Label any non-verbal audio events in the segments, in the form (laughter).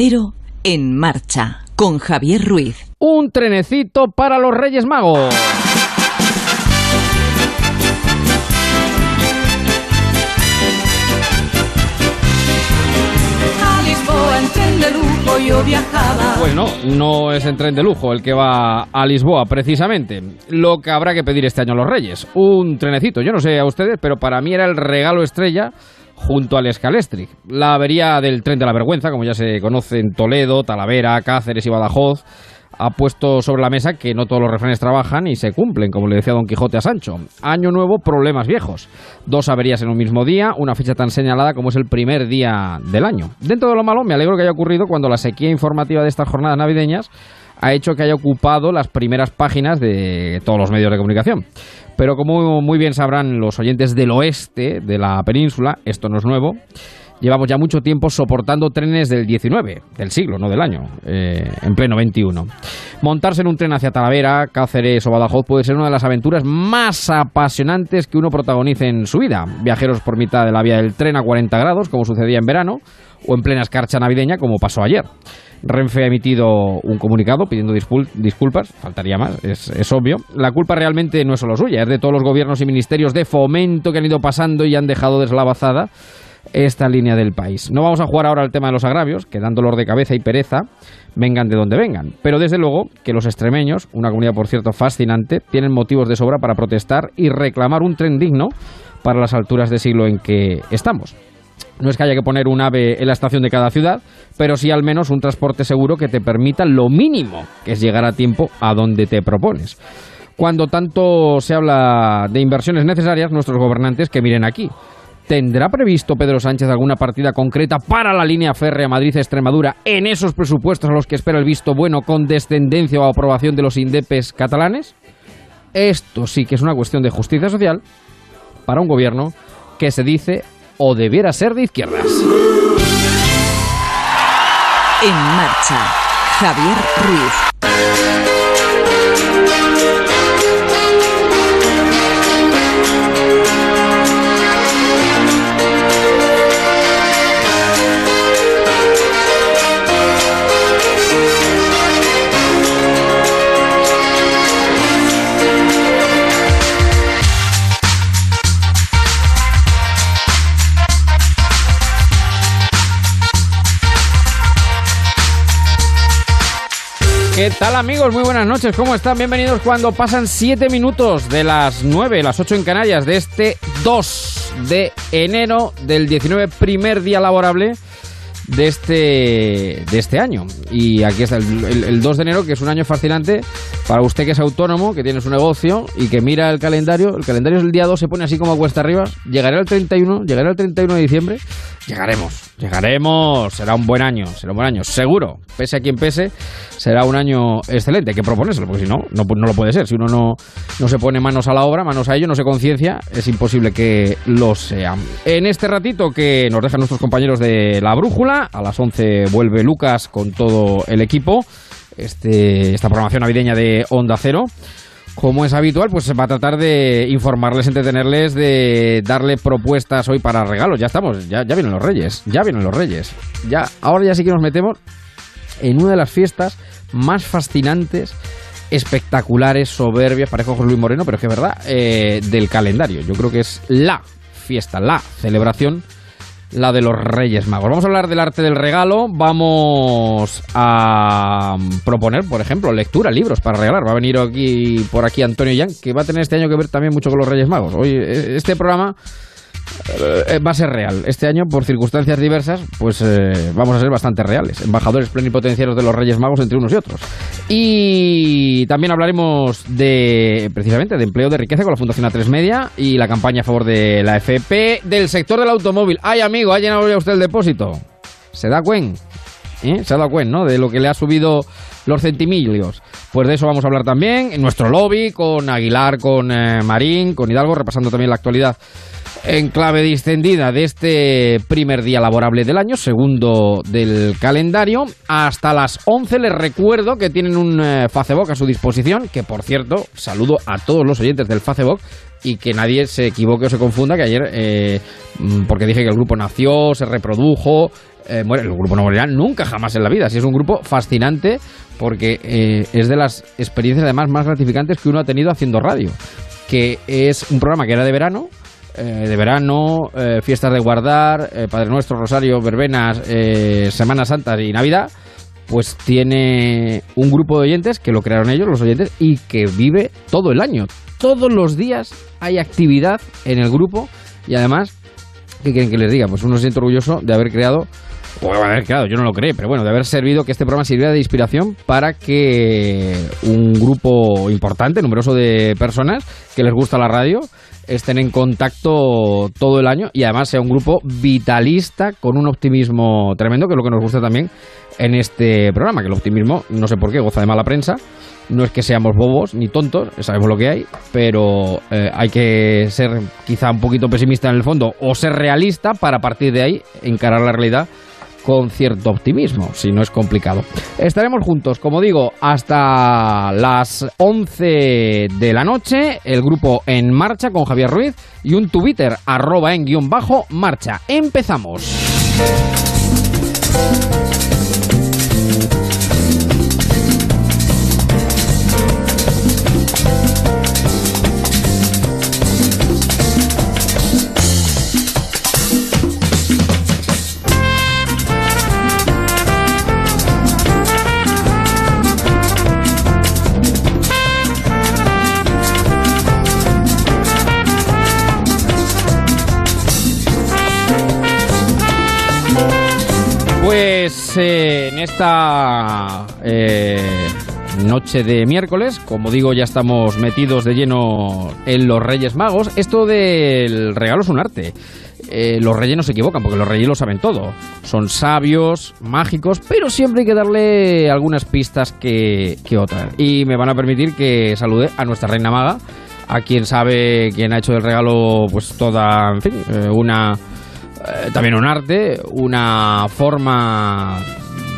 Pero en marcha con Javier Ruiz. Un trenecito para los Reyes Magos. Pues no, no es el tren de lujo el que va a Lisboa, precisamente. Lo que habrá que pedir este año a los Reyes. Un trenecito. Yo no sé a ustedes, pero para mí era el regalo estrella junto al Scalestric. La avería del tren de la vergüenza, como ya se conoce en Toledo, Talavera, Cáceres y Badajoz, ha puesto sobre la mesa que no todos los refranes trabajan y se cumplen, como le decía Don Quijote a Sancho. Año nuevo, problemas viejos. Dos averías en un mismo día, una fecha tan señalada como es el primer día del año. Dentro de lo malo, me alegro que haya ocurrido cuando la sequía informativa de estas jornadas navideñas ha hecho que haya ocupado las primeras páginas de todos los medios de comunicación. Pero como muy bien sabrán los oyentes del oeste de la península, esto no es nuevo, llevamos ya mucho tiempo soportando trenes del 19, del siglo, no del año, eh, en pleno 21. Montarse en un tren hacia Talavera, Cáceres o Badajoz puede ser una de las aventuras más apasionantes que uno protagonice en su vida. Viajeros por mitad de la vía del tren a 40 grados, como sucedía en verano, o en plena escarcha navideña, como pasó ayer. Renfe ha emitido un comunicado pidiendo disculpas, faltaría más, es, obvio. La culpa realmente no es solo suya, es de todos los gobiernos y ministerios de fomento que han ido pasando y han dejado deslavazada esta línea del país. No vamos a jugar ahora al tema de los agravios, que dan dolor de cabeza y pereza, vengan de donde vengan. Pero desde luego que los extremeños, una comunidad por cierto fascinante, tienen motivos de sobra para protestar y reclamar un tren digno para las alturas de siglo en que estamos. No es que haya que poner un ave en la estación de cada ciudad, pero sí al menos un transporte seguro que te permita lo mínimo, que es llegar a tiempo a donde te propones. Cuando tanto se habla de inversiones necesarias, nuestros gobernantes que miren aquí. ¿Tendrá previsto Pedro Sánchez alguna partida concreta para la línea férrea Madrid-Extremadura en esos presupuestos a los que espera el visto bueno con descendencia o aprobación de los indepes catalanes? Esto sí que es una cuestión de justicia social para un gobierno que se dice o debiera ser de izquierdas. En marcha, Javier Ruiz. ¿Qué tal amigos? Muy buenas noches, ¿cómo están? Bienvenidos cuando pasan 7 minutos de las 9, las 8 en Canarias, de este 2 de enero del 19, primer día laborable de este, de este año. Y aquí está el, 2 de enero, que es un año fascinante para usted que es autónomo, que tiene su negocio y que mira el calendario. El calendario es el día 2, se pone así como a cuesta arriba. Llegaré al 31, llegaré al 31 de diciembre. Llegaremos, llegaremos. Será un buen año, será un buen año, seguro. Pese a quien pese, será un año excelente. Hay que proponérselo, porque si no, no, no lo puede ser. Si uno no, no se pone manos a la obra, manos a ello, no se conciencia, es imposible que lo sea. En este ratito que nos dejan nuestros compañeros de la brújula, a las 11 vuelve Lucas con todo el equipo. Este, esta programación navideña de Onda Cero. Como es habitual, pues va a tratar de informarles, entretenerles, de darle propuestas hoy para regalos. Ya estamos, ya, ya vienen los reyes, ya vienen los reyes. Ya, ahora ya sí que nos metemos en una de las fiestas más fascinantes, espectaculares, soberbias, parece José Luis Moreno, pero es que es verdad, eh, del calendario. Yo creo que es la fiesta, la celebración la de los Reyes Magos. Vamos a hablar del arte del regalo, vamos a proponer, por ejemplo, lectura, libros para regalar. Va a venir aquí por aquí Antonio Yang, que va a tener este año que ver también mucho con los Reyes Magos. Hoy e, este programa eh, va a ser real. Este año, por circunstancias diversas, pues eh, vamos a ser bastante reales. Embajadores plenipotenciarios de los Reyes Magos entre unos y otros. Y también hablaremos de, precisamente, de empleo de riqueza con la Fundación A3 Media y la campaña a favor de la FP del sector del automóvil. Ay, amigo, ¿ha llenado ya usted el depósito? ¿Se da cuenta? ¿Eh? Se ha dado cuenta, ¿no? De lo que le ha subido los centimilios. Pues de eso vamos a hablar también en nuestro lobby, con Aguilar, con Marín, con Hidalgo, repasando también la actualidad en clave distendida de este primer día laborable del año, segundo del calendario. Hasta las 11 les recuerdo que tienen un eh, Facebook a su disposición, que por cierto, saludo a todos los oyentes del Facebook y que nadie se equivoque o se confunda que ayer, eh, mm, porque dije que el grupo nació, se reprodujo, eh, bueno, el grupo no morirá nunca jamás en la vida. Si es un grupo fascinante porque eh, es de las experiencias además más gratificantes que uno ha tenido haciendo radio, que es un programa que era de verano, de verano, fiestas de guardar, Padre Nuestro, Rosario, Verbenas, Semana Santa y Navidad, pues tiene un grupo de oyentes que lo crearon ellos, los oyentes, y que vive todo el año. Todos los días hay actividad en el grupo y además, ¿qué quieren que les diga? Pues uno se siente orgulloso de haber creado o de haber creado, yo no lo creé, pero bueno, de haber servido que este programa sirviera de inspiración para que un grupo importante, numeroso de personas que les gusta la radio, estén en contacto todo el año y además sea un grupo vitalista con un optimismo tremendo, que es lo que nos gusta también en este programa, que el optimismo, no sé por qué, goza de mala prensa. No es que seamos bobos ni tontos, sabemos lo que hay, pero eh, hay que ser quizá un poquito pesimista en el fondo o ser realista para partir de ahí encarar la realidad con cierto optimismo, si no es complicado. Estaremos juntos, como digo, hasta las 11 de la noche, el grupo En Marcha con Javier Ruiz y un Twitter arroba en guion bajo marcha. Empezamos. Eh, en esta eh, noche de miércoles, como digo, ya estamos metidos de lleno en los Reyes Magos. Esto del regalo es un arte. Eh, los reyes no se equivocan, porque los reyes lo saben todo. Son sabios, mágicos, pero siempre hay que darle algunas pistas que, que otras. Y me van a permitir que salude a nuestra reina maga, a quien sabe quién ha hecho el regalo, pues toda, en fin, una eh, también un arte, una forma,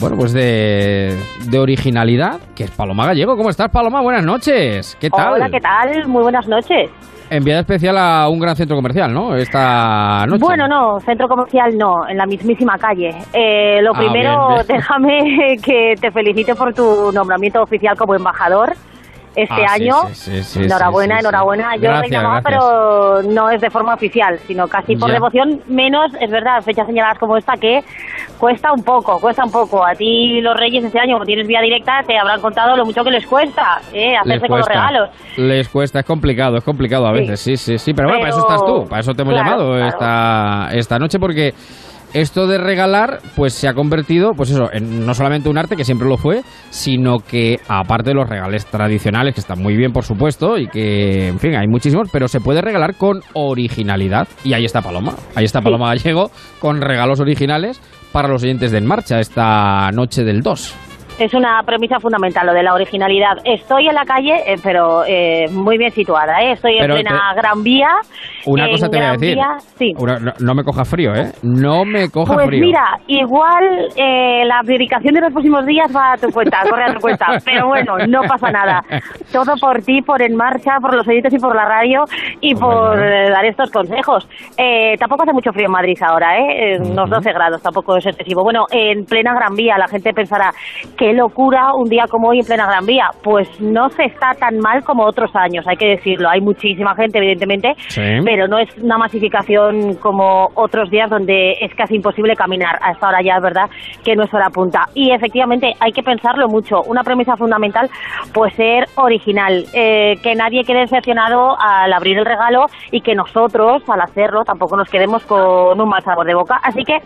bueno, pues de, de, originalidad, que es Paloma Gallego. ¿Cómo estás, Paloma? Buenas noches. ¿Qué tal? Hola, ¿qué tal? Muy buenas noches. Enviada especial a un gran centro comercial, ¿no? Esta noche. Bueno, no, centro comercial no, en la mismísima calle. Eh, lo Ah, primero, bien, bien. (laughs) déjame que te felicite por tu nombramiento oficial como embajador este Ah, año. sí, sí, sí, enhorabuena, enhorabuena. Yo Gracias, reina maga, gracias. pero no es de forma oficial, sino casi por Ya. devoción, menos, es verdad, fechas señaladas como esta que cuesta un poco, cuesta un poco. A ti los reyes este año, como tienes vía directa, te habrán contado lo mucho que les cuesta eh, hacerse con los regalos. les cuesta, es complicado, es complicado a veces, sí, sí, sí, pero, bueno, para eso estás tú, para eso te hemos claro, llamado claro. esta, esta noche, porque esto de regalar, pues se ha convertido, pues eso, en no solamente un arte, que siempre lo fue, sino que aparte de los regales tradicionales, que están muy bien, por supuesto, y que, en fin, hay muchísimos, pero se puede regalar con originalidad. Y ahí está Paloma, ahí está Paloma Gallego, con regalos originales para los oyentes de En Marcha esta noche del 2. Es una premisa fundamental lo de la originalidad. Estoy en la calle, eh, pero eh, muy bien situada. ¿eh? Estoy en Pero plena te- Gran Vía. Una cosa te voy a decir. Vía, sí. Una- no, no me coja frío, ¿eh? No me coja Pues frío. mira, igual eh, la dedicación de los próximos días va a tu cuenta, (laughs) corre a tu cuenta. Pero bueno, no pasa nada. Todo por ti, por En Marcha, por los oyentes y por la radio y por eh, dar estos consejos. Eh, tampoco hace mucho frío en Madrid ahora, ¿eh? Unos 12 grados, tampoco es excesivo. Bueno, en plena Gran Vía, la gente pensará, qué locura un día como hoy en plena Gran Vía. Pues no se está tan mal como otros años, hay que decirlo. Hay muchísima gente, evidentemente, Sí. pero no es una masificación como otros días donde es casi imposible caminar. A esta hora ya es verdad que no es hora punta. Y efectivamente hay que pensarlo mucho. Una premisa fundamental, pues ser original. Eh, que nadie quede decepcionado al abrir el regalo y que nosotros, al hacerlo, tampoco nos quedemos con un mal sabor de boca. Así que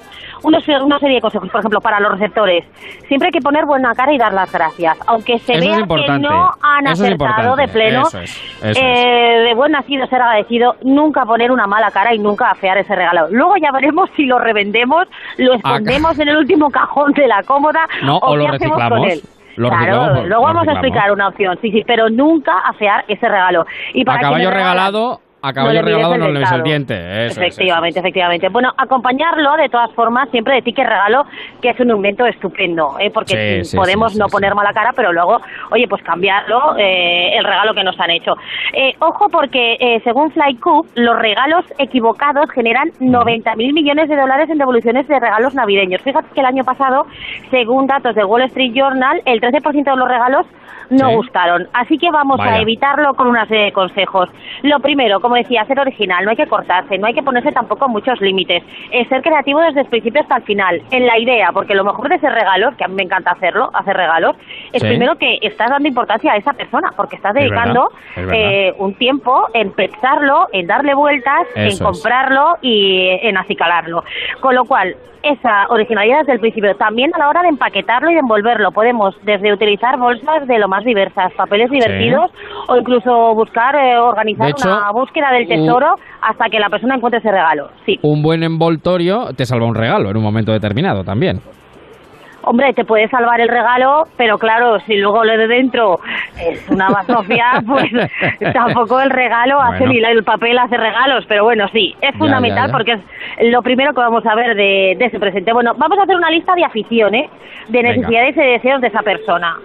unos- una serie de consejos, por ejemplo, para los receptores. Siempre hay que poner buena cara y dar las gracias. Aunque se Eso es vea que no han Eso es acertado de pleno, Eso es, eso eh, de buen nacido ser agradecido, nunca poner una mala cara y nunca afear ese regalo. Luego ya veremos si lo revendemos, lo escondemos en el último cajón de la cómoda Ah, No, o, o lo qué hacemos reciclamos. con él. Claro, luego vamos a explicar una opción, sí, sí, pero nunca afear ese regalo. Y A para caballo quienes regalan- regalado, a caballo regalado no le ves el diente. efectivamente, efectivamente. Bueno, acompañarlo de todas formas siempre de ti que regalo, que es un invento estupendo, ¿eh? porque podemos no poner mala cara, pero luego, oye, pues cambiarlo, eh, el regalo que nos han hecho. Eh, ojo porque eh, según Flycoop, los regalos equivocados generan 90 mil millones de dólares en devoluciones de regalos navideños. Fíjate que el año pasado, según datos de Wall Street Journal, el 13% de los regalos no gustaron. Así que vamos a evitarlo con una serie de consejos. Lo primero, como decía, ser original, no hay que cortarse, no hay que ponerse tampoco muchos límites. Es ser creativo desde el principio hasta el final, en la idea, porque lo mejor de ese regalos, que a mí me encanta hacerlo, hacer regalos, es primero que estás dando importancia a esa persona, porque estás dedicando eh, un tiempo en pensarlo, en darle vueltas, en comprarlo y en acicalarlo. Con lo cual, esa originalidad desde el principio. También a la hora de empaquetarlo y de envolverlo. Podemos desde utilizar bolsas de lo más diversas, papeles divertidos o incluso buscar, eh, organizar una búsqueda del tesoro hasta que la persona encuentre ese regalo. Sí. Un buen envoltorio te salva un regalo en un momento determinado también. Hombre, te puede salvar el regalo, pero claro, si luego lo de dentro es una basofia, (laughs) pues tampoco el regalo hace ni el papel hace regalos. Pero bueno, sí, es fundamental porque es lo primero que vamos a ver de, ese presente. Bueno, vamos a hacer una lista de aficiones, de necesidades y deseos de esa persona.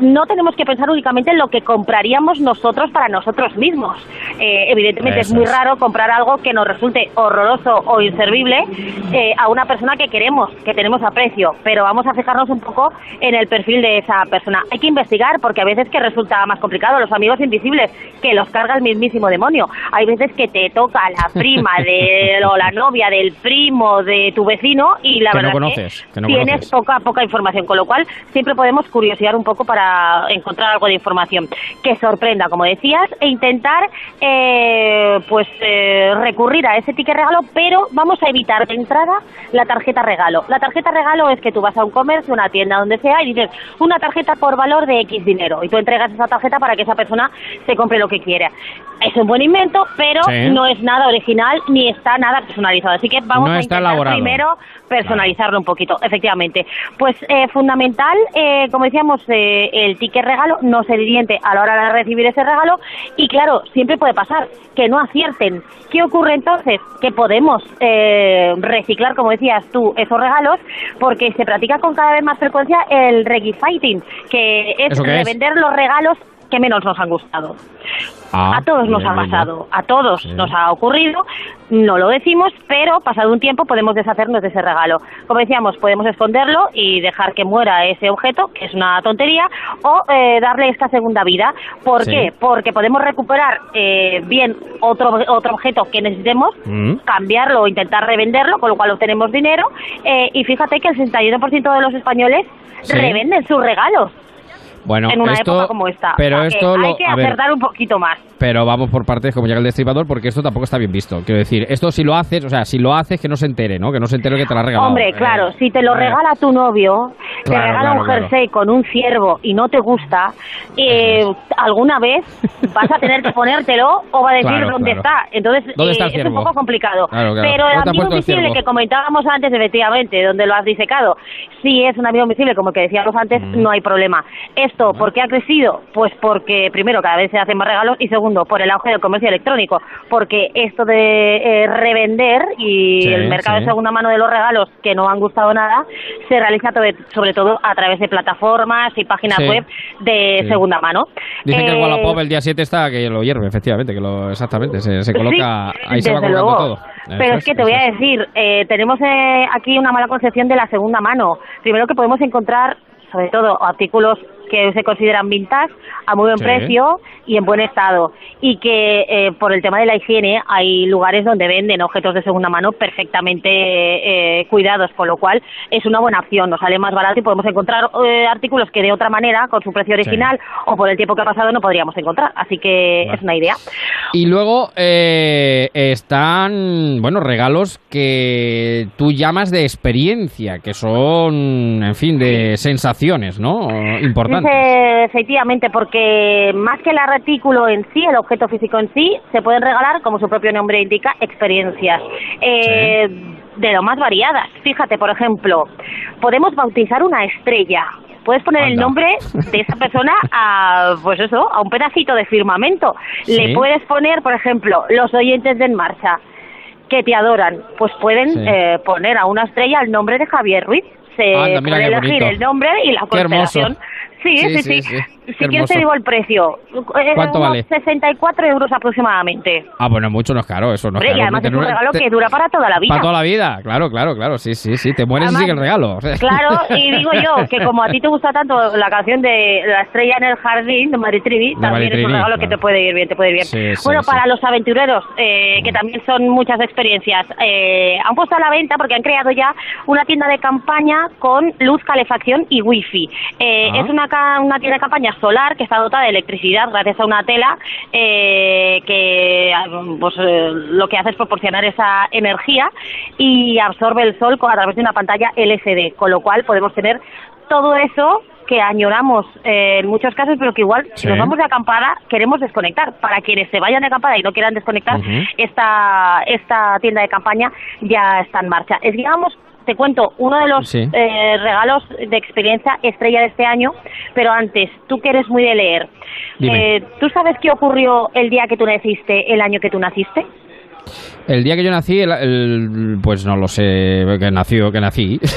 No tenemos que pensar únicamente en lo que compraríamos nosotros para nosotros mismos. Eh, evidentemente es muy raro comprar algo que nos resulte horroroso o inservible eh, a una persona que queremos, que tenemos aprecio, pero vamos a fijarnos un poco en el perfil de esa persona. Hay que investigar porque a veces que resulta más complicado. Los amigos invisibles que los carga el mismísimo demonio. Hay veces que te toca la (laughs) prima de, o la novia del primo de tu vecino y la verdad que, tienes poca poca información, con lo cual siempre podemos curiosear un poco para encontrar algo de información que sorprenda, como decías, e intentar eh, pues eh, recurrir a ese ticket regalo, pero vamos a evitar de entrada la tarjeta regalo. La tarjeta regalo es que tú vas a un comercio, una tienda, donde sea, y dices una tarjeta por valor de X dinero. Y tú entregas esa tarjeta para que esa persona se compre lo que quiera. Es un buen invento, pero no es nada original ni está nada personalizado. Así que vamos a intentar primero personalizarlo un poquito, efectivamente. Pues eh, fundamental, eh, como decíamos, eh, el ticket regalo no se diente a la hora de recibir ese regalo y claro, siempre puede pasar que no acierten. ¿Qué ocurre entonces? Que podemos reciclar, como decías tú, esos regalos porque se practica con cada vez más frecuencia el reggae fighting, que es revender los regalos que menos nos han gustado. Ah, a todos nos ha pasado, a todos nos ha ocurrido, no lo decimos, pero pasado un tiempo podemos deshacernos de ese regalo. Como decíamos, podemos esconderlo y dejar que muera ese objeto, que es una tontería, o eh, darle esta segunda vida. ¿Por qué? Porque podemos recuperar eh, bien otro, otro objeto que necesitemos, mm. cambiarlo o intentar revenderlo, con lo cual obtenemos dinero. Eh, y fíjate que el 61% de los españoles revenden sus regalos. Bueno, en una esto, época como esta. Pero esto hay que acertar un poquito más. Pero vamos por partes, como llega el destripador, porque esto tampoco está bien visto. Quiero decir, esto si lo haces, o sea, si lo haces, que no se entere, ¿no? Que no se entere que te lo ha regalado. Hombre, claro, si te lo regala tu novio, te regala un jersey con un ciervo y no te gusta, eh, alguna vez vas a tener que ponértelo o va a decir dónde está. Entonces, eh, es un poco complicado. Pero el amigo invisible que comentábamos antes, efectivamente, donde lo has disecado, si es un amigo invisible, como que decíamos antes, mm. no hay problema. ¿Esto por qué ha crecido? Pues porque, primero, cada vez se hacen más regalos y segundo, por el auge del comercio electrónico, porque esto de eh, revender y el mercado de segunda mano de los regalos que no han gustado nada se realiza sobre todo a través de plataformas y páginas web de segunda mano. Dicen que el Wallapop el día 7 está que lo hierve, efectivamente, que lo exactamente se, coloca, ahí se va colocando todo. Pero es que te voy a decir, eh, tenemos eh, aquí una mala concepción de la segunda mano. Primero que podemos encontrar sobre todo artículos que se consideran vintage a muy buen precio y en buen estado. Y que eh, por el tema de la higiene hay lugares donde venden objetos de segunda mano perfectamente eh, cuidados con lo cual es una buena opción. Nos sale más barato y podemos encontrar eh, artículos que de otra manera con su precio original o por el tiempo que ha pasado no podríamos encontrar. Así que es una idea. Y luego están bueno regalos que tú llamas de experiencia que son en fin de sensaciones no importantes efectivamente, porque más que el artículo en sí, el objeto físico en sí, se pueden regalar, como su propio nombre indica, experiencias. Eh, de lo más variadas. Fíjate, por ejemplo, podemos bautizar una estrella puedes poner el nombre de esa persona a, pues eso, a un pedacito de firmamento. Sí. Le puedes poner, por ejemplo, los oyentes de En Marcha, que te adoran, pues pueden Sí. eh, poner a una estrella el nombre de Javier Ruiz. Se Anda, puede elegir bonito. el nombre y la constelación. Sí, sí, sí, sí. sí. Si quieres te digo el precio. Eh, ¿Cuánto vale? 64 euros aproximadamente. Ah, bueno, mucho no es caro, eso no es Hombre, caro. y además es un regalo te- que dura para toda la vida. Para toda la vida, claro, claro, claro, sí, sí, sí, te mueres y Además, sigue el regalo. (laughs) Claro, y digo yo que como a ti te gusta tanto la canción de La estrella en el jardín de Maritrivi, De también es Maritrini, un regalo que claro. te puede ir bien, te puede ir bien. Sí, sí, bueno, sí. para los aventureros, eh, que también son muchas experiencias, eh, han puesto a la venta porque han creado ya una tienda de campaña con luz, calefacción y wifi. Eh, Ah. Es una, ca- una tienda de campaña solar que está dotada de electricidad gracias a una tela eh, que pues, eh, lo que hace es proporcionar esa energía y absorbe el sol a través de una pantalla LCD, con lo cual podemos tener todo eso que añoramos eh, en muchos casos, pero que igual si nos vamos de acampada queremos desconectar. Para quienes se vayan de acampada y no quieran desconectar, esta, esta tienda de campaña ya está en marcha. Es, digamos, te cuento, uno de los Sí. eh, regalos de experiencia estrella de este año, pero antes, tú que eres muy de leer, eh, ¿tú sabes qué ocurrió el día que tú naciste, el año que tú naciste? El día que yo nací, el, el- pues no lo sé, que nació, que nací. (laughs)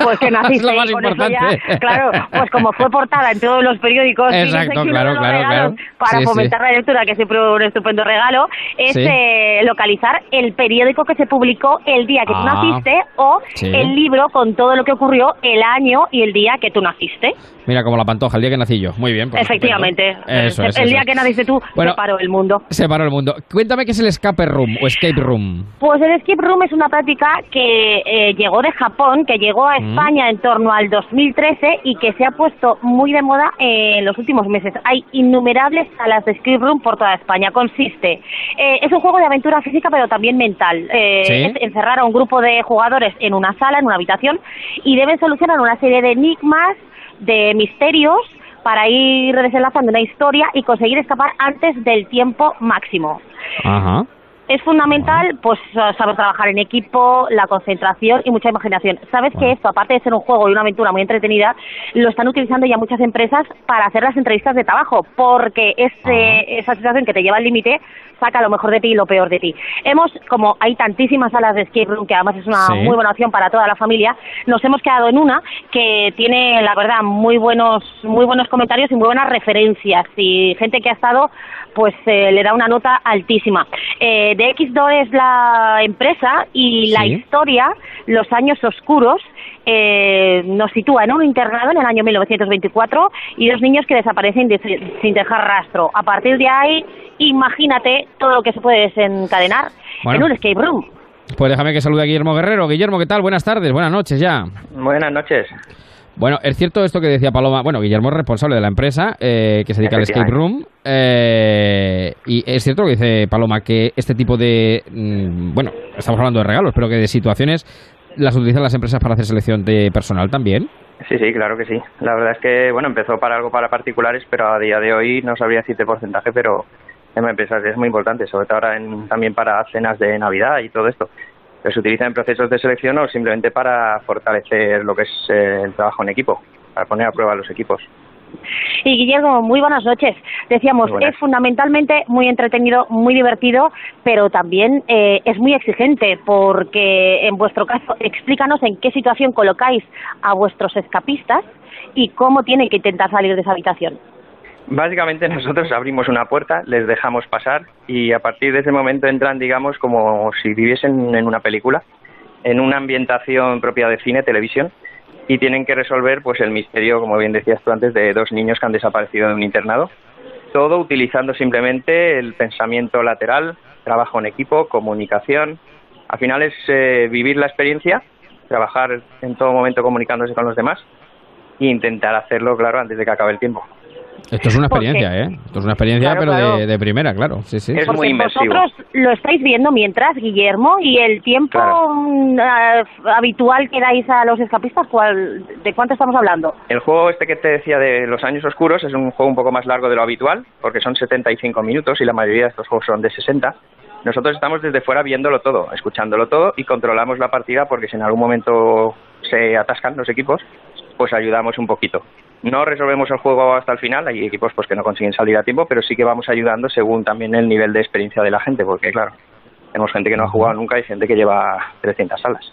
Pues que naciste Es lo más importante. ya, claro, pues como fue portada en todos los periódicos, Exacto, claro, claro, claro. para Sí, fomentar sí. la lectura, que siempre un estupendo regalo, es Sí. eh, localizar el periódico que se publicó el día que tú Ah, naciste o el libro con todo lo que ocurrió el año y el día que tú naciste. Mira, como la pantoja, el día que nací yo. Muy bien. pues Efectivamente. Eso es. el eso día es. que naciste tú Bueno, se paró el mundo. Se paró el mundo. Cuéntame qué es el escape room o escape room. Pues el escape room es una práctica que eh, llegó de Japón, que llegó a Mm. España en torno al 2013 y que se ha puesto muy de moda eh, en los últimos meses. Hay innumerables salas de escape room por toda España. Consiste, eh, es un juego de aventura física pero también mental. Eh, Sí. Es encerrar a un grupo de jugadores en una sala, en una habitación y deben solucionar una serie de enigmas, de misterios para ir desenlazando una historia y conseguir escapar antes del tiempo máximo. Ajá. Es fundamental, pues, saber trabajar en equipo, la concentración y mucha imaginación. Sabes que esto, aparte de ser un juego y una aventura muy entretenida, lo están utilizando ya muchas empresas para hacer las entrevistas de trabajo, porque ese, esa situación que te lleva al límite saca lo mejor de ti y lo peor de ti. Hemos, como hay tantísimas salas de escape room, que además es una Sí. muy buena opción para toda la familia, nos hemos quedado en una que tiene, la verdad, muy buenos, muy buenos comentarios y muy buenas referencias. Y gente que ha estado, pues eh, le da una nota altísima. Eh, de X2 es la empresa y la Sí. historia, los años oscuros, eh, nos sitúa en un internado en el año 1924 y dos niños que desaparecen de- sin dejar rastro. A partir de ahí, imagínate todo lo que se puede desencadenar Bueno. en un escape room. Pues déjame que salude a Guillermo Guerrero. Guillermo, ¿qué tal? Buenas tardes, buenas noches ya. Buenas noches. Bueno, es cierto esto que decía Paloma. Bueno, Guillermo es responsable de la empresa eh, que se dedica al escape room. eh, y es cierto lo que dice Paloma, que este tipo de. mm, bueno, estamos hablando de regalos, pero que de situaciones las utilizan las empresas para hacer selección de personal también. Sí, sí, claro que sí. La verdad es que, bueno, empezó para algo para particulares, pero a día de hoy no sabría decirte porcentaje, pero en empresas es muy importante, sobre todo ahora en- también para cenas de Navidad y todo esto. Se utiliza en procesos de selección o simplemente para fortalecer lo que es eh, el trabajo en equipo, para poner a prueba los equipos. Y Guillermo, muy buenas noches. Decíamos, buenas. es fundamentalmente muy entretenido, muy divertido, pero también eh, es muy exigente, porque en vuestro caso, explícanos en qué situación colocáis a vuestros escapistas y cómo tienen que intentar salir de esa habitación. Básicamente (laughs) nosotros abrimos una puerta, les dejamos pasar y a partir de ese momento entran, digamos, como si viviesen en una película, en una ambientación propia de cine, televisión, y tienen que resolver pues el misterio, como bien decías tú antes, de dos niños que han desaparecido de un internado. Todo utilizando simplemente el pensamiento lateral, trabajo en equipo, comunicación. Al final es eh, vivir la experiencia, trabajar en todo momento comunicándose con los demás e intentar hacerlo, claro, antes de que acabe el tiempo. Esto es una Porque- experiencia, ¿eh? Esto es una experiencia, Claro, pero claro. De, de primera, claro. Sí, sí. Es Porque muy inmersivo. vosotros lo estáis viendo mientras, Guillermo, y el tiempo Claro. mm, ah, habitual que dais a los escapistas, ¿cuál, ¿de cuánto estamos hablando? El juego este que te decía de los años oscuros es un juego un poco más largo de lo habitual, porque son 75 minutos y la mayoría de estos juegos son de 60. Nosotros estamos desde fuera viéndolo todo, escuchándolo todo y controlamos la partida porque si en algún momento se atascan los equipos, pues ayudamos un poquito. No resolvemos el juego hasta el final, hay equipos pues que no consiguen salir a tiempo, pero sí que vamos ayudando según también el nivel de experiencia de la gente, porque claro, tenemos gente que no ha jugado nunca y gente que lleva 300 salas.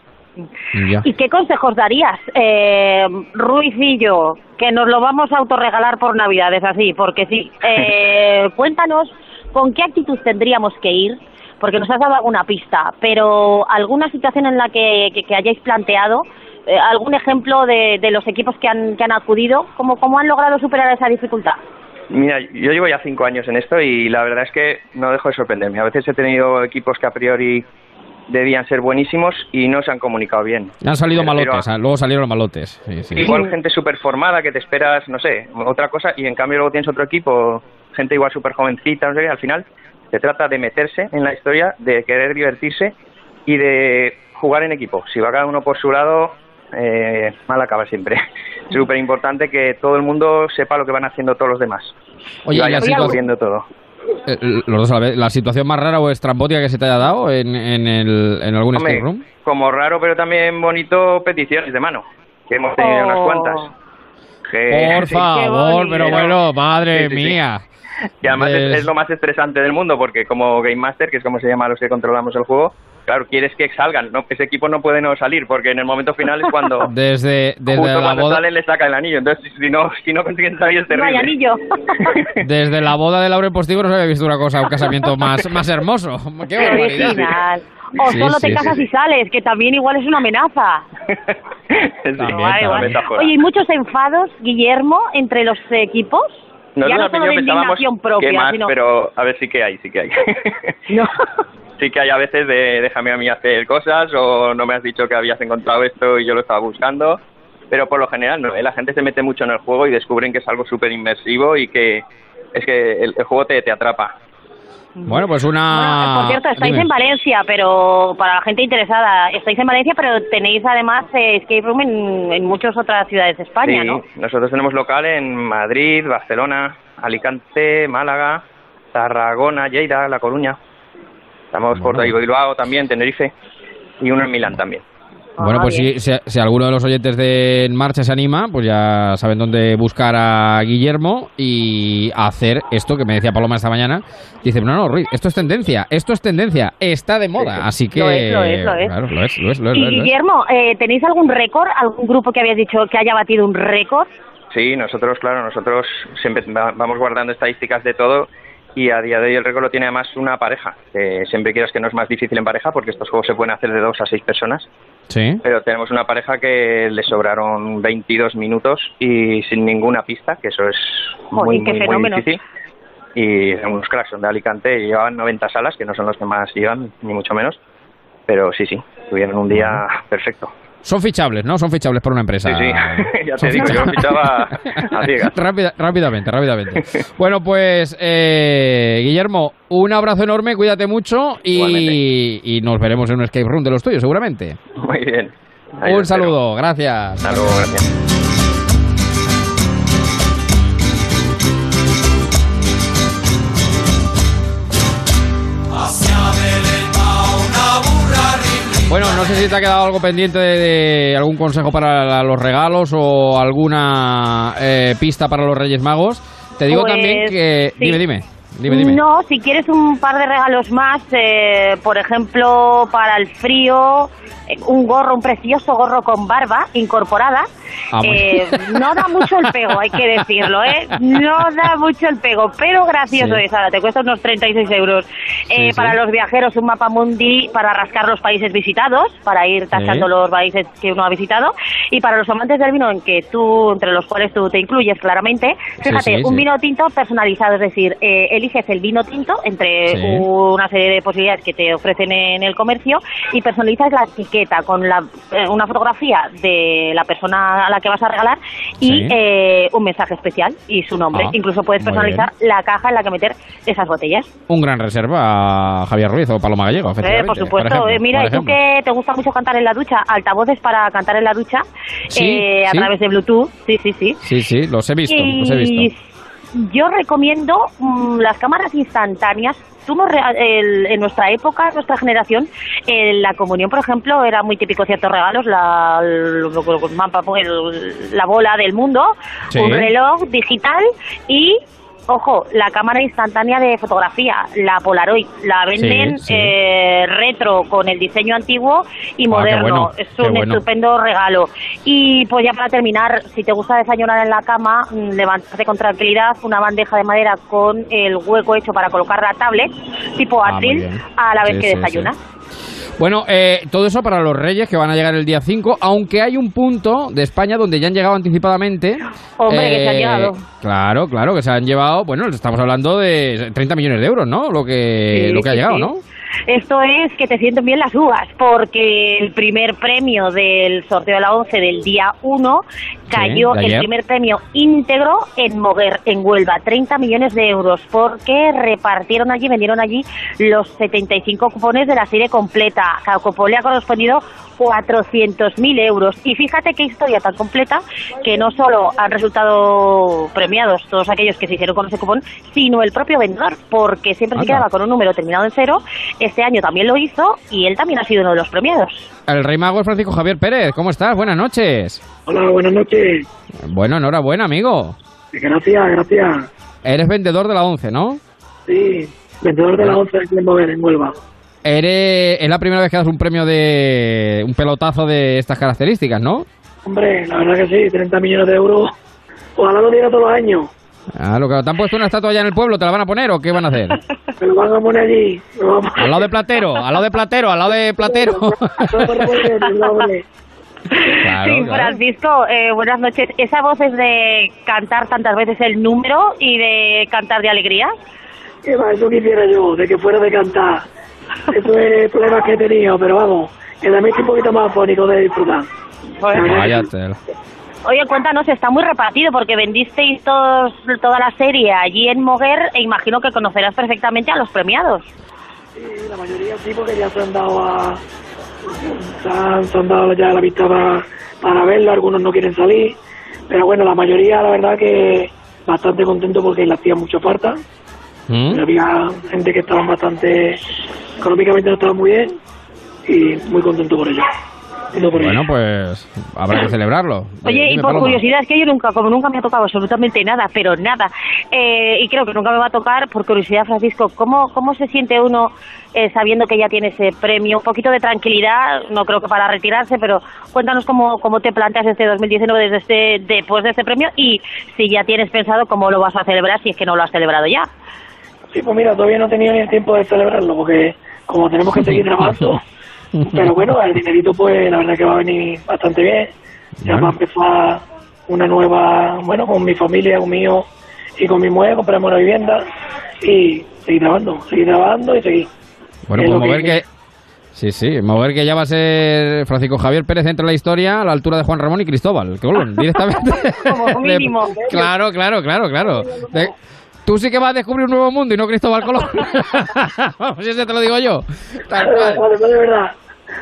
Ya. ¿Y qué consejos darías, eh, Ruiz y yo, que nos lo vamos a autorregalar por Navidades así? Porque sí, eh, (laughs) cuéntanos con qué actitud tendríamos que ir, porque nos has dado alguna pista, pero alguna situación en la que, que, que hayáis planteado, eh, algún ejemplo de, de los equipos que han, que han acudido, ¿cómo, ¿cómo han logrado superar esa dificultad? Mira, yo llevo ya cinco años en esto y la verdad es que no dejo de sorprenderme. A veces he tenido equipos que a priori debían ser buenísimos y no se han comunicado bien. Han salido malotes, a- ah, luego salieron malotes. Sí, sí. Igual gente súper formada que te esperas, no sé, otra cosa y en cambio luego tienes otro equipo, gente igual súper jovencita, no sé qué, al final se trata de meterse en la historia, de querer divertirse y de jugar en equipo. Si va cada uno por su lado, eh, mal acaba siempre. (laughs) Es súper importante que todo el mundo sepa lo que van haciendo todos los demás. Oye, y viendo todo. eh, los dos a la vez, ¿la situación más rara o estrambótica que se te haya dado en, en, el, en algún Hombre, room? como raro pero también bonito, peticiones de mano, que hemos tenido unas Oh. cuantas. Que- Por sí, favor, pero bueno, madre Sí, sí, sí. mía. Y además es, es lo más estresante del mundo, porque como Game Master, que es como se llama a los que controlamos el juego, claro, quieres que salgan. No, ese equipo no puede no salir, porque en el momento final es cuando, (laughs) Desde, desde justo la cuando boda, salen le saca el anillo. Entonces, si no, si no consiguen salir es No hay terrible. anillo. (laughs) desde la boda de Laura Postigo no se había visto una cosa, un casamiento (laughs) más, más hermoso. ¡Qué barbaridad! original. O Sí, solo sí, te casas sí, y sales, que también igual es una amenaza. Sí, También, metáfora. Oye, ¿y muchos enfados, Guillermo, entre los equipos? Ya no al solo principio de pensábamos propia, que más, sino... pero a ver, sí que hay, sí que hay. (laughs) No. (laughs) sí que hay a veces de déjame a mí hacer cosas o no me has dicho que habías encontrado esto y yo lo estaba buscando. Pero por lo general no, ¿eh? la gente se mete mucho en el juego y descubren que es algo súper inmersivo y que es que el, el juego te, te atrapa. Bueno, pues una... Bueno, por cierto, estáis Dime. en Valencia, pero para la gente interesada, estáis en Valencia, pero tenéis además eh, escape room en, en muchas otras ciudades de España, Sí, ¿no? nosotros tenemos local en Madrid, Barcelona, Alicante, Málaga, Tarragona, Lleida, La Coruña. Estamos por Bueno. ahí, Bilbao también, Tenerife y uno en Milán también. Bueno, Ah, pues bien. si, si, si alguno de los oyentes de En Marcha se anima, pues ya saben dónde buscar a Guillermo y hacer esto que me decía Paloma esta mañana. Dice, no, no, Ruiz, esto es tendencia, esto es tendencia, está de moda, Sí, sí. así que... Lo es, lo es, lo es. Claro, lo es, lo es, lo es, Y lo. Guillermo, eh, ¿tenéis algún récord, algún grupo que habías dicho que haya batido un récord? Sí, nosotros, claro, nosotros siempre va- vamos guardando estadísticas de todo y a día de hoy el récord lo tiene además una pareja. que siempre quieras que no es más difícil en pareja porque estos juegos se pueden hacer de dos a seis personas, Sí. pero tenemos una pareja que le sobraron 22 minutos y sin ninguna pista, que eso es muy, qué muy, muy difícil. Y unos cracks, son de Alicante y llevaban 90 salas, que no son los que más llevan, ni mucho menos. Pero sí, sí, tuvieron un día perfecto. Son fichables, ¿no? Son fichables por una empresa. Sí, sí, (laughs) ya te digo, yo fichaba a ciegas. (laughs) Rápida- rápidamente, rápidamente. Bueno, pues eh, Guillermo, un abrazo enorme, cuídate mucho y, y nos veremos en un escape room de los tuyos, seguramente. Muy bien. Ahí un espero. saludo, gracias. Hasta luego, gracias. Bueno, no sé si te ha quedado algo pendiente de, de algún consejo para la- los regalos o alguna eh, pista para los Reyes Magos. Te digo Pues, también que... sí. Dime, dime. Dime, dime. No, si quieres un par de regalos más, eh, por ejemplo, para el frío, eh, un gorro, un precioso gorro con barba incorporada. Ah, bueno. Eh, no da mucho el pego, hay que decirlo, ¿eh? No da mucho el pego, pero gracioso Sí. es. Ahora te cuesta unos 36 euros. Eh, Sí, sí. Para los viajeros, un mapa mundi para rascar los países visitados, para ir tachando los países que uno ha visitado. Y para los amantes del vino, en que tú, entre los cuales tú te incluyes claramente, fíjate, un vino tinto personalizado, es decir, eh, eliges el vino tinto entre una serie de posibilidades que te ofrecen en el comercio y personalizas la etiqueta con la, eh, una fotografía de la persona a la que vas a regalar y Sí. eh, un mensaje especial y su nombre. Ah, Incluso puedes personalizar la caja en la que meter esas botellas. Un gran reserva a Javier Ruiz o Paloma Gallego, Eh, por supuesto. ejemplo, Eh, mira, por y tú que te gusta mucho cantar en la ducha, altavoces para cantar en la ducha Sí, eh, a sí. través de Bluetooth. Sí, sí, sí. Sí, sí, los he visto, los he Y visto. Yo recomiendo mm, las cámaras instantáneas. El- en nuestra época, en nuestra generación, en la comunión, por ejemplo, era muy típico ciertos regalos, la, el- el mapa, el- la bola del mundo, Sí. un reloj digital y Ojo, la cámara instantánea de fotografía, la Polaroid, la venden Sí, sí. eh, retro con el diseño antiguo y Ah, moderno. bueno, es un bueno. estupendo regalo. Y pues ya para terminar, si te gusta desayunar en la cama, mm, levantarte con tranquilidad, una bandeja de madera con el hueco hecho para colocar la tablet, tipo Ah, atril, a la vez Sí, que sí, desayunas. Bueno, eh, todo eso para los Reyes que van a llegar el día 5, aunque hay un punto de España donde ya han llegado anticipadamente. Eh, Hombre, que se han llevado. Claro, claro, que se han llevado, bueno, estamos hablando de 30 millones de euros, ¿no? Lo que, Sí, lo que ha llegado, sí. ¿no? Esto es que te sienten bien las uvas, porque el primer premio del sorteo de la 11 del día 1 cayó el primer premio íntegro en Moguer, en Huelva, 30 millones de euros, porque repartieron allí, vendieron allí los 75 cupones de la serie completa. Cada cupón le ha correspondido 400.000 euros. Y fíjate qué historia tan completa que no solo han resultado premiados todos aquellos que se hicieron con ese cupón, sino el propio vendedor, porque siempre se quedaba con un número terminado en cero. Este año también lo hizo y él también ha sido uno de los premiados. El Rey Mago es Francisco Javier Pérez, ¿cómo estás? Buenas noches. Hola, buenas noches. Bueno, enhorabuena, amigo. Gracias, gracias. Eres vendedor de la 11, ¿no? Sí, vendedor de la 11 aquí en Huelva. Eres, es la primera vez que das un premio de un pelotazo de estas características, ¿no? Hombre, la verdad que sí, 30 millones de euros. Ojalá lo diera todos los años. Ah, lo que te han puesto una estatua allá en el pueblo, ¿te la van a poner o qué van a hacer? (laughs) Me lo van a poner allí. Al lado de Platero, al lado de Platero, al lado de Platero. Claro, sí. Francisco, eh, buenas noches. ¿Esa voz es de cantar tantas veces el número y de cantar de alegría? ¿Qué va? Eso quisiera yo, de que fuera de cantar. Eso es problemas que he tenido, pero vamos, que también estoy un poquito más afónico de disfrutar. Vaya tela. Oye, cuéntanos, está muy repartido porque vendisteis todos, toda la serie allí en Moguer e imagino que conocerás perfectamente a los premiados. Sí, la mayoría sí, porque ya se han dado a... Se han, se han dado ya la vista para, para verlo, algunos no quieren salir, pero bueno, la mayoría la verdad que bastante contento porque le hacía mucha falta. ¿Mm? Había gente que estaba bastante... económicamente no estaba muy bien y muy contento por ello. Contento por ello. Bueno, pues habrá que celebrarlo. Oye, y por Paloma. curiosidad, es que yo nunca, como nunca me ha tocado absolutamente nada, pero nada, eh, y creo que nunca me va a tocar, por curiosidad, Francisco, ¿cómo, cómo se siente uno eh, sabiendo que ya tiene ese premio? Un poquito de tranquilidad, no creo que para retirarse, pero cuéntanos cómo, cómo te planteas este 2019 desde este, después de este premio y si ya tienes pensado cómo lo vas a celebrar, si es que no lo has celebrado ya. Sí, pues mira, todavía no he tenido ni el tiempo de celebrarlo porque como tenemos que seguir (laughs) grabando, pero bueno, el dinerito pues la verdad que va a venir bastante bien. Ya va a empezar una nueva, bueno, con mi familia, con mío y con mi mujer, compramos una vivienda y seguir grabando, seguir grabando y seguir. Bueno, Es pues mover que- que... Sí, sí, mover que ya va a ser Francisco Javier Pérez entre la historia a la altura de Juan Ramón y Cristóbal, que bueno, (laughs) directamente. Como mínimo. (laughs) De- Claro, claro, claro, claro. De- Tú sí que vas a descubrir un nuevo mundo y no Cristóbal Colón. (laughs) Vamos, ese te lo digo yo. Tal cual. Vale, de verdad.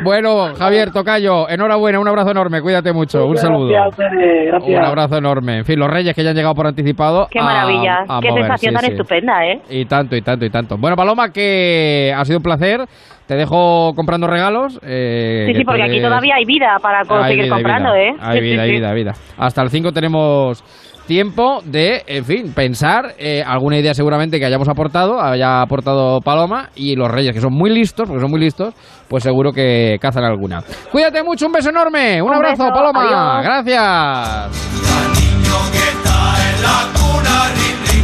Bueno, Javier, Tocayo, enhorabuena, un abrazo enorme, cuídate mucho, un saludo. Gracias. Un abrazo enorme. En fin, los reyes que ya han llegado por anticipado. Qué a- maravilla, a qué mover, sensación sí, tan sí. estupenda, ¿eh? Y tanto, y tanto, y tanto. Bueno, Paloma, que ha sido un placer. Te dejo comprando regalos. eh, Sí, sí, porque aquí todavía hay vida para Hay seguir vida, hay comprando, vida. ¿eh? Hay vida, hay vida, hay vida. Hasta el 5 tenemos tiempo de, en fin, pensar eh, alguna idea seguramente que hayamos aportado, haya aportado Paloma y los reyes, que son muy listos, porque son muy listos, pues seguro que cazan alguna. Cuídate mucho, un beso enorme, un, Un abrazo, beso, Paloma. adiós. Gracias.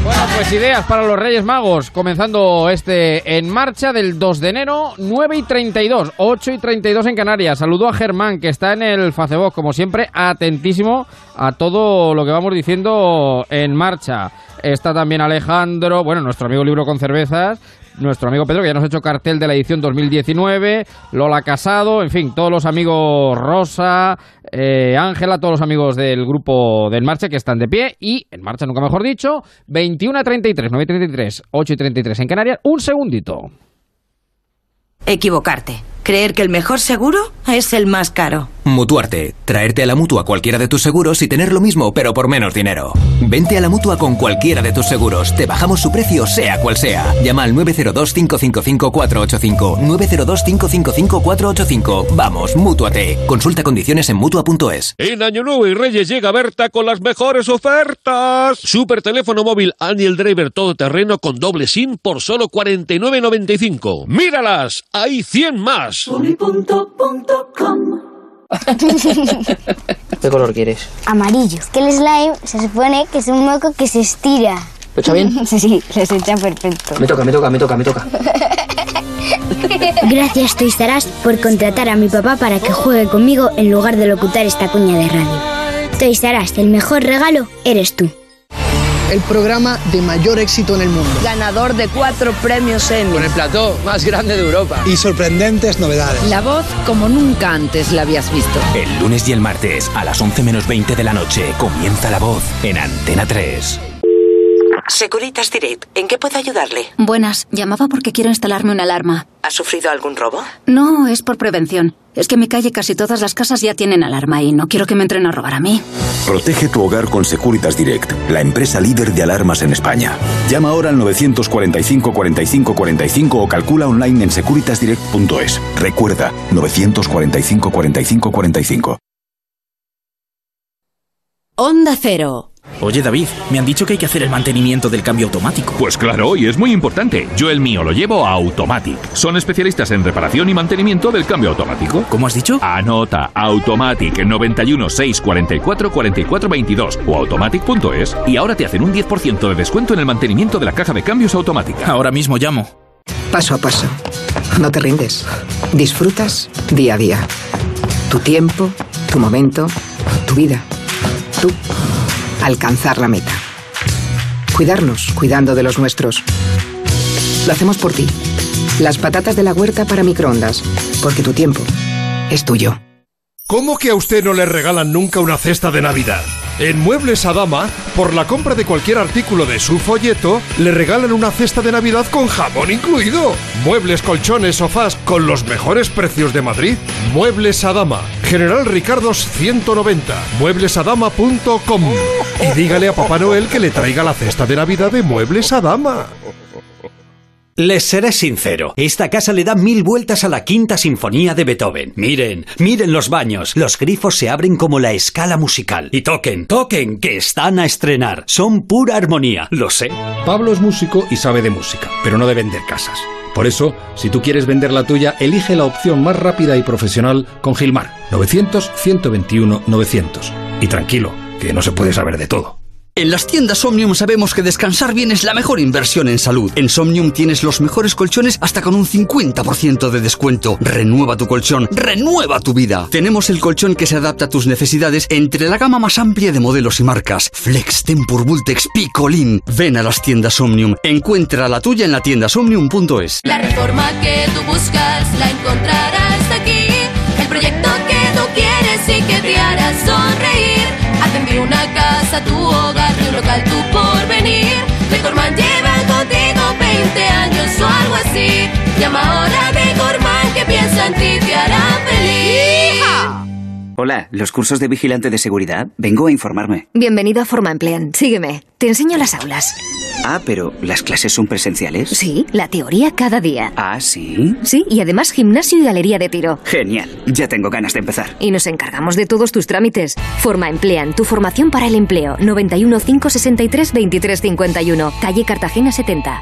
Bueno, pues ideas para los Reyes Magos, comenzando este en marcha del 2 de enero, 9 y 32, 8 y 32 en Canarias. Saludo a Germán, que está en el Facebook, como siempre, atentísimo a todo lo que vamos diciendo en marcha. Está también Alejandro, bueno, nuestro amigo Libro con Cervezas, nuestro amigo Pedro, que ya nos ha hecho cartel de la edición 2019, Lola Casado, en fin, todos los amigos Rosa, eh, Ángela, todos los amigos del grupo de En Marcha que están de pie y En Marcha, nunca mejor dicho, 21 a 33, 9 y 33, 8 y 33 en Canarias, un segundito. Equivocarte. Creer que el mejor seguro es el más caro. Mutuarte. Traerte a la mutua cualquiera de tus seguros y tener lo mismo, pero por menos dinero. Vente a la mutua con cualquiera de tus seguros. Te bajamos su precio, sea cual sea. Llama al 902-555-485. 902-555-485. Vamos, mutuate. Consulta condiciones en mutua.es. En Año Nuevo y Reyes llega Berta con las mejores ofertas. Super teléfono móvil Daniel Driver todoterreno con doble SIM por solo 49.95. ¡Míralas! ¡Hay 100 más! (laughs) ¿Qué color quieres? Amarillo. Que el slime se supone que es un moco que se estira. ¿Lo echa bien? Sí, (laughs) sí, lo se echa perfecto. Me toca, me toca, me toca, me toca. Gracias, Toys R Us, por contratar a mi papá para que juegue conmigo en lugar de locutar esta cuña de radio. Toys R Us, el mejor regalo eres tú. El programa de mayor éxito en el mundo. Ganador de cuatro premios Emmy. Con el plató más grande de Europa. Y sorprendentes novedades. La voz como nunca antes la habías visto. El lunes y el martes a las 11 menos 20 de la noche comienza La Voz en Antena 3. Securitas Direct, ¿en qué puedo ayudarle? Buenas, llamaba porque quiero instalarme una alarma. ¿Ha sufrido algún robo? No, es por prevención. Es que en mi calle casi todas las casas ya tienen alarma y no quiero que me entren a robar a mí. Protege tu hogar con Securitas Direct, la empresa líder de alarmas en España. Llama ahora al 945 45 45 o calcula online en securitasdirect.es. Recuerda, 945 45 45. Onda Cero. Oye David, me han dicho que hay que hacer el mantenimiento del cambio automático. Pues claro, y es muy importante. Yo el mío lo llevo a Automatic. Son especialistas en reparación y mantenimiento del cambio automático. ¿Cómo has dicho? Anota Automatic 91 644 44 22 o automatic.es y ahora te hacen un 10% de descuento en el mantenimiento de la caja de cambios automática. Ahora mismo llamo. Paso a paso. No te rindes. Disfrutas día a día. Tu tiempo, tu momento, tu vida. Tú alcanzar la meta. Cuidarnos, cuidando de los nuestros. Lo hacemos por ti. Las patatas de la huerta para microondas, porque tu tiempo es tuyo. ¿Cómo que a usted no le regalan nunca una cesta de Navidad? En Muebles Adama, por la compra de cualquier artículo de su folleto, le regalan una cesta de Navidad con jamón incluido. Muebles, colchones, sofás con los mejores precios de Madrid. Muebles Adama, General Ricardos 190, mueblesadama.com. Y dígale a Papá Noel que le traiga la cesta de Navidad de Muebles Adama. Les seré sincero, esta casa le da mil vueltas a la quinta sinfonía de Beethoven. Miren, miren los baños, los grifos se abren como la escala musical. Y toquen, toquen, que están a estrenar. Son pura armonía, lo sé. Pablo es músico y sabe de música, pero no de vender casas. Por eso, si tú quieres vender la tuya, elige la opción más rápida y profesional con Gilmar. 900-121-900. Y tranquilo, que no se puede saber de todo. En las tiendas Omnium sabemos que descansar bien es la mejor inversión en salud. En Somnium tienes los mejores colchones hasta con un 50% de descuento. Renueva tu colchón, renueva tu vida. Tenemos el colchón que se adapta a tus necesidades entre la gama más amplia de modelos y marcas. Flex, Tempur, Vultex, Picolín. Ven a las tiendas Omnium. Encuentra la tuya en la tienda somnium.es. La reforma que tú buscas la encontrarás aquí. El proyecto que tú quieres y que te hará sonreír. Atender una casa, tu hogar, tu local, tu porvenir. Decorman lleva contigo 20 años o algo así. Llama ahora Decorman que piensa en ti, te hará feliz. Hola, ¿los cursos de vigilante de seguridad? Vengo a informarme. Bienvenido a Forma Emplean. Sígueme. Te enseño las aulas. Ah, pero ¿las clases son presenciales? Sí, la teoría cada día. Ah, sí. Sí, y además gimnasio y galería de tiro. Genial. Ya tengo ganas de empezar. Y nos encargamos de todos tus trámites. Forma Emplean, tu formación para el empleo. 91 563 23 51. Calle Cartagena 70.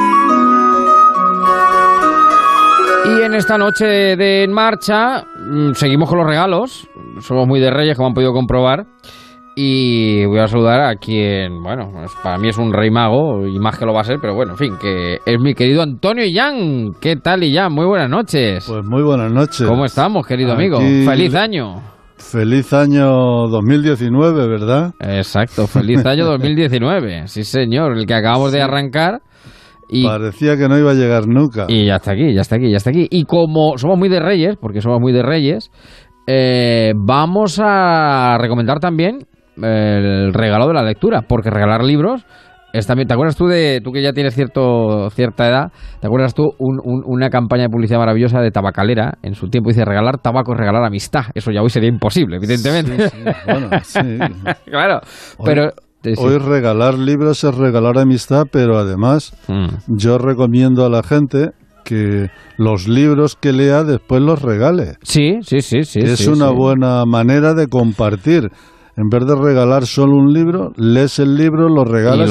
En esta noche de En Marcha mm, seguimos con los regalos. Somos muy de reyes, como han podido comprobar. Y voy a saludar a quien, bueno, para mí es un rey mago y más que lo va a ser, pero bueno, en fin, que es mi querido Antonio Illán. ¿Qué tal, Illán? Muy buenas noches. Pues muy buenas noches. ¿Cómo estamos, querido amigo? Aquí- Feliz año. Feliz año 2019, ¿verdad? Exacto, feliz año 2019. Sí, señor, el que acabamos de arrancar. Y, Parecía que no iba a llegar nunca. y ya está aquí, ya está aquí, ya está aquí. Y como somos muy de reyes, porque somos muy de reyes, eh, vamos a recomendar también el regalo de la lectura, porque regalar libros es también, ¿te acuerdas tú de, tú que ya tienes cierto, cierta edad, ¿te acuerdas tú un- un- una campaña de publicidad maravillosa de tabacalera en su tiempo? Dice, regalar tabaco es regalar amistad. Eso ya hoy sería imposible, evidentemente. Sí, sí, bueno, sí. (laughs) claro, pero... sí, sí. Hoy regalar libros es regalar amistad, pero además Mm. yo recomiendo a la gente que los libros que lea después los regale. Sí, sí, sí, sí. es sí, una buena manera de compartir. En vez de regalar solo un libro, lees el libro, lo regalas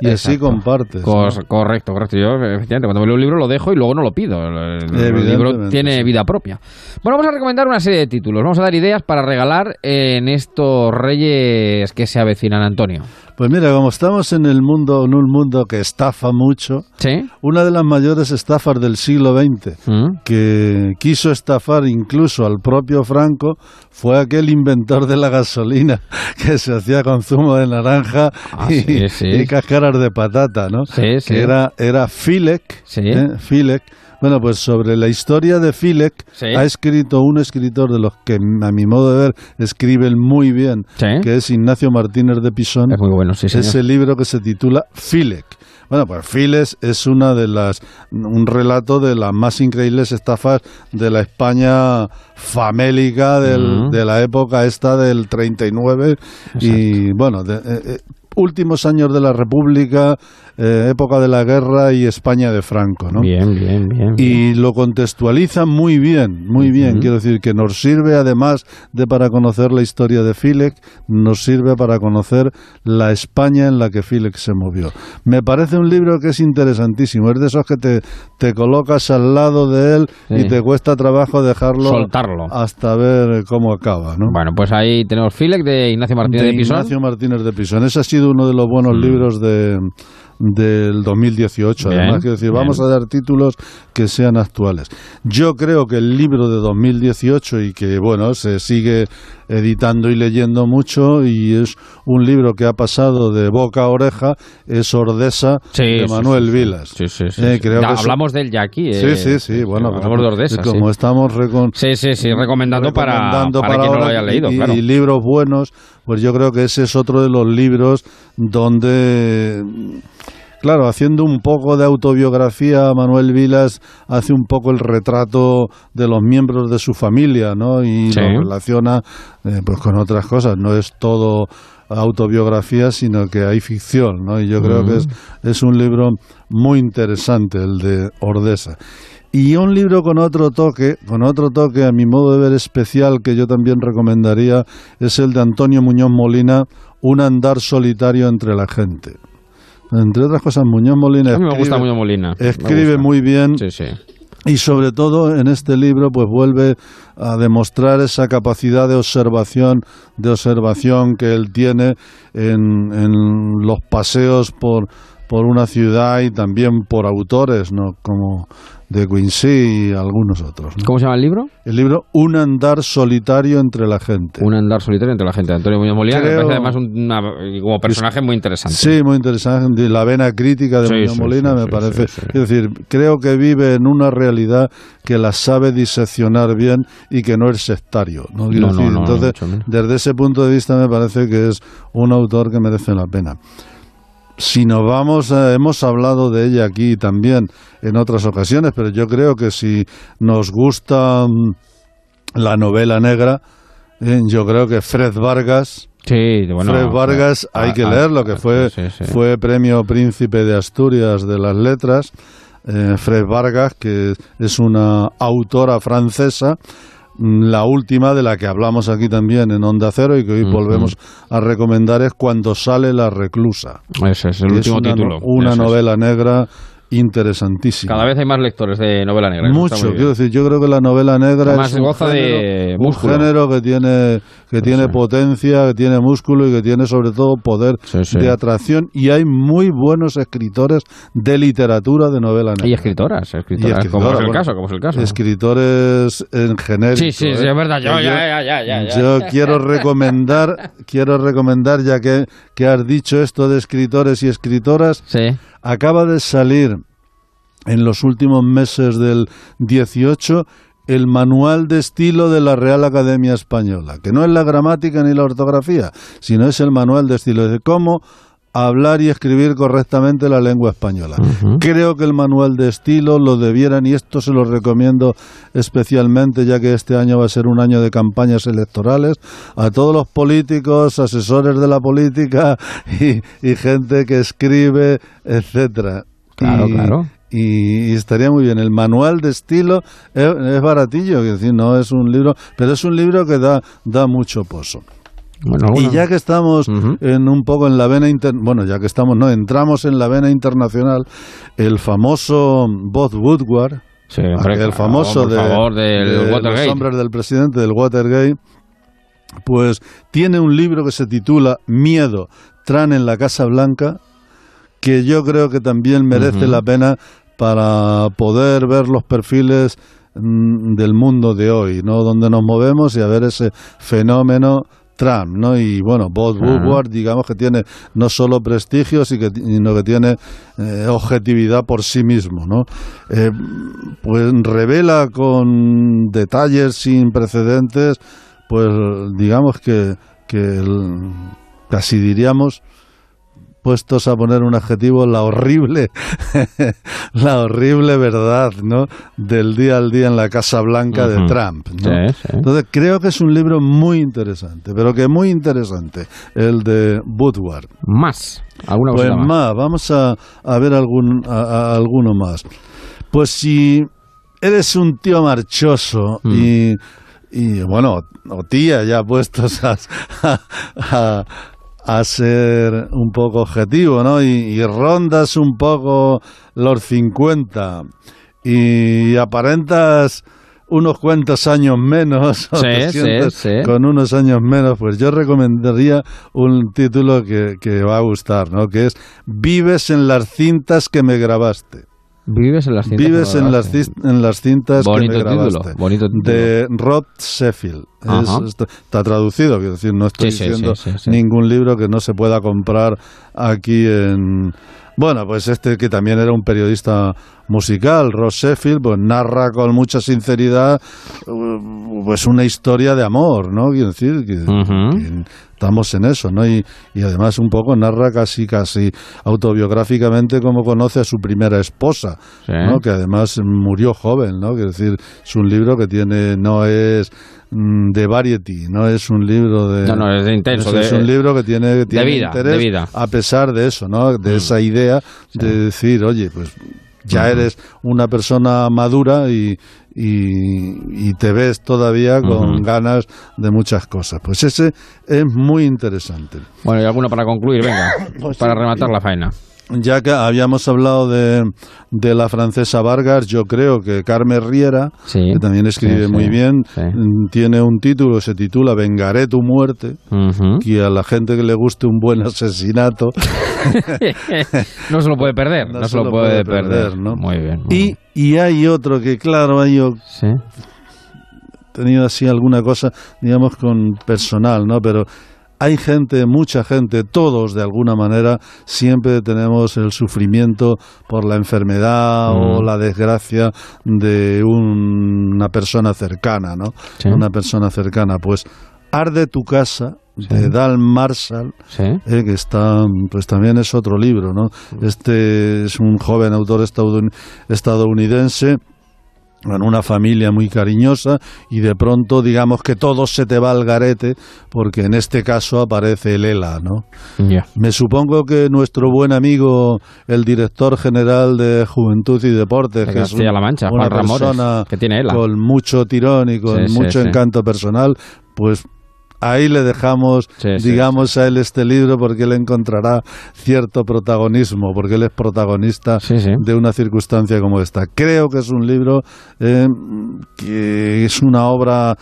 y así- y compartes. ¿no? Cor- Correcto, correcto. Yo, efectivamente, cuando me leo un libro lo dejo y luego no lo pido. El, el libro tiene sí. vida propia. Bueno, vamos a recomendar una serie de títulos. Vamos a dar ideas para regalar en estos reyes que se avecinan, Antonio. Pues mira, como estamos en el mundo, en un mundo que estafa mucho, ¿Sí? una de las mayores estafas del siglo XX, ¿Mm? que quiso estafar incluso al propio Franco, fue aquel inventor de la gasolina (laughs) que se hacía con zumo de naranja Ah, y, sí, sí. y cáscaras de patata, ¿no? Sí, sí. Que era, era Filek, Sí. ¿eh? Filek. Bueno, pues sobre la historia de Filek Sí. ha escrito un escritor de los que, a mi modo de ver, escriben muy bien, Sí. que es Ignacio Martínez de Pisón. Es muy bueno, sí, señor. Ese libro que se titula Filek. Bueno, pues Files es una de las un relato de las más increíbles estafas de la España famélica del- Ujú. de la época esta del 39 y bueno, de- eh, eh, últimos años de la República, eh, época de la guerra y España de Franco, ¿no? Bien, bien, bien. y lo contextualiza muy bien, muy bien. Quiero decir que nos sirve además de para conocer la historia de Filek, nos sirve para conocer la España en la que Filek se movió. Me parece un libro que es interesantísimo, es de esos que te, te colocas al lado de él Sí. y te cuesta trabajo dejarlo Soltarlo. hasta ver cómo acaba, ¿no? Bueno, pues ahí tenemos Filek de Ignacio Martínez de, de Pisón. Ignacio Martínez de Pisón. Ese ha sido uno de los buenos Mm. libros de del 2018. Bien, Además, quiero decir, bien. vamos a dar títulos que sean actuales. Yo creo que el libro de 2018 y que, bueno, se sigue editando y leyendo mucho y es un libro que ha pasado de boca a oreja, es Ordesa Sí, de Manuel sí. Vilas. Sí, sí, sí, Eh, sí. creo Ya que es- hablamos de él ya aquí. Sí, eh, sí, sí, bueno, hablamos de Ordesa. como estamos recon- Sí, sí, sí, recomendando para, recomendando para quien no lo haya leído, y, claro. y libros buenos, pues yo creo que ese es otro de los libros donde, claro, haciendo un poco de autobiografía, Manuel Vilas hace un poco el retrato de los miembros de su familia, ¿no? Y Sí. lo relaciona eh, pues con otras cosas, no es todo autobiografía, sino que hay ficción, ¿no? Y yo creo Mm. que es, es un libro muy interesante, el de Ordesa. Y un libro con otro toque, con otro toque a mi modo de ver especial que yo también recomendaría, es el de Antonio Muñoz Molina, Un andar solitario entre la gente. Entre otras cosas, Muñoz Molina A mí me gusta escribe- Muñoz Molina. escribe gusta. muy bien Sí, sí. y sobre todo en este libro pues vuelve a demostrar esa capacidad de observación de observación que él tiene en, en los paseos por por una ciudad y también por autores no como de Quincy y algunos otros ¿no? ¿Cómo se llama el libro? el libro Un andar solitario entre la gente Un andar solitario entre la gente. Antonio Muñoz Molina, que me Creo- parece además un- una- como personaje muy interesante. Sí, muy interesante. La vena crítica de Sí, Muñoz sí, Molina sí, me parece. Es decir, creo que vive en una realidad que la sabe diseccionar bien y que no es sectario. ¿no? No, no, decir, no, entonces, desde ese punto de vista, me parece que es un autor que merece la pena. Si nos vamos, eh, hemos hablado de ella aquí también en otras ocasiones, pero yo creo que si nos gusta mm, la novela negra, eh, yo creo que Fred Vargas, Sí, bueno. Fred Vargas, ah, hay que ah, leerlo, que ah, fue, sí, sí. fue premio Príncipe de Asturias de las Letras. Eh, Fred Vargas, que es una autora francesa, la última de la que hablamos aquí también en Onda Cero y que hoy volvemos a recomendar es Cuando sale la reclusa. Ese es el último una, título. Una Eso es. novela negra interesantísima. Cada vez hay más lectores de novela negra. Mucho, quiero decir, yo creo que la novela negra Además, es un, goza de género, un músculo. género que tiene que tiene potencia, que tiene músculo y que tiene sobre todo poder sí. de atracción y hay muy buenos escritores de literatura de novela negra. Y escritoras, Y escritoras, como es el bueno, caso, como es el caso. Escritores en genérico. Sí, sí, sí, ¿eh? es verdad. Yo, Que ya, ya, ya, ya, ya. yo quiero recomendar, quiero recomendar, ya que, que has dicho esto de escritores y escritoras, acaba de salir en los últimos meses del 18 el manual de estilo de la Real Academia Española, que no es la gramática ni la ortografía, sino es el manual de estilo. De cómo hablar y escribir correctamente la lengua española. Creo que el manual de estilo lo debieran, y esto se lo recomiendo especialmente, ya que este año va a ser un año de campañas electorales, a todos los políticos, asesores de la política (laughs) y, y gente que escribe, etcétera. Claro, Y- claro. Y, y estaría muy bien. El manual de estilo es, es baratillo, es decir, no es un libro, pero es un libro que da, da mucho pozo. Bueno, Y ya que estamos en un poco en la vena inter- bueno, ya que estamos, no, entramos en la vena internacional, el famoso Bob Woodward, Sí, hombre, aquel claro, famoso de, favor, del de Watergate. los hombres del presidente del Watergate, pues tiene un libro que se titula Miedo, Tran en la Casa Blanca, que yo creo que también merece la pena para poder ver los perfiles mm, del mundo de hoy, ¿no? Donde nos movemos y a ver ese fenómeno Trump, ¿no? Y bueno, Bob. Woodward, digamos que tiene no solo prestigio, sino que, sino que tiene eh, objetividad por sí mismo, ¿no? Eh, pues revela con detalles sin precedentes, pues digamos que, que el- casi diríamos puestos a poner un adjetivo, la horrible, (laughs) la horrible verdad, ¿no? Del día al día en la Casa Blanca de. Trump, ¿no? Sí, sí. Entonces creo que es un libro muy interesante, pero que muy interesante, el de Woodward. Más. ¿Alguna Pues más? más, vamos a, a ver algún, a, a alguno más. Pues si eres un tío marchoso Mm. y, y, bueno, o tía ya puestos a, (laughs) a, a ser un poco objetivo, ¿no? Y, y rondas un poco los 50 y aparentas unos cuantos años menos, o (laughs) Sí, te sí, sientes sí. con unos años menos, pues yo recomendaría un título que, que va a gustar, ¿no? Que es Vives en las cintas que me grabaste. Vives en las cintas. Vives en las, en las cintas Bonito que me título, grabaste. bonito título. De Rob Sheffield. Es- está, está traducido, quiero decir, no estoy Sí, diciendo sí, sí, sí. ningún libro que no se pueda comprar aquí en... Bueno, pues este que también era un periodista musical, Ross Sheffield, pues narra con mucha sinceridad uh, pues una historia de amor, ¿no? Quiero decir, que, que estamos en eso, ¿no? Y, y además un poco narra casi, casi autobiográficamente cómo conoce a su primera esposa, Sí. ¿no? Que además murió joven, ¿no? Quiero decir, es un libro que tiene, no es de variety, no es un libro de... No, no, es de intenso, Es, de- un libro que tiene, que tiene vida, interés de vida. a pesar de eso, ¿no? De esa idea de decir, oye, pues ya eres una persona madura y, y, y te ves todavía con ganas de muchas cosas. Pues ese es muy interesante. Bueno, y alguno para concluir, venga, (coughs) Pues para rematar la faena. Ya que habíamos hablado de, de la francesa Vargas, yo creo que Carmen Riera, que también escribe sí, muy bien, sí. mm, tiene un título, se titula Vengaré tu muerte, Ujú. que a la gente que le guste un buen asesinato (laughs) (laughs) no se lo puede perder, no, se lo puede, perder. ¿no? Muy bien. muy Y, y hay otro que, claro, hay o- tenido así alguna cosa, digamos, con personal, ¿no? Pero hay gente, mucha gente, todos de alguna manera, siempre tenemos el sufrimiento por la enfermedad o Mm. la desgracia de un- una persona cercana, ¿no? Sí. Una persona cercana. Pues Arde tu casa, de Dal Marshall, eh, que está, pues también es otro libro, ¿no? Este es un joven autor estadoun- estadounidense en una familia muy cariñosa y de pronto digamos que todo se te va al garete porque en este caso aparece el ELA, ¿no? Me supongo que nuestro buen amigo, el director general de Juventud y Deportes, De que es un- Castilla-La Mancha, una Juan Ramores, persona que tiene ELA. con mucho tirón y con Sí, mucho sí. encanto personal, pues ahí le dejamos, Sí, sí, digamos, a él este libro porque él encontrará cierto protagonismo, porque él es protagonista de una circunstancia como esta. Creo que es un libro eh, que es una obra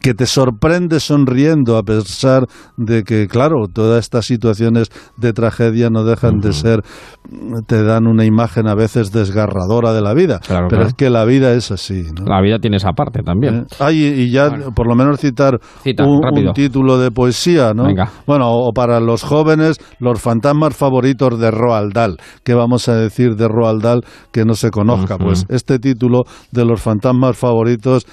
que te sorprende sonriendo a pesar de que, claro, todas estas situaciones de tragedia no dejan de ser, te dan una imagen a veces desgarradora de la vida, pero claro. es que la vida es así. ¿no? La vida tiene esa parte también. Ay, y y ya por lo menos citar Cita, un, título de poesía, ¿no? Venga. Bueno, o para los jóvenes, los fantasmas favoritos de Roald Dahl. ¿Qué vamos a decir de Roald Dahl que no se conozca? Pues este título de los fantasmas favoritos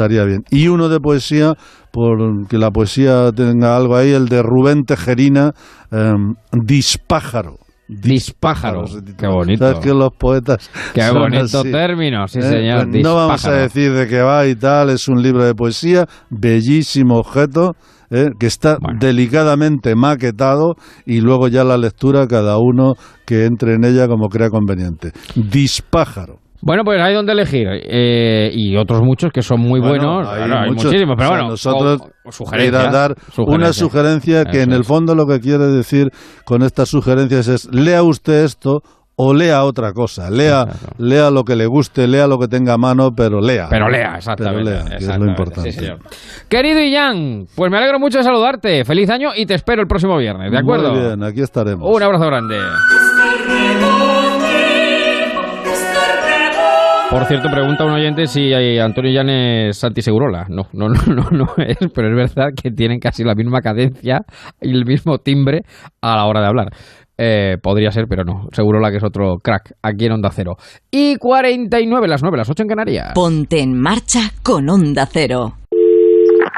estaría bien. Y uno de poesía, por que la poesía tenga algo ahí, el de Rubén Tejerina, em, Dispájaro. Dispájaro. Qué bonito. Sabes que los poetas. Qué bonito término, sí, ¿Eh? señor. Pues no vamos a decir de qué va y tal, es un libro de poesía, bellísimo objeto, ¿eh? que está delicadamente maquetado y luego ya la lectura cada uno que entre en ella como crea conveniente. Dispájaro. Bueno, pues hay donde elegir. eh, y otros muchos que son muy Bueno, buenos. hay Claro, hay muchos. muchísimos, pero O sea, bueno. nosotros o- a dar una sugerencia que Eso en el fondo lo que quiere decir con estas sugerencias es lea usted esto o lea otra cosa, lea, lea lo que le guste, lea lo que tenga a mano, pero lea. Pero lea, exactamente. Pero lea, que es lo importante. sí, señor. Querido Ian, pues me alegro mucho de saludarte. Feliz año y te espero el próximo viernes, ¿de acuerdo? Muy bien, aquí estaremos. Un abrazo grande. Por cierto, pregunta un oyente si eh, Antonio Jan es Santi Segurola. No, no, no, no, no es, pero es verdad que tienen casi la misma cadencia y el mismo timbre a la hora de hablar. Eh, podría ser, pero no. Segurola que es otro crack aquí en Onda Cero. Y 49, las 9, las 8 en Canarias. Ponte en marcha con Onda Cero.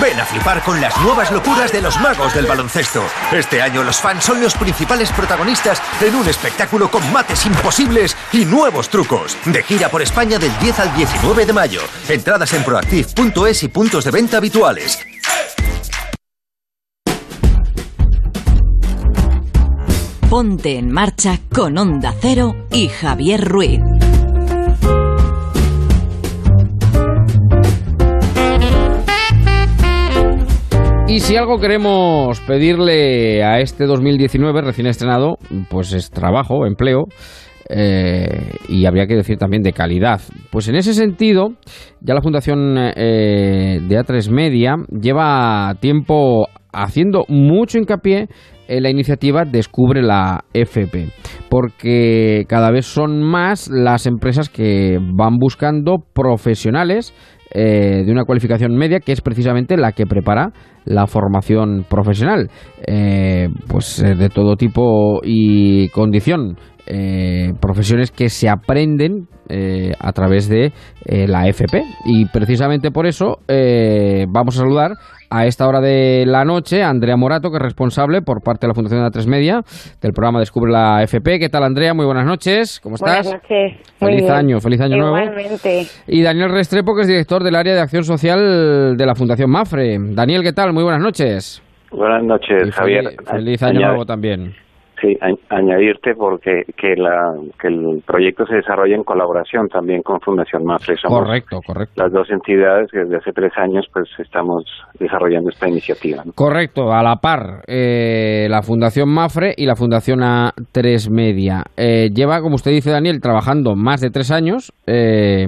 Ven a flipar con las nuevas locuras de los magos del baloncesto. Este año los fans son los principales protagonistas en un espectáculo con mates imposibles y nuevos trucos. De gira por España del 10 al 19 de mayo. Entradas en proactiv.es y puntos de venta habituales. Ponte en marcha con Onda Cero y Javier Ruiz. Y si algo queremos pedirle a este 2019 recién estrenado, pues es trabajo, empleo. eh, y habría que decir también de calidad. Pues en ese sentido, ya la Fundación eh, de A3 Media lleva tiempo haciendo mucho hincapié en la iniciativa Descubre la FP, porque cada vez son más las empresas que van buscando profesionales eh, de una cualificación media que es precisamente la que prepara la formación profesional, eh, pues eh, de todo tipo y condición. eh, profesiones que se aprenden eh, a través de la FP y precisamente por eso vamos a saludar a esta hora de la noche a Andrea Morato que es responsable por parte de la Fundación de A3 Media del programa Descubre la FP. ¿Qué tal Andrea? Muy buenas noches. ¿Cómo estás? Buenas noches. Muy Feliz bien. año, feliz año nuevo. Igualmente. Y Daniel Restrepo, que es director del área de acción social de la Fundación Mafre. Daniel, ¿qué tal? Muy buenas noches. Buenas noches, Y Javier. Feliz, feliz año Añade- nuevo también. Sí, a- añadirte porque que, la, que el proyecto se desarrolla en colaboración también con Fundación Mafre. Somos Correcto, correcto. las dos entidades que desde hace tres años pues estamos desarrollando esta iniciativa. ¿no? Correcto, a la par, eh, la Fundación Mafre y la Fundación A3 Media. Eh, lleva, como usted dice, Daniel, trabajando más de tres años eh,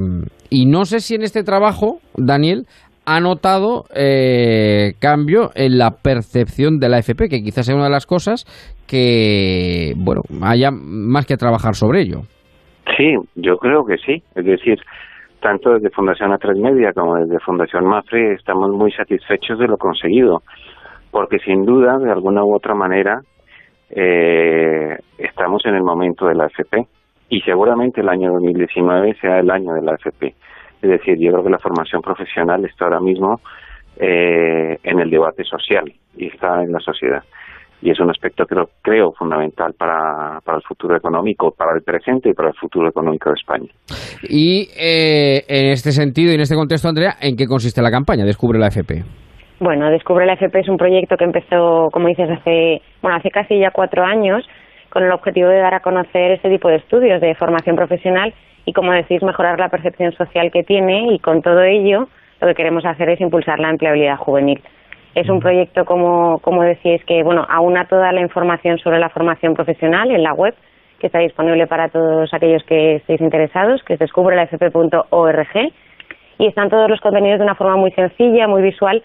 y no sé si en este trabajo, Daniel, ha notado eh, cambio en la percepción de la FP, que quizás sea una de las cosas que, bueno, haya más que trabajar sobre ello. Sí, yo creo que sí. Es decir, tanto desde Fundación A3 Media como desde Fundación Mafre estamos muy satisfechos de lo conseguido, porque sin duda, de alguna u otra manera, eh, estamos en el momento de la AFP y seguramente el año 2019 sea el año de la AFP. Es decir, yo creo que la formación profesional está ahora mismo eh, en el debate social y está en la sociedad. Y es un aspecto que creo, creo fundamental para, para el futuro económico, para el presente y para el futuro económico de España. Y eh, en este sentido y en este contexto, Andrea, ¿en qué consiste la campaña Descubre la FP? Bueno, Descubre la FP es un proyecto que empezó, como dices, hace, bueno, hace casi ya cuatro años con el objetivo de dar a conocer este tipo de estudios de formación profesional y, como decís, mejorar la percepción social que tiene y con todo ello lo que queremos hacer es impulsar la empleabilidad juvenil. Es un proyecto, como, como decíais, que bueno, aúna toda la información sobre la formación profesional en la web, que está disponible para todos aquellos que estéis interesados, que es descubrelafp.org, y están todos los contenidos de una forma muy sencilla, muy visual,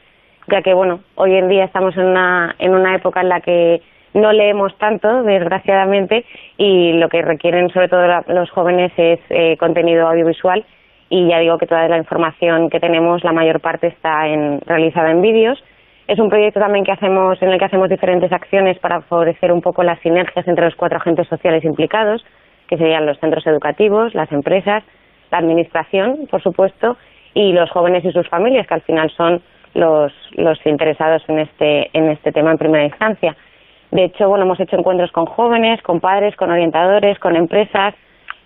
ya que bueno, hoy en día estamos en una, en una época en la que no leemos tanto, desgraciadamente, y lo que requieren sobre todo los jóvenes es eh, contenido audiovisual y ya digo que toda la información que tenemos, la mayor parte está en, realizada en vídeos. Es un proyecto también que hacemos, en el que hacemos diferentes acciones para favorecer un poco las sinergias entre los cuatro agentes sociales implicados, que serían los centros educativos, las empresas, la administración, por supuesto, y los jóvenes y sus familias, que al final son los, los interesados en este, en este tema en primera instancia. De hecho, bueno, hemos hecho encuentros con jóvenes, con padres, con orientadores, con empresas.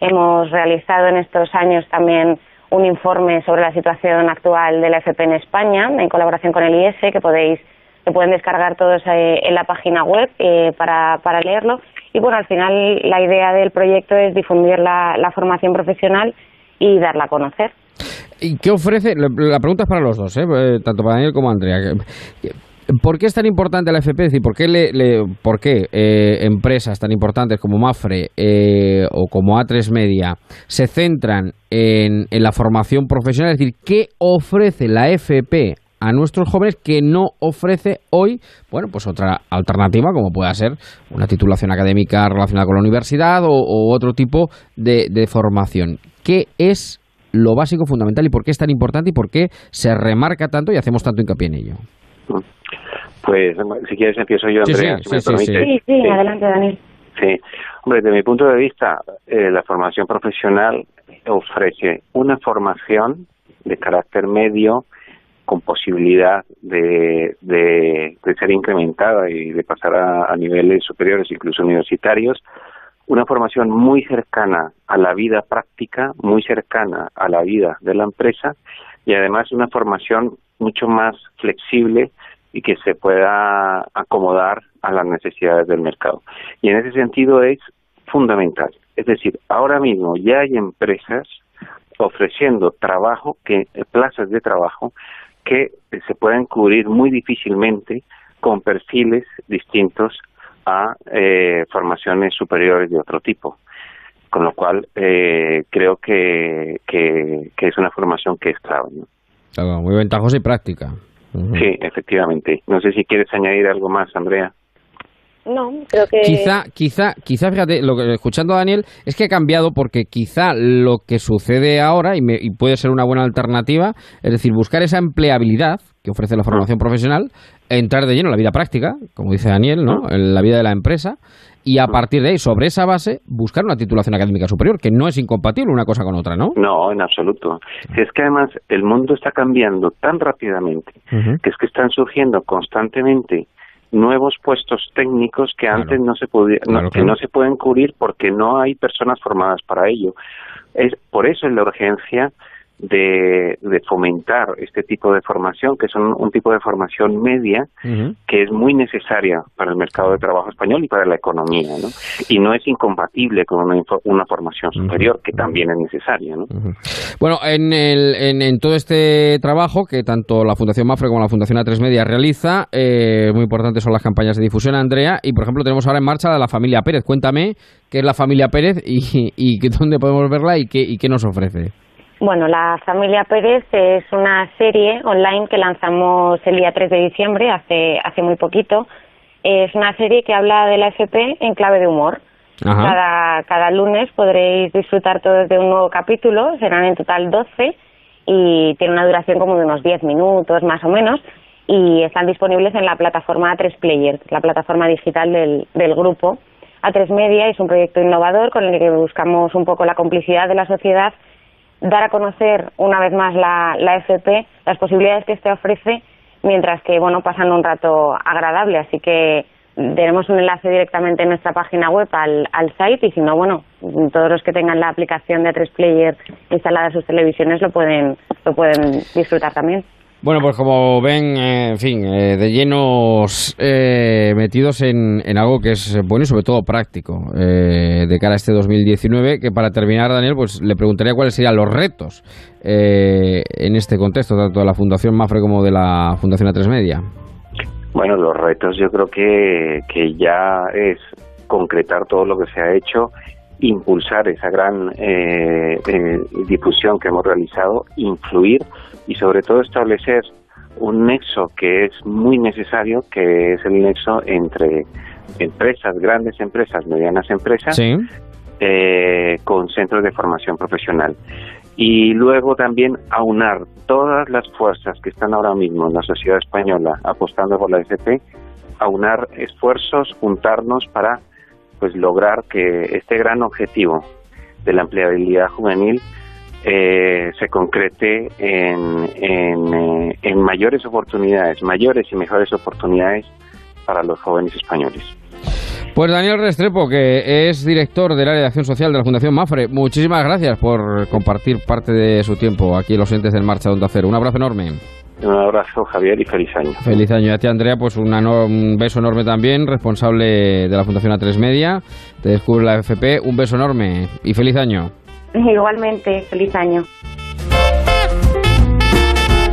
Hemos realizado en estos años también un informe sobre la situación actual de la FP en España, en colaboración con el IS, que podéis que pueden descargar todos eh, en la página web eh, para, para leerlo. Y bueno, al final la idea del proyecto es difundir la, la formación profesional y darla a conocer. ¿Y qué ofrece? La pregunta es para los dos, ¿eh? eh tanto para Daniel como Andrea. ¿Por qué es tan importante la FP? Es decir, ¿por qué, le, por qué eh, empresas tan importantes como Mafre eh, o como A3 Media se centran en, la formación profesional? Es decir, ¿qué ofrece la FP a nuestros jóvenes que no ofrece hoy, bueno, pues otra alternativa como pueda ser una titulación académica relacionada con la universidad o, otro tipo de formación? ¿Qué es lo básico, fundamental y por qué es tan importante y por qué se remarca tanto y hacemos tanto hincapié en ello? Pues si quieres empiezo yo, Andrea, sí, sí, Sí, sí, adelante, Daniel. Sí, hombre, desde mi punto de vista, eh, la formación profesional ofrece una formación de carácter medio con posibilidad de, de, ser incrementada y de pasar a, niveles superiores, incluso universitarios, una formación muy cercana a la vida práctica, muy cercana a la vida de la empresa y además una formación mucho más flexible y que se pueda acomodar a las necesidades del mercado. Y en ese sentido es fundamental. Es decir, ahora mismo ya hay empresas ofreciendo trabajo, que plazas de trabajo que se pueden cubrir muy difícilmente con perfiles distintos a eh, formaciones superiores de otro tipo. Con lo cual, eh, creo que, que, es una formación que es clave. Muy ventajosa y práctica. Sí, efectivamente. No sé si quieres añadir algo más, Andrea. No, creo que... Quizá, quizá, quizá, fíjate, lo que, escuchando a Daniel, es que ha cambiado porque quizá lo que sucede ahora, y, y puede ser una buena alternativa, es decir, buscar esa empleabilidad que ofrece la formación profesional, entrar de lleno en la vida práctica, como dice Daniel, ¿no? en la vida de la empresa, y a partir de ahí, sobre esa base, buscar una titulación académica superior, que no es incompatible una cosa con otra, ¿no? No, en absoluto. Si es que además el mundo está cambiando tan rápidamente, que es que están surgiendo constantemente nuevos puestos técnicos que antes no se podía, que no se pueden cubrir porque no hay personas formadas para ello. Es por eso es la urgencia de, fomentar este tipo de formación, que es un, tipo de formación media que es muy necesaria para el mercado de trabajo español y para la economía, ¿no? Y no es incompatible con una, una formación superior, que también es necesaria, ¿no? Bueno, en, el, en, todo este trabajo que tanto la Fundación Mafre como la Fundación A3 Media realiza, eh, muy importantes son las campañas de difusión, Andrea, y por ejemplo tenemos ahora en marcha la, la familia Pérez. Cuéntame qué es la familia Pérez y, y (laughs) dónde podemos verla y qué, y qué nos ofrece. Bueno, La Familia Pérez es una serie online que lanzamos el día 3 de diciembre, hace, hace muy poquito. Es una serie que habla de la FP en clave de humor. Cada, cada lunes podréis disfrutar todos de un nuevo capítulo, serán en total 12 y tiene una duración como de unos 10 minutos más o menos y están disponibles en la plataforma A3 Player, la plataforma digital del, del grupo. A3 Media es un proyecto innovador con el que buscamos un poco la complicidad de la sociedad dar a conocer una vez más la, la FP, las posibilidades que este ofrece mientras que, bueno, pasan un rato agradable. Así que tenemos un enlace directamente en nuestra página web al, site y si no, bueno, todos los que tengan la aplicación de A3 Player instalada en sus televisiones lo pueden, lo pueden disfrutar también. Bueno, pues como ven, eh, en fin, eh, de llenos eh, metidos en, en, algo que es bueno y sobre todo práctico de cara a este 2019, que para terminar, Daniel, pues le preguntaría cuáles serían los retos en este contexto, tanto de la Fundación Mafre como de la Fundación A3 Media. Bueno, los retos yo creo que, que ya es concretar todo lo que se ha hecho impulsar esa gran eh, eh, difusión que hemos realizado, influir y sobre todo establecer un nexo que es muy necesario, que es el nexo entre empresas, grandes empresas, medianas empresas, eh, con centros de formación profesional. Y luego también aunar todas las fuerzas que están ahora mismo en la sociedad española apostando por la FP, aunar esfuerzos, juntarnos para pues lograr que este gran objetivo de la empleabilidad juvenil eh, se concrete en, en, eh, en mayores oportunidades, mayores y mejores oportunidades para los jóvenes españoles. Pues Daniel Restrepo, que es director del área de acción social de la Fundación Mafre, muchísimas gracias por compartir parte de su tiempo aquí en los entes del Marcha Onda Cero. Un abrazo enorme. Un abrazo, Javier, y feliz año. Feliz año. Y a ti, Andrea, pues un beso enorme también, responsable de la Fundación A3 Media. Te descubre la FP. Un beso enorme y feliz año. Igualmente, feliz año.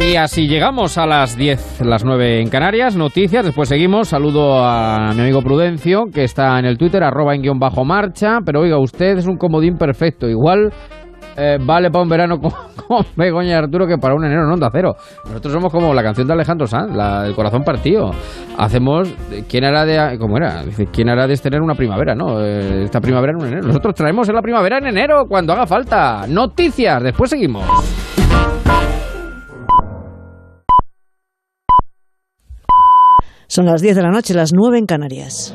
Y así llegamos a las 10, las 9 en Canarias. Noticias, después seguimos. Saludo a mi amigo Prudencio, que está en el Twitter, arroba en guion bajo marcha. Pero oiga, usted es un comodín perfecto. Igual eh, vale para un verano con, (laughs) Begoña Arturo que para un enero en Onda Cero. Nosotros somos como la canción de Alejandro Sanz, el corazón partido. Hacemos, ¿quién hará de, cómo era? ¿quién hará de tener una primavera, no? Eh, esta primavera en un enero. Nosotros traemos en la primavera en enero, cuando haga falta. Noticias, después seguimos. Son las 10 de la noche, las 9 en Canarias.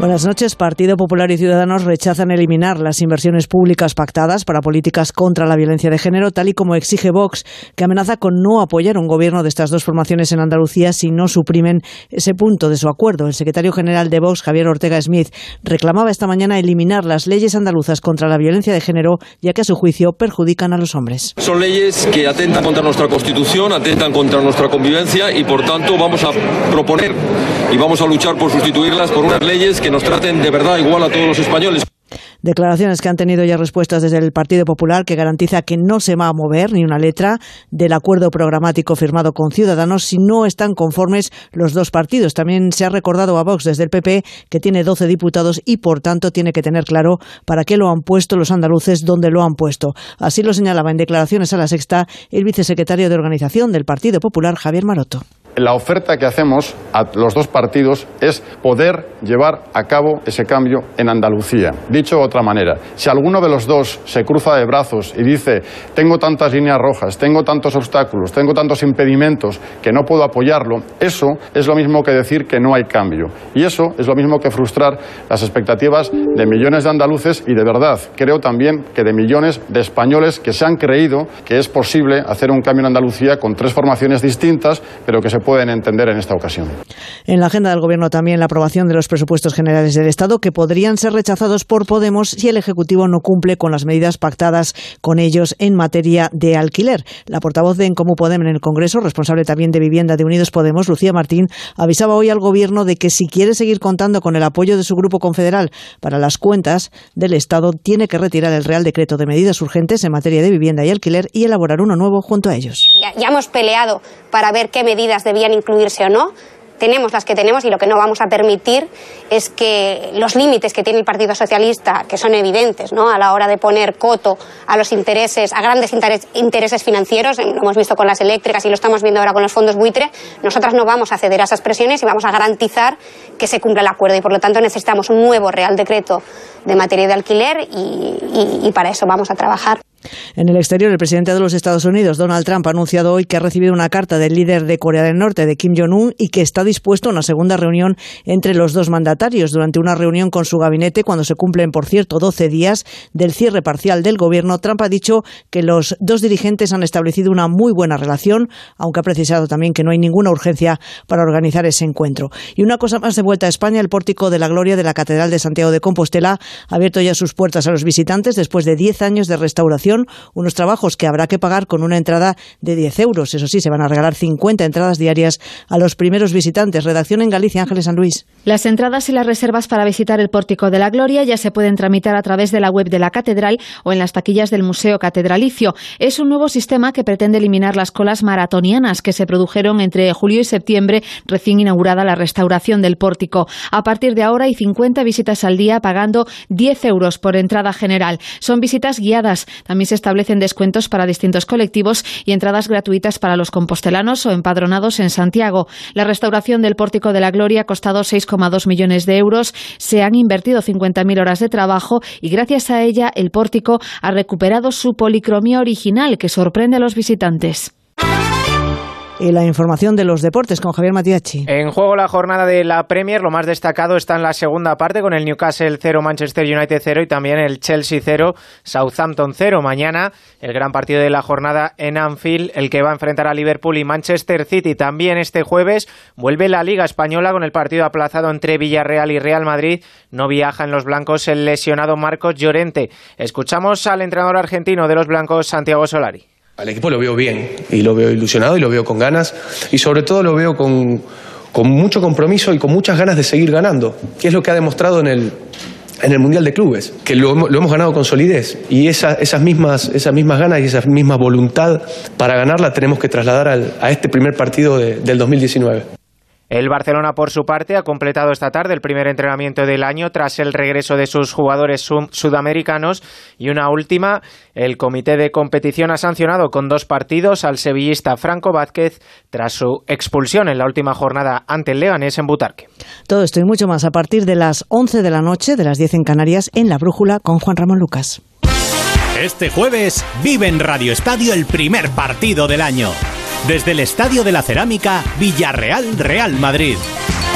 Buenas noches. Partido Popular y Ciudadanos rechazan eliminar las inversiones públicas pactadas para políticas contra la violencia de género, tal y como exige Vox, que amenaza con no apoyar un gobierno de estas dos formaciones en Andalucía si no suprimen ese punto de su acuerdo. El secretario general de Vox, Javier Ortega Smith, reclamaba esta mañana eliminar las leyes andaluzas contra la violencia de género, ya que a su juicio perjudican a los hombres. Son leyes que atentan contra nuestra Constitución, atentan contra nuestra convivencia y, por tanto, vamos a proponer y vamos a luchar por sustituirlas por unas leyes que nos traten de verdad igual a todos los españoles. Declaraciones que han tenido ya respuestas desde el Partido Popular, que garantiza que no se va a mover ni una letra del acuerdo programático firmado con Ciudadanos si no están conformes los dos partidos. También se ha recordado a Vox desde el PP que tiene 12 diputados y, por tanto, tiene que tener claro para qué lo han puesto los andaluces, dónde lo han puesto. Así lo señalaba en declaraciones a la sexta el vicesecretario de Organización del Partido Popular, Javier Maroto. La oferta que hacemos a los dos partidos es poder llevar a cabo ese cambio en Andalucía. Dicho de otra manera, si alguno de los dos se cruza de brazos y dice tengo tantas líneas rojas, tengo tantos obstáculos, tengo tantos impedimentos que no puedo apoyarlo, eso es lo mismo que decir que no hay cambio. Y eso es lo mismo que frustrar las expectativas de millones de andaluces y de verdad creo también que de millones de españoles que se han creído que es posible hacer un cambio en Andalucía con tres formaciones distintas, pero que se pueden entender en esta ocasión. En la agenda del Gobierno también la aprobación de los presupuestos generales del Estado que podrían ser rechazados por Podemos si el Ejecutivo no cumple con las medidas pactadas con ellos en materia de alquiler. La portavoz de En Comú Podem en el Congreso, responsable también de vivienda de Unidos Podemos, Lucía Martín, avisaba hoy al Gobierno de que si quiere seguir contando con el apoyo de su grupo confederal para las cuentas del Estado, tiene que retirar el Real Decreto de medidas urgentes en materia de vivienda y alquiler y elaborar uno nuevo junto a ellos. Ya, ya hemos peleado para ver qué medidas debían incluirse o no tenemos las que tenemos y lo que no vamos a permitir es que los límites que tiene el Partido Socialista, que son evidentes ¿no? a la hora de poner coto a los intereses, a grandes intereses financieros, lo hemos visto con las eléctricas y lo estamos viendo ahora con los fondos buitre, nosotras no vamos a ceder a esas presiones y vamos a garantizar que se cumpla el acuerdo y por lo tanto necesitamos un nuevo Real Decreto de materia de alquiler y, y para eso vamos a trabajar. En el exterior, el presidente de los Estados Unidos, Donald Trump, ha anunciado hoy que ha recibido una carta del líder de Corea del Norte, de Kim Jong-un, y que está dispuesto a una segunda reunión entre los dos mandatarios. Durante una reunión con su gabinete, cuando se cumplen, por cierto, 12 días del cierre parcial del gobierno, Trump ha dicho que los dos dirigentes han establecido una muy buena relación, aunque ha precisado también que no hay ninguna urgencia para organizar ese encuentro. Y una cosa más de vuelta a España, el pórtico de la gloria de la Catedral de Santiago de Compostela ha abierto ya sus puertas a los visitantes después de 10 años de restauración, unos trabajos que habrá que pagar con una entrada de 10 euros. Eso sí, se van a regalar 50 entradas diarias a los primeros visitantes. Redacción en Galicia, Ángeles San Luis. Las entradas y las reservas para visitar el pórtico de la gloria ya se pueden tramitar a través de la web de la catedral o en las taquillas del Museo Catedralicio. Es un nuevo sistema que pretende eliminar las colas maratonianas que se produjeron entre julio y septiembre, recién inaugurada la restauración del pórtico. A partir de ahora hay 50 visitas al día pagando 10 euros por entrada general. Son visitas guiadas. También se establecen descuentos para distintos colectivos y entradas gratuitas para los compostelanos o empadronados en Santiago. La restauración del pórtico de la gloria ha costado 6,2 millones de euros. Se han invertido 50.000 horas de trabajo y gracias a ella el pórtico ha recuperado su policromía original que sorprende a los visitantes. La información de los deportes con Javier Matiachi. En juego la jornada de la Premier, lo más destacado está en la segunda parte con el Newcastle 0, Manchester United 0 y también el Chelsea 0, Southampton 0. Mañana el gran partido de la jornada en Anfield, el que va a enfrentar a Liverpool y Manchester City. También este jueves vuelve la Liga Española con el partido aplazado entre Villarreal y Real Madrid. No viaja en los blancos el lesionado Marcos Llorente. Escuchamos al entrenador argentino de los blancos, Santiago Solari. Al equipo lo veo bien y lo veo ilusionado y lo veo con ganas y sobre todo lo veo con, con mucho compromiso y con muchas ganas de seguir ganando, que es lo que ha demostrado en el, en el Mundial de Clubes, que lo, lo hemos ganado con solidez y esa, esas, mismas, esas mismas ganas y esa misma voluntad para ganarla tenemos que trasladar al, a este primer partido de, del 2019. El Barcelona, por su parte, ha completado esta tarde el primer entrenamiento del año tras el regreso de sus jugadores sudamericanos. Y una última, el comité de competición ha sancionado con dos partidos al sevillista Franco Vázquez tras su expulsión en la última jornada ante el Leganés en Butarque. Todo esto y mucho más a partir de las 11 de la noche, de las 10 en Canarias, en La Brújula con Juan Ramón Lucas. Este jueves vive en Radio Estadio el primer partido del año. Desde el Estadio de la Cerámica, Villarreal, Real Madrid.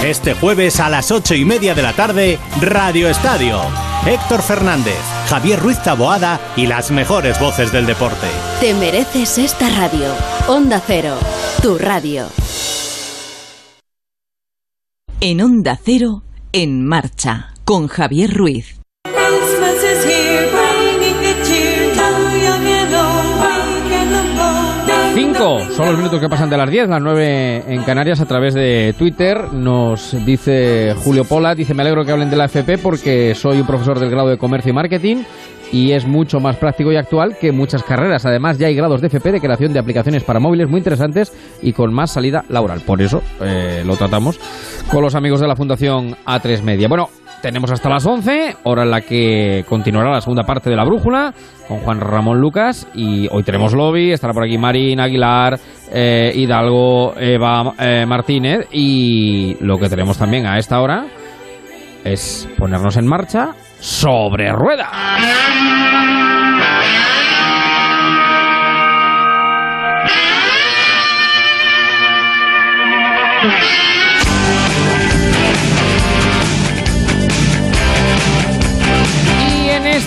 Este jueves a las ocho y media de la tarde, Radio Estadio. Héctor Fernández, Javier Ruiz Taboada y las mejores voces del deporte. Te mereces esta radio. Onda Cero, tu radio. En Onda Cero, en marcha, con Javier Ruiz. Cinco son los minutos que pasan de las 10, las 9 en Canarias a través de Twitter. Nos dice Julio Pola, dice me alegro que hablen de la FP porque soy un profesor del grado de Comercio y Marketing y es mucho más práctico y actual que muchas carreras. Además ya hay grados de FP de creación de aplicaciones para móviles muy interesantes y con más salida laboral. Por eso eh, lo tratamos con los amigos de la Fundación A3 Media. Bueno, tenemos hasta las 11, hora en la que continuará la segunda parte de la brújula con Juan Ramón Lucas y hoy tenemos lobby, estará por aquí Marín Aguilar, eh, Hidalgo, Eva eh, Martínez y lo que tenemos también a esta hora es ponernos en marcha sobre rueda. (laughs)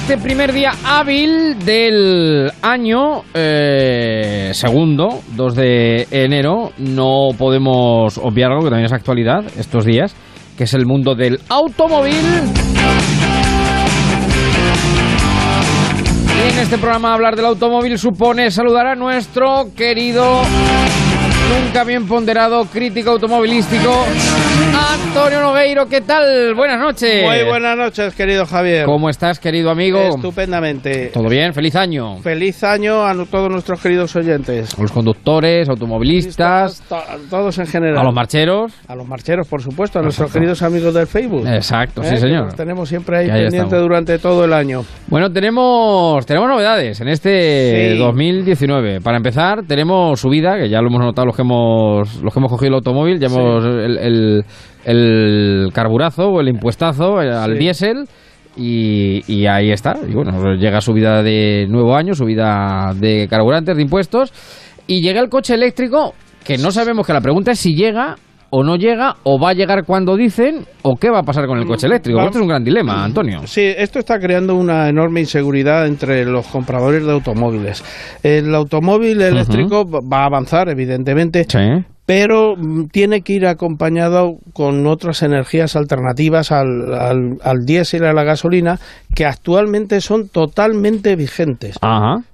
este primer día hábil del año eh, segundo, 2 de enero, no podemos obviar algo que también es actualidad estos días, que es el mundo del automóvil. Y en este programa hablar del automóvil supone saludar a nuestro querido, nunca bien ponderado crítico automovilístico, Antonio Nogueiro, ¿qué tal? Buenas noches. Muy buenas noches, querido Javier. ¿Cómo estás, querido amigo? Estupendamente. ¿Todo bien? Feliz año. Feliz año a todos nuestros queridos oyentes. A los conductores, automovilistas. Todos en general. A los marcheros. A los marcheros, por supuesto. A nuestros queridos amigos del Facebook. Exacto, sí, ¿Eh? señor. Que los tenemos siempre ahí pendiente durante todo el año. Bueno, tenemos, tenemos novedades en este Sí. 2019. Para empezar, tenemos subida, que ya lo hemos notado los que hemos, los que hemos cogido el automóvil. Ya Sí. hemos el, el- el carburazo o el impuestazo eh, al Sí. diésel. y, y ahí está. Y bueno, llega subida de nuevo año, subida de carburantes, de impuestos, y llega el coche eléctrico, que no sabemos que la pregunta es si llega o no llega, o va a llegar cuando dicen, o qué va a pasar con el coche eléctrico. Esto es un gran dilema, Antonio. Sí, esto está creando una enorme inseguridad entre los compradores de automóviles. El automóvil eléctrico va a avanzar, evidentemente, pero mm, tiene que ir acompañado con otras energías alternativas al, al, al diésel y a la gasolina que actualmente son totalmente vigentes.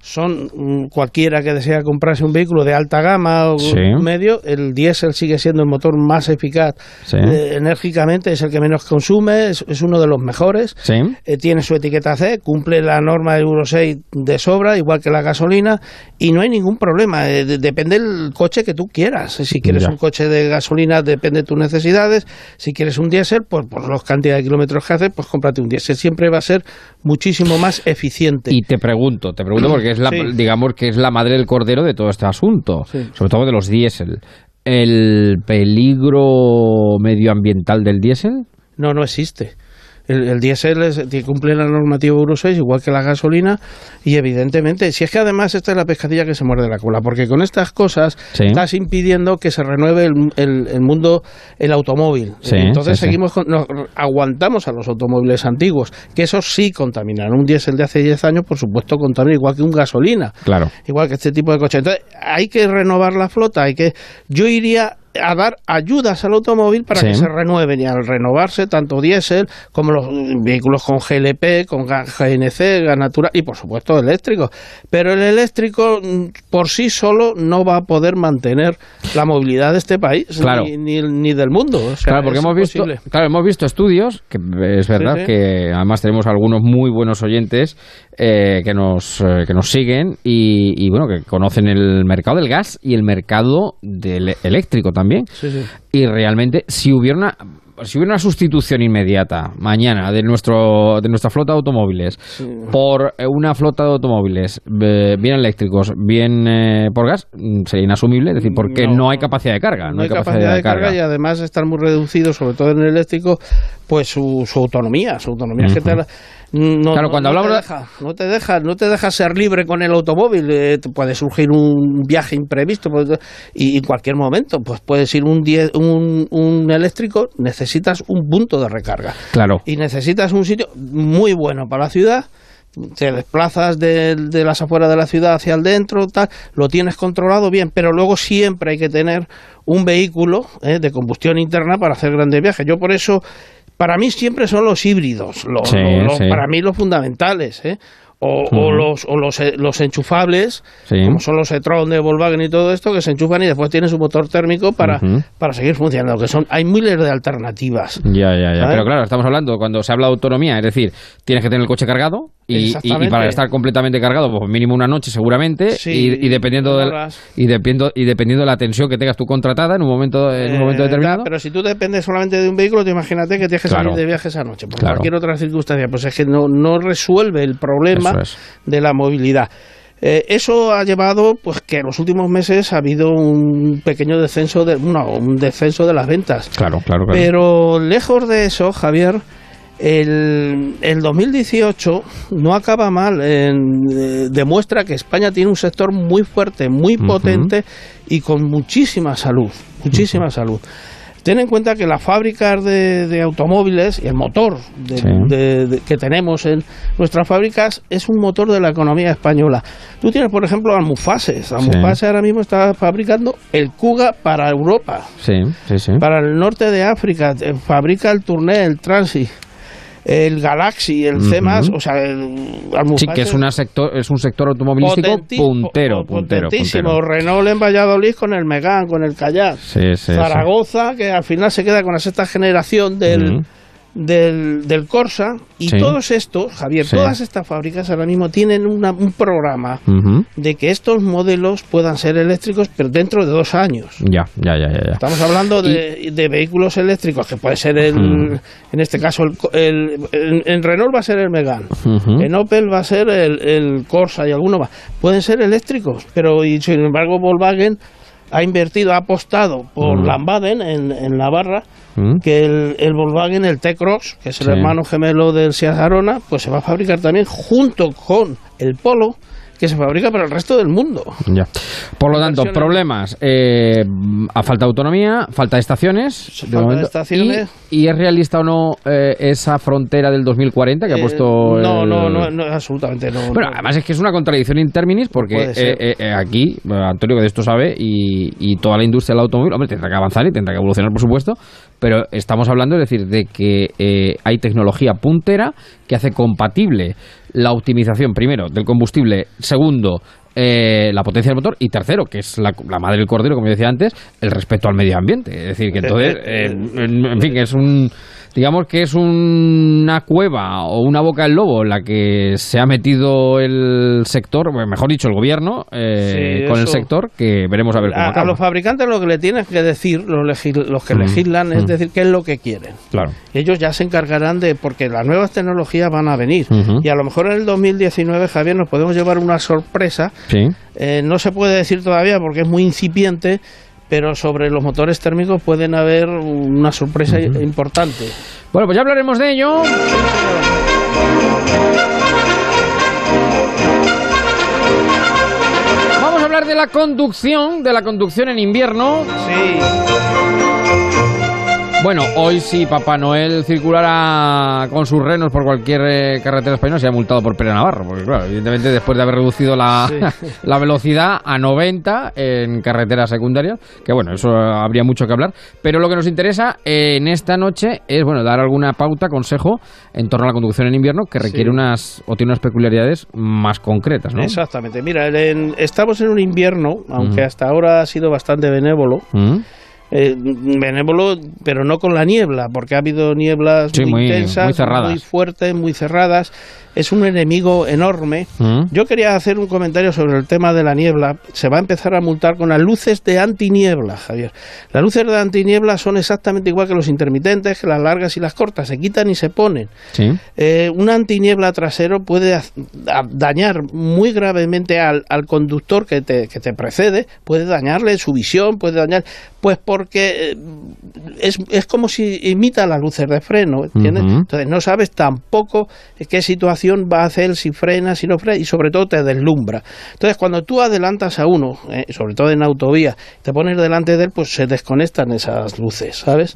Son mm, cualquiera que desea comprarse un vehículo de alta gama o Sí. medio, el diésel sigue siendo el motor más eficaz Sí. eh, enérgicamente, es el que menos consume, es, es uno de los mejores. Sí. Eh, tiene su etiqueta C, cumple la norma Euro 6 de sobra, igual que la gasolina, y no hay ningún problema. Eh, de- depende del coche que tú quieras. Si quieres Ya. un coche de gasolina, depende de tus necesidades. Si quieres un diésel, pues por la cantidad de kilómetros que hace, pues cómprate un diésel. Siempre va a ser muchísimo más eficiente. Y te pregunto, te pregunto porque es la, Sí. digamos que es la madre del cordero de todo este asunto, Sí. sobre todo de los diésel. ¿El peligro medioambiental del diésel? No, no existe. El, el diésel es- cumple la normativa Euro 6 igual que la gasolina y evidentemente, si es que además esta es la pescadilla que se muerde la cola, porque con estas cosas Sí. estás impidiendo que se renueve el, el- el mundo, el automóvil. Sí, Entonces sí, seguimos con- nos aguantamos a los automóviles antiguos, que esos sí contaminan. Un diésel de hace 10 años, por supuesto, contamina igual que un gasolina Claro. igual que este tipo de coches. Entonces, hay que renovar la flota, hay que yo iría a dar ayudas al automóvil para Sí. que se renueven y al renovarse tanto diésel como los vehículos con GLP, con GNC, gas natural y por supuesto eléctricos. Pero el eléctrico mm, por sí solo no va a poder mantener la movilidad de este país Claro. ni, ni, ni del mundo. O sea, claro, porque hemos visto, claro, hemos visto estudios, que es verdad Sí, sí. que además tenemos algunos muy buenos oyentes eh, que nos eh, que nos siguen y, y, bueno que conocen el mercado del gas y el mercado del eléctrico también. Sí, sí. Y realmente, si hubiera una si hubiera una sustitución inmediata mañana de nuestro de nuestra flota de automóviles por eh, una flota de automóviles eh, bien eléctricos, bien eh, por gas, mm, sería inasumible, es decir, porque no, hay capacidad de carga, no, no hay capacidad de carga y además están muy reducidos, sobre todo en el eléctrico, pues su, su autonomía, su autonomía es que te no, Claro, cuando no hablamos te de- deja, no te deja, no te deja ser libre con el automóvil, eh, te puede surgir un viaje imprevisto pues, y en cualquier momento, pues puedes ir un, die- un, un eléctrico, necesitas un punto de recarga Claro. y necesitas un sitio muy bueno para la ciudad. Te desplazas de, de las afueras de la ciudad hacia el dentro, tal, lo tienes controlado bien, pero luego siempre hay que tener un vehículo eh, de combustión interna para hacer grandes viajes. Yo por eso, para mí siempre son los híbridos, los, Sí, los- sí. para mí los fundamentales, ¿eh? O, o los, o los, eh, los enchufables, Sí. como son los e-tron de Volkswagen y todo esto, que se enchufan y después tienen su motor térmico para, para seguir funcionando. Que son, hay miles de alternativas. Ya, ya, ya. ¿Sabes? Pero claro, estamos hablando cuando se habla de autonomía, es decir, tienes que tener el coche cargado y, para estar completamente cargado, pues mínimo una noche seguramente Sí, y, y dependiendo del, horas. y dependiendo y dependiendo de la tensión que tengas tú contratada en un momento en un momento Eh, determinado. pero si tú dependes solamente de un vehículo, te imagínate que tienes que Claro. salir de viaje esa noche, por Claro. cualquier otra circunstancia. Pues es que no, no resuelve el problema es. de la movilidad. Eh, eso ha llevado pues que en los últimos meses ha habido un pequeño descenso de no, un descenso de las ventas. Claro, claro, claro. Pero lejos de eso, Javier, el, el 2018 no acaba mal. en- eh, demuestra que España tiene un sector muy fuerte, muy potente y con muchísima salud. Muchísima salud. Ten en cuenta que las fábricas de, de automóviles y el motor de- Sí. que tenemos en nuestras fábricas es un motor de la economía española. Tú tienes, por ejemplo, Almufases. Almufases ahora mismo está fabricando el Kuga para Europa. Sí, sí, sí. Para el norte de África eh, fabrica el Tourné, el Transi, el Galaxy, el C+, Ujú. o sea, el Sí, que es una sector es un sector automovilístico potenti- puntero, puntero, puntero. Renault en Valladolid con el Megán, con el Kayak. Sí, sí, sí. Zaragoza, que al final se queda con la sexta generación del. Del, del Corsa. Y Sí. todos estos, Javier, Sí. todas estas fábricas ahora mismo tienen una- un programa de que estos modelos puedan ser eléctricos, pero dentro de dos años. Ya, ya, ya, ya. ya. Estamos hablando de, de vehículos eléctricos, que puede ser el, en este caso, el, co- el- en, en Renault va a ser el Megane, Ujú. en Opel va a ser el, el Corsa y alguno más. Pueden ser eléctricos, pero y sin embargo Volkswagen ha invertido, ha apostado por. Lambaden en, en Navarra, Mm. que el, el Volkswagen, el T-Cross, que es el Sí. hermano gemelo del Seat Arona, pues se va a fabricar también junto con el Polo, que se fabrica para el resto del mundo. Ya. Por lo tanto, problemas. Eh, a falta de autonomía, falta de estaciones. de falta de momento. estaciones. ¿Y, y es realista o no eh, esa frontera del 2040 que ha Eh, puesto. no, el- no, no, no, absolutamente no. Bueno, no. además es que es una contradicción in terminis porque eh, eh, aquí, Antonio que de esto sabe, y, y toda la industria del automóvil, hombre, tendrá que avanzar y tendrá que evolucionar, por supuesto, pero estamos hablando, es decir, de que eh, hay tecnología puntera que hace compatible la optimización, primero, del combustible, segundo, eh, la potencia del motor y tercero, que es la, la madre del cordero, como yo decía antes, el respeto al medio ambiente. Es decir, que entonces, eh, en, en fin, es un, digamos que es una cueva o una boca del lobo en la que se ha metido el sector, mejor dicho, el gobierno eh, Sí, con el sector, que veremos a ver cómo a, a acaba. los fabricantes lo que le tienes que decir, los, legis- los que Mm, legislan, es mm. decir qué es lo que quieren. Claro. Ellos ya se encargarán de, porque las nuevas tecnologías van a venir. Y a lo mejor en el 2019, Javier, nos podemos llevar una sorpresa. Sí. Eh, no se puede decir todavía porque es muy incipiente, pero sobre los motores térmicos pueden haber una sorpresa importante. Bueno, pues ya hablaremos de ello. Vamos a hablar de la conducción, de la conducción en invierno. Sí. Bueno, hoy sí Papá Noel circulará con sus renos por cualquier eh, carretera española, se ha multado por Pere Navarro, porque claro, evidentemente después de haber reducido la, (laughs) la velocidad a 90 en carreteras secundarias, que bueno, eso habría mucho que hablar, pero lo que nos interesa eh, en esta noche es, bueno, dar alguna pauta, consejo en torno a la conducción en invierno que requiere unas, o tiene unas peculiaridades más concretas, ¿no? Exactamente. Mira, el- estamos en un invierno, aunque hasta ahora ha sido bastante benévolo. Mm. Eh, benévolo, pero no con la niebla, porque ha habido nieblas Sí, muy, muy- intensas, muy cerradas. muy fuertes, muy cerradas. Es un enemigo enorme. Mm. Yo quería hacer un comentario sobre el tema de la niebla. Se va a empezar a multar con las luces de antiniebla, Javier. Las luces de antiniebla son exactamente igual que los intermitentes, que las largas y las cortas. Se quitan y se ponen. Sí. Eh, un antiniebla trasero puede dañar muy gravemente al, al conductor que te, que te precede, puede dañarle su visión, puede dañar, pues porque eh, es, es como si imita las luces de freno, ¿entiendes? Entonces no sabes tampoco qué situación va a hacer, si frena, si no frena, y sobre todo te deslumbra. Entonces cuando tú adelantas a uno, eh, sobre todo en autovía, te pones delante de él, pues se desconectan esas luces, ¿sabes?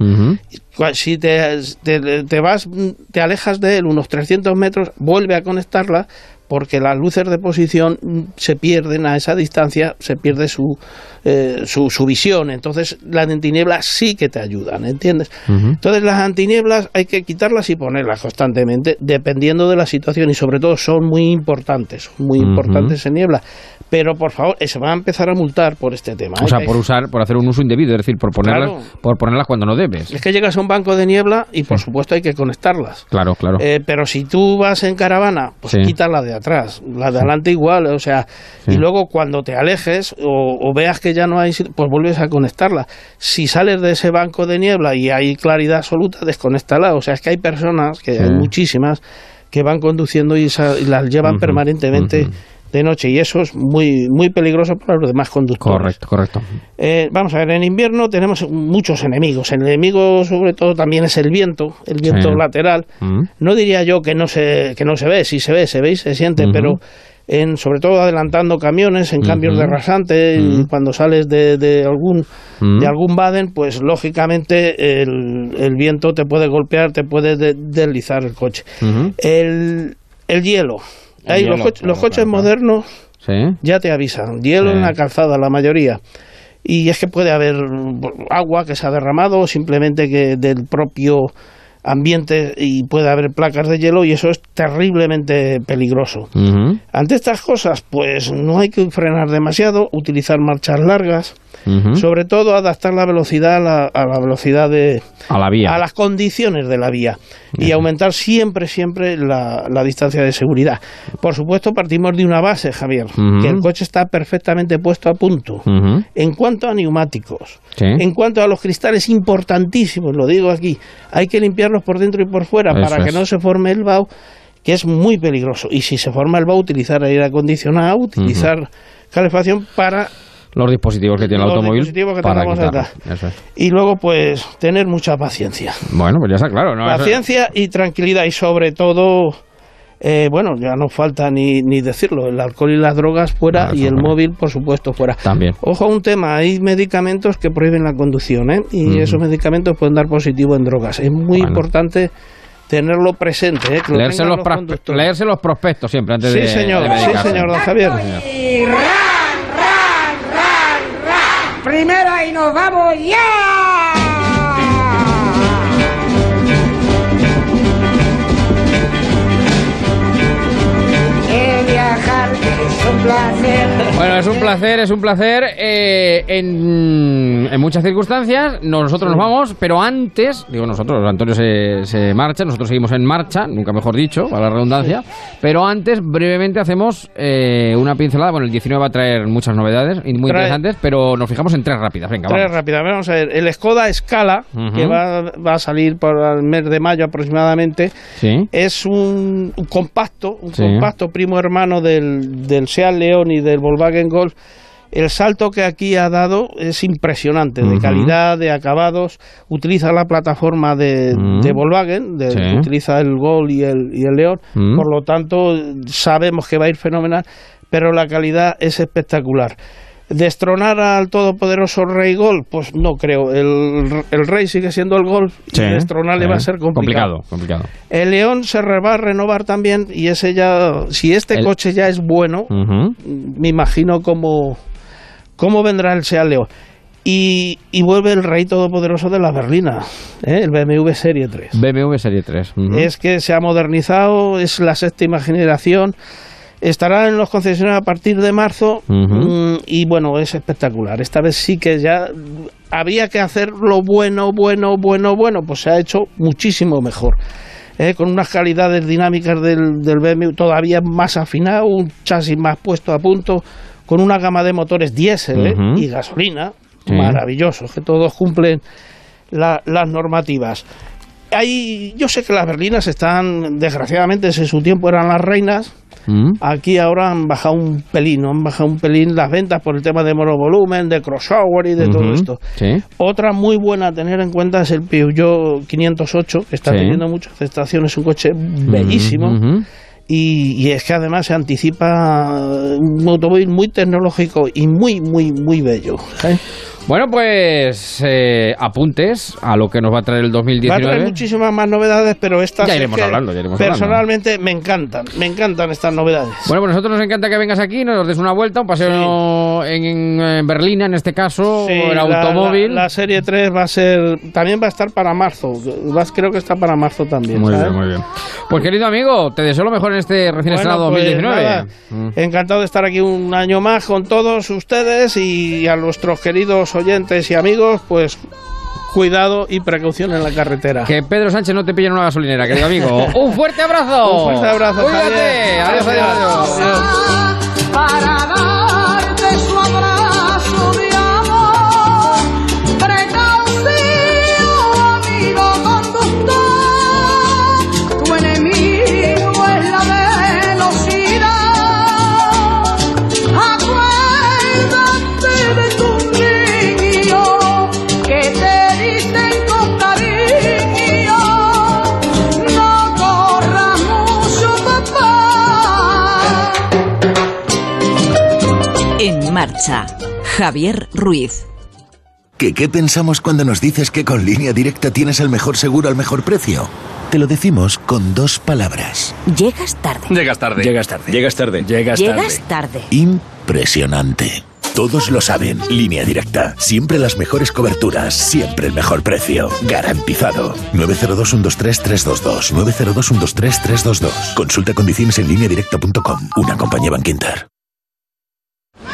Si te, te, te vas, te alejas de él unos 300 metros, vuelve a conectarla porque las luces de posición se pierden a esa distancia, se pierde su, eh, su, su visión. Entonces las antinieblas sí que te ayudan, ¿entiendes? Entonces las antinieblas hay que quitarlas y ponerlas constantemente, dependiendo de la situación y sobre todo son muy importantes, muy importantes en niebla. Pero por favor, eh, se va a empezar a multar por este tema. O ¿eh? sea, Que por usar, por hacer un uso indebido, es decir, por ponerlas, Claro. por ponerlas cuando no debes. Es que llegas a un banco de niebla y por supuesto hay que conectarlas. Claro, claro. Eh, pero si tú vas en caravana, pues Sí. quita la de atrás, la de adelante igual, o sea, y luego cuando te alejes o, o veas que ya no hay, pues vuelves a conectarla. Si sales de ese banco de niebla y hay claridad absoluta, desconéctala. O sea, es que hay personas, que hay muchísimas, que van conduciendo y, esa- y las llevan permanentemente. De noche y eso es muy muy peligroso para los demás conductores. Correcto, correcto. Eh, vamos a ver, en invierno tenemos muchos enemigos. El enemigo, sobre todo, también es el viento, el viento Sí. lateral. Mm. No diría yo que no se, que no se ve, sí se ve, se ve y se siente, pero en, sobre todo adelantando camiones, en cambios de rasante, Ujú. cuando sales de, de algún de algún baden, pues lógicamente el, el viento te puede golpear, te puede de- deslizar el coche. El, el hielo. Ahí, los, coches- claro, los coches claro, claro. modernos Sí. ya te avisan. Hielo Sí. en la calzada, la mayoría. Y es que puede haber agua que se ha derramado, o simplemente que del propio ambiente y puede haber placas de hielo y eso es terriblemente peligroso. Ante estas cosas, pues no hay que frenar demasiado, utilizar marchas largas, sobre todo adaptar la velocidad a la, a la velocidad de A la vía. a las condiciones de la vía y aumentar siempre, siempre la, la distancia de seguridad. Por supuesto, partimos de una base, Javier, que el coche está perfectamente puesto a punto. En cuanto a neumáticos, Sí. en cuanto a los cristales importantísimos, lo digo aquí, hay que limpiarlos por dentro y por fuera Eso para que es. no se forme el vaho, que es muy peligroso. Y si se forma el vaho, utilizar aire acondicionado, utilizar calefacción para los dispositivos que tiene el automóvil dispositivos que para es. Y luego, pues, tener mucha paciencia. Bueno, pues ya está claro. ¿no? Paciencia y tranquilidad y sobre todo, eh, bueno, ya no falta ni, ni decirlo, el alcohol y las drogas fuera y el móvil, por supuesto, fuera. También. Ojo a un tema, hay medicamentos que prohíben la conducción ¿eh? y esos medicamentos pueden dar positivo en drogas. Es muy Bueno. importante tenerlo presente. ¿eh? Que Leerse los, los leerse los prospectos siempre antes Sí, de señor, de sí, señor, don Javier. Y ran, ran, ran, ran. Primera y nos vamos ya. Placer. Bueno, es un placer, es un placer. eh, en, en muchas circunstancias, nosotros nos vamos, pero antes, digo nosotros, Antonio se, se marcha, nosotros seguimos en marcha, nunca mejor dicho, a la redundancia. Pero antes, brevemente, hacemos eh, una pincelada. Bueno, el 19 va a traer muchas novedades y muy Trae- interesantes, pero nos fijamos en tres rápidas. Venga, Tres vamos. rápidas, vamos a ver. El Skoda Scala, que va, va a salir por el mes de mayo aproximadamente, Sí. es un, un compacto, un Sí. compacto primo hermano del, del Seat León y del Volkswagen Golf. El salto que aquí ha dado es impresionante, de calidad, de acabados. Utiliza la plataforma de, Mm. de Volkswagen, de- Sí. utiliza el Golf y el, y el León. Por lo tanto, sabemos que va a ir fenomenal, pero la calidad es espectacular. ¿Destronar al todopoderoso Rey Golf? Pues no creo. El, el Rey sigue siendo el Golf Sí, y destronarle sí. va a ser complicado. Complicado, complicado. El León se va a renovar también y ese ya, si este El- coche ya es bueno, me imagino cómo, cómo vendrá el Seat León. Y, y vuelve el rey todopoderoso de la berlina, ¿eh? el BMW Serie 3. BMW Serie 3. ujú. Es que se ha modernizado, es la séptima generación, estará en los concesionarios a partir de marzo mm, y bueno, es espectacular. Esta vez sí que ya había que hacer lo bueno, bueno, bueno, bueno, pues se ha hecho muchísimo mejor. ¿eh? con unas calidades dinámicas del, del BMW todavía más afinado, un chasis más puesto a punto, con una gama de motores diésel ¿eh? Y gasolina, Sí. maravillosos, que todos cumplen la- las normativas. Hay, yo sé que las berlinas están, desgraciadamente, en su tiempo eran las reinas. Mm. Aquí ahora han bajado un pelín, ¿no? han bajado un pelín las ventas por el tema de monovolumen, de crossover y de todo esto. Sí. Otra muy buena a tener en cuenta es el Peugeot 508, que está Sí. teniendo mucha aceptación, es un coche bellísimo. Y, y es que además se anticipa un automóvil muy tecnológico y muy, muy, muy bello. ¿eh? Bueno, pues eh, apuntes a lo que nos va a traer el Va a traer 2019. muchísimas más novedades, pero estas Ya es iremos que hablando, ya iremos hablando. personalmente me encantan, me encantan estas novedades. Bueno, pues a nosotros nos encanta que vengas aquí, nos des una vuelta, un paseo en, en Berlín, en este caso, Sí, el automóvil. La, la serie 3 va a ser, también va a estar para marzo. Va- creo que está para marzo también. Muy ¿sabes? bien, muy bien. Pues querido amigo, te deseo lo mejor en este recién Bueno, estrenado pues 2019. nada, Mm. Encantado de estar aquí un año más con todos ustedes y a nuestros queridos oyentes y amigos, pues cuidado y precaución en la carretera. Que Pedro Sánchez no te pille en una gasolinera, querido amigo. (laughs) ¡Un fuerte abrazo! Un fuerte abrazo, Cuídate. Javier. Adiós, adiós, adiós. para marcha, Javier Ruiz. ¿Que qué pensamos cuando nos dices que con línea directa tienes el mejor seguro al mejor precio? Te lo decimos con dos palabras. Llegas tarde. Llegas tarde. Llegas tarde. Llegas tarde. Llegas Llegas tarde. Impresionante. Todos lo saben. Línea directa. Siempre las mejores coberturas. Siempre el mejor precio. Garantizado. 902-123-322. 902-123-322. Consulta condiciones en lineadirecta.com. Una compañía Bankinter.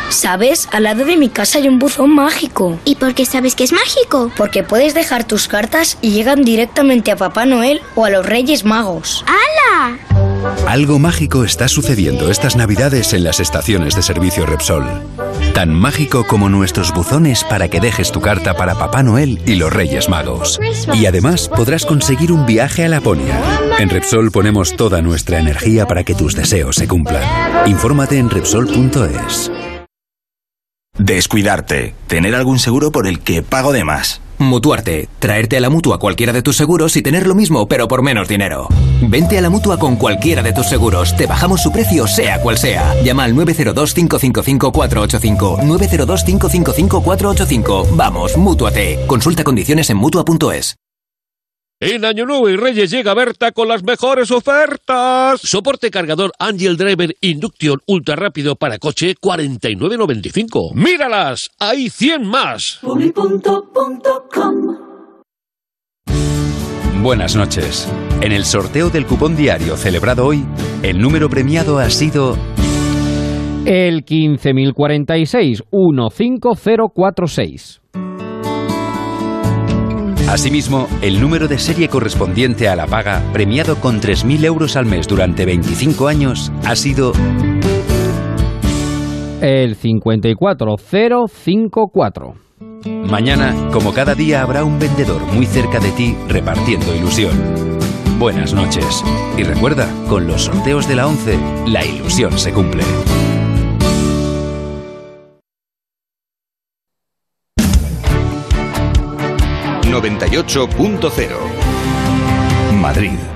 ¿Sabes? Al lado de mi casa hay un buzón mágico. ¿Y por qué sabes que es mágico? Porque puedes dejar tus cartas y llegan directamente a Papá Noel o a los Reyes Magos. ¡Hala! Algo mágico está sucediendo estas navidades en las estaciones de servicio Repsol. Tan mágico como nuestros buzones para que dejes tu carta para Papá Noel y los Reyes Magos. Y además podrás conseguir un viaje a Laponia. En Repsol ponemos toda nuestra energía para que tus deseos se cumplan. Infórmate en Repsol.es. Descuidarte. Tener algún seguro por el que pago de más. Mutuarte. Traerte a la mutua cualquiera de tus seguros y tener lo mismo, pero por menos dinero. Vente a la mutua con cualquiera de tus seguros. Te bajamos su precio, sea cual sea. Llama al 902-555-485. 902-555-485. Vamos, mutuate. Consulta condiciones en mutua.es. En Año Nuevo y Reyes llega Berta con las mejores ofertas. Soporte cargador Angel Driver Induction ultra rápido para coche 49.95. ¡Míralas! ¡Hay 100 más! Buenas noches. En el sorteo del cupón diario celebrado hoy, el número premiado ha sido El 15.046 15046. Asimismo, el número de serie correspondiente a la paga, premiado con 3.000 euros al mes durante 25 años, ha sido El 54054. Mañana, como cada día, habrá un vendedor muy cerca de ti repartiendo ilusión. Buenas noches. Y recuerda, con los sorteos de la 11, la ilusión se cumple. Madrid.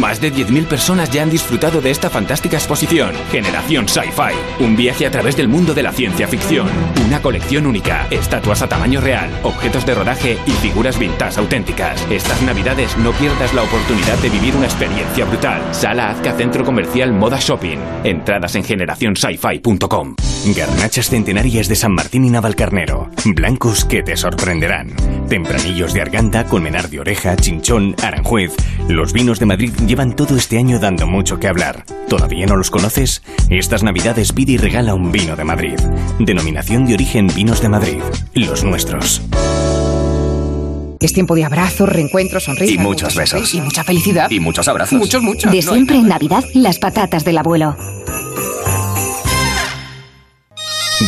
Más de 10.000 personas ya han disfrutado de esta fantástica exposición. Generación Sci-Fi. Un viaje a través del mundo de la ciencia ficción. Una colección única. Estatuas a tamaño real, objetos de rodaje y figuras vintage auténticas. Estas navidades no pierdas la oportunidad de vivir una experiencia brutal. Sala Azca Centro Comercial Moda Shopping. Entradas en generacionsci-fi.com. Garnachas centenarias de San Martín y Navalcarnero. Blancos que te sorprenderán. Tempranillos de Arganda, Colmenar de Oreja, Chinchón, Aranjuez. Los vinos de Madrid llevan todo este año dando mucho que hablar. ¿Todavía no los conoces? Estas navidades pide y regala un vino de Madrid. Denominación de origen Vinos de Madrid. Los nuestros. Es tiempo de abrazos, reencuentros, sonrisas. Y muchos besos. Y mucha felicidad. Y muchos abrazos. Muchos, muchos. De siempre en Navidad, las patatas del abuelo.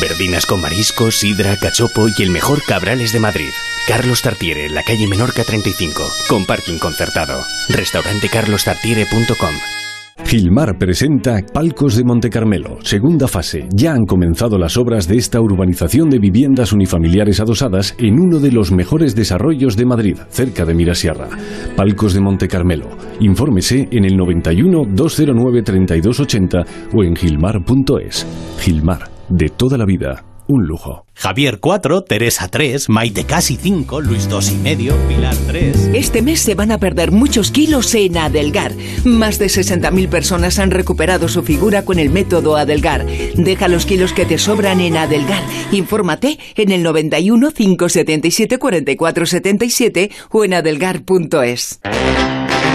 Verdinas con marisco, sidra, cachopo y el mejor cabrales de Madrid. Carlos Tartiere, la calle Menorca 35, con parking concertado. Restaurantecarlostartiere.com Gilmar presenta Palcos de Monte Carmelo, segunda fase. Ya han comenzado las obras de esta urbanización de viviendas unifamiliares adosadas en uno de los mejores desarrollos de Madrid, cerca de Mirasierra. Palcos de Monte Carmelo. Infórmese en el 91 209 3280 o en gilmar.es. Gilmar, de toda la vida, un lujo. Javier 4, Teresa 3, Maite casi 5, Luis 2 y medio, Pilar 3. Este mes se van a perder muchos kilos en Adelgar. Más de 60.000 personas han recuperado su figura con el método Adelgar. Deja los kilos que te sobran en Adelgar. Infórmate en el 91 577 44 77 o en adelgar.es.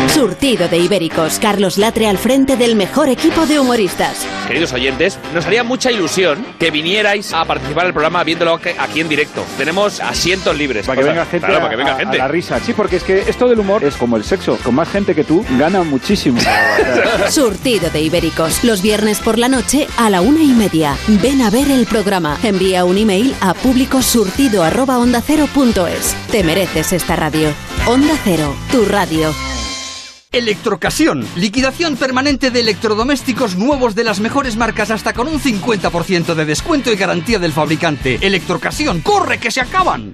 Surtido de Ibéricos, Carlos Latre al frente del mejor equipo de humoristas. Queridos oyentes, nos haría mucha ilusión que vinierais a participar del programa viéndolo aquí en directo. Tenemos asientos libres. Para que venga gente, Claro, a, para que venga gente. a la risa. Sí, porque es que esto del humor es como el sexo. Con más gente que tú, gana muchísimo. (laughs) Surtido de Ibéricos, los viernes por la noche a la una y media. Ven a ver el programa. Envía un email a públicosurtido.ondacero.es. Te mereces esta radio. Onda Cero, tu radio. Electrocasión, liquidación permanente de electrodomésticos nuevos de las mejores marcas hasta con un 50% de descuento y garantía del fabricante. Electrocasión, corre que se acaban.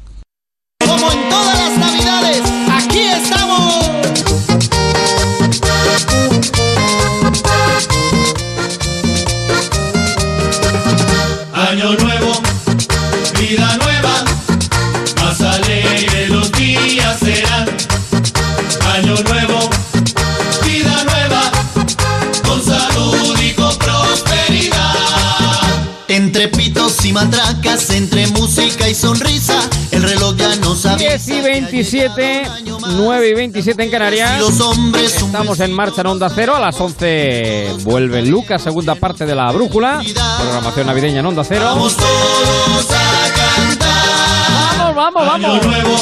Y matracas, entre música y sonrisa, el reloj ya nos avienta. 10 y 27, 9 y 27 en Canarias. Estamos en marcha en Onda Cero. A las 11 vuelve Lucas, segunda parte de la brújula. Programación navideña en Onda Cero. Vamos todos a cantar. Vamos, vamos, Año nuevo,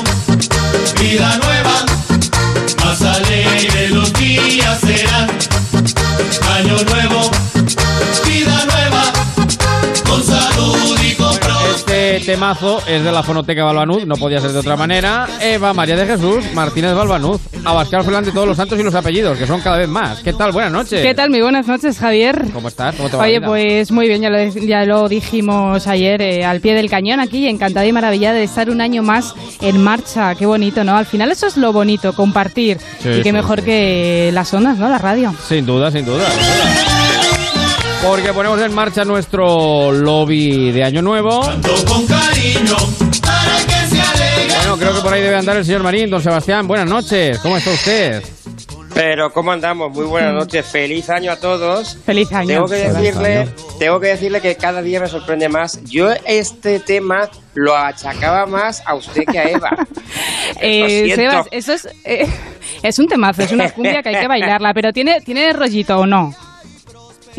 vida nueva, más alegre temazo es de la Fonoteca Balbanuz, no podía ser de otra manera. Eva María de Jesús Martínez Balbanuz. Abascal Fernández, todos los santos y los apellidos, que son cada vez más. ¿Qué tal? Buenas noches. ¿Qué tal? Muy buenas noches, Javier. ¿Cómo estás? ¿Cómo te va Oye, pues muy bien, ya lo, ya lo dijimos ayer eh, al pie del cañón aquí, encantada y maravillada de estar un año más en marcha. Qué bonito, ¿no? Al final eso es lo bonito, compartir. Sí, y qué sí, mejor sí. que las ondas, ¿no? La radio. Sin duda, sin duda. sin duda. Porque ponemos en marcha nuestro lobby de Año Nuevo. con cariño, para que se alegre. Bueno, creo que por ahí debe andar el señor Marín. Don Sebastián, buenas noches. ¿Cómo está usted? Pero ¿cómo andamos? Muy buenas noches, feliz año a todos. Feliz año. Tengo que decirle, tengo que decirle que cada día me sorprende más. Yo este tema lo achacaba más a usted que a Eva. (laughs) Eh. Sebas, eso es, eh, es un temazo, es una cumbia que hay que bailarla, pero ¿tiene, tiene rollito o no?